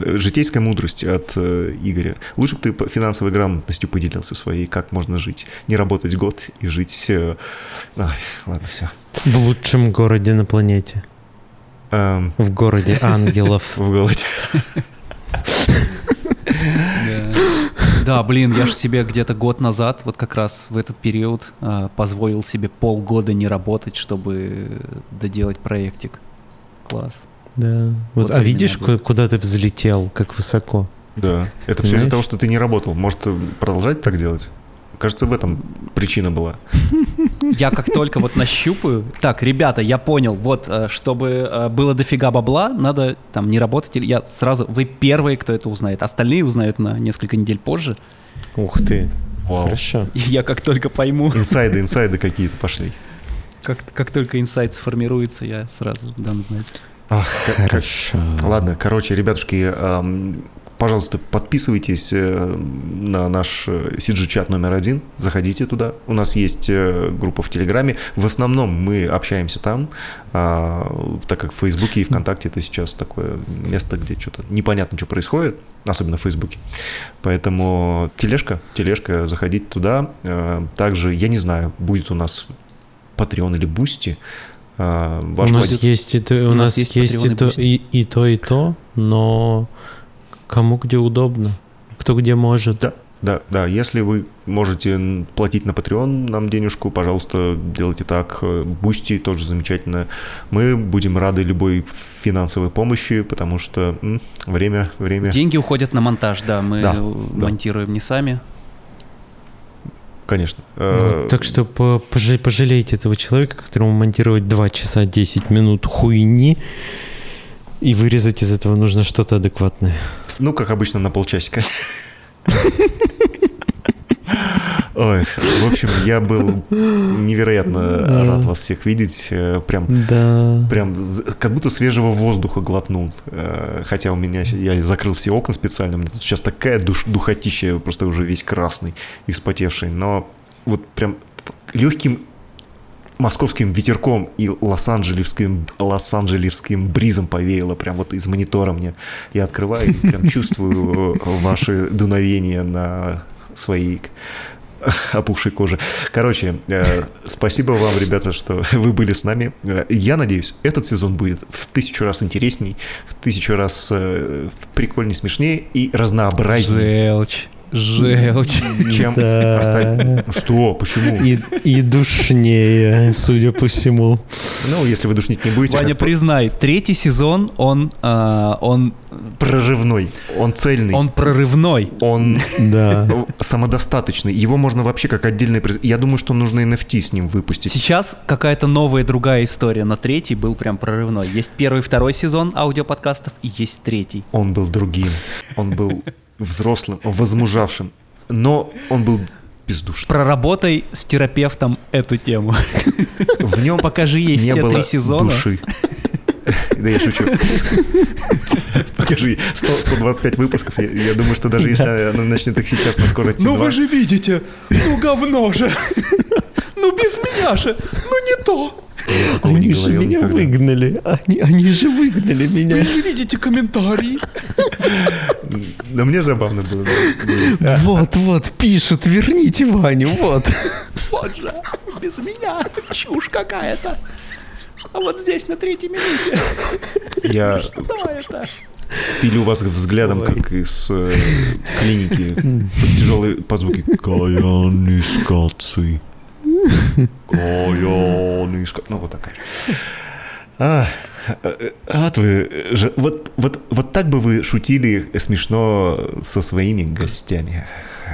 Житейская мудрость от э, Игоря. Лучше бы ты финансовой грамотностью поделился своей, как можно жить. Не работать год и жить... э, ай, ладно, все. В лучшем городе на планете. В городе ангелов. в голоде. Да, блин, я же себе где-то год назад, вот как раз в этот период, а, позволил себе полгода не работать, чтобы доделать проектик. Класс. Да. Вот Вот, а видишь, ку- куда ты взлетел, как высоко? Да. Это все из-за Понимаешь? того, что ты не работал. Может, э, продолжать так делать? Кажется, в этом причина была. Я как только вот нащупаю... Так, ребята, я понял, вот, э, чтобы э, было дофига бабла, надо там не работать. или Я сразу... Вы первые, кто это узнает. Остальные узнают на несколько недель позже. Ух ты. Вау. Хорошо. Я как только пойму, Инсайды, инсайды какие-то пошли. как, как только инсайт сформируется, я сразу дам знать. Ах, Хорошо. Ладно, короче, ребятушки, эм, пожалуйста, подписывайтесь э, на наш э, CG-чат номер один, заходите туда. У нас есть э, группа в Телеграме. В основном мы общаемся там, а, так как в Фейсбуке и ВКонтакте это сейчас такое место, где что-то непонятно, что происходит, особенно в Фейсбуке. Поэтому тележка, тележка, заходите туда. Э, Также, я не знаю, будет у нас Patreon или Boosty. Ваш у нас будет- есть и то, у, у нас нас есть есть, Patreon и и, то, Boosty. и, и то, и то, но кому где удобно, кто где может. Да, да, да. Если вы можете платить на Patreon нам денежку, пожалуйста, делайте так. Э, Boosty тоже замечательно. Мы будем рады любой финансовой помощи, потому что м, время, время, Деньги уходят на монтаж, да, мы Да, э, да. монтируем не сами. конечно. Э, так что по- пожа- пожалейте этого человека, которому монтировать 2 часа 10 минут хуйни, и вырезать из этого нужно что-то адекватное. Ну, как обычно, на полчасика. Ой, в общем, я был невероятно рад вас всех видеть. Э, Прям Да. Прям как будто свежего воздуха глотнул. Э, Хотя у меня, я закрыл все окна специально, у меня тут сейчас такая душ, духотища, просто уже весь красный и вспотевший. Но вот прям легким московским ветерком и лос-анджелесским, лос-анджелесским бризом повеяло прям вот из монитора мне. Я открываю и прям чувствую э, ваши дуновения на своей опухшей кожи. Короче, э, спасибо вам, ребята, что вы были с нами. Э, Я надеюсь, этот сезон будет в тысячу раз интересней, в тысячу раз э, прикольнее, смешнее и разнообразнее, Желчь. Желчь. чем Да. остальные. Что? Почему? И, и душнее, судя по всему. Ну, если вы душнить не будете, Ваня, признай, третий сезон, он, а, он, прорывной, он цельный, он, он прорывной. Да. самодостаточный. Его можно вообще как отдельный... Я думаю, что нужно NFT с ним выпустить. Сейчас какая-то новая другая история, но третий был прям прорывной. Есть первый и второй сезон аудиоподкастов, и есть третий. Он был другим, он был взрослым, возмужавшим, но он был бездушным. Проработай с терапевтом эту тему. В нем Покажи ей не все было три сезона. души. Да я шучу. Покажи 100, 125 выпусков. Я, я думаю, что даже если она начнет их сейчас на скорости Ну 2, вы же видите, ну говно же. Ну без меня же, ну не то. Они же меня никогда. выгнали. Они, они же выгнали меня. же видите комментарии. Да мне забавно было. Вот, вот, пишут, верните Ваню, вот. Вот же, без меня, чушь какая-то. А вот здесь на третьей минуте, Я что это? пилю вас взглядом, как из э, клиники. Тяжелые подзвуки. Каян искаций. Каян искаций. Ну, вот такая. А, вот вы, вот, вот, вот так бы вы шутили смешно со своими гостями.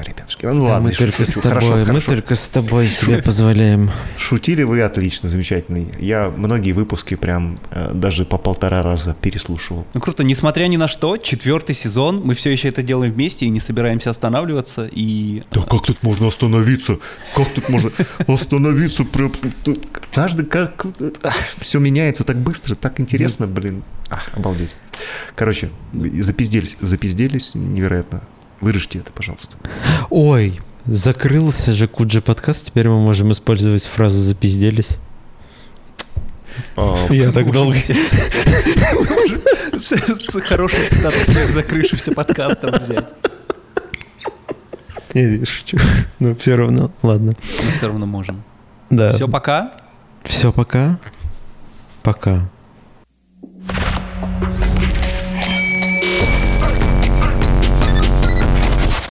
Ребятушки. Ну Да, ладно, мы шучу, только с шучу. тобой, Хорошо, мы хорошо. только с тобой себе позволяем. Шутили вы отлично, замечательно. Я многие выпуски прям э, даже по полтора раза переслушивал. Ну круто, несмотря ни на что, четвертый сезон, мы все еще это делаем вместе и не собираемся останавливаться. И Да как тут можно остановиться? Как тут можно остановиться? Прям тут Каждый как... Все меняется так быстро, так интересно, блин. А, обалдеть. Короче, запизделись, запизделись невероятно. Вырежьте это, пожалуйста. Ой, закрылся же Куджи подкаст, теперь мы можем использовать фразу «запизделись». Я так долго... Хорошую цитату всех закрывшихся подкастов взять. Я шучу. Но все равно, ладно. Мы все равно можем. Да. Все, пока. Все, пока. Пока.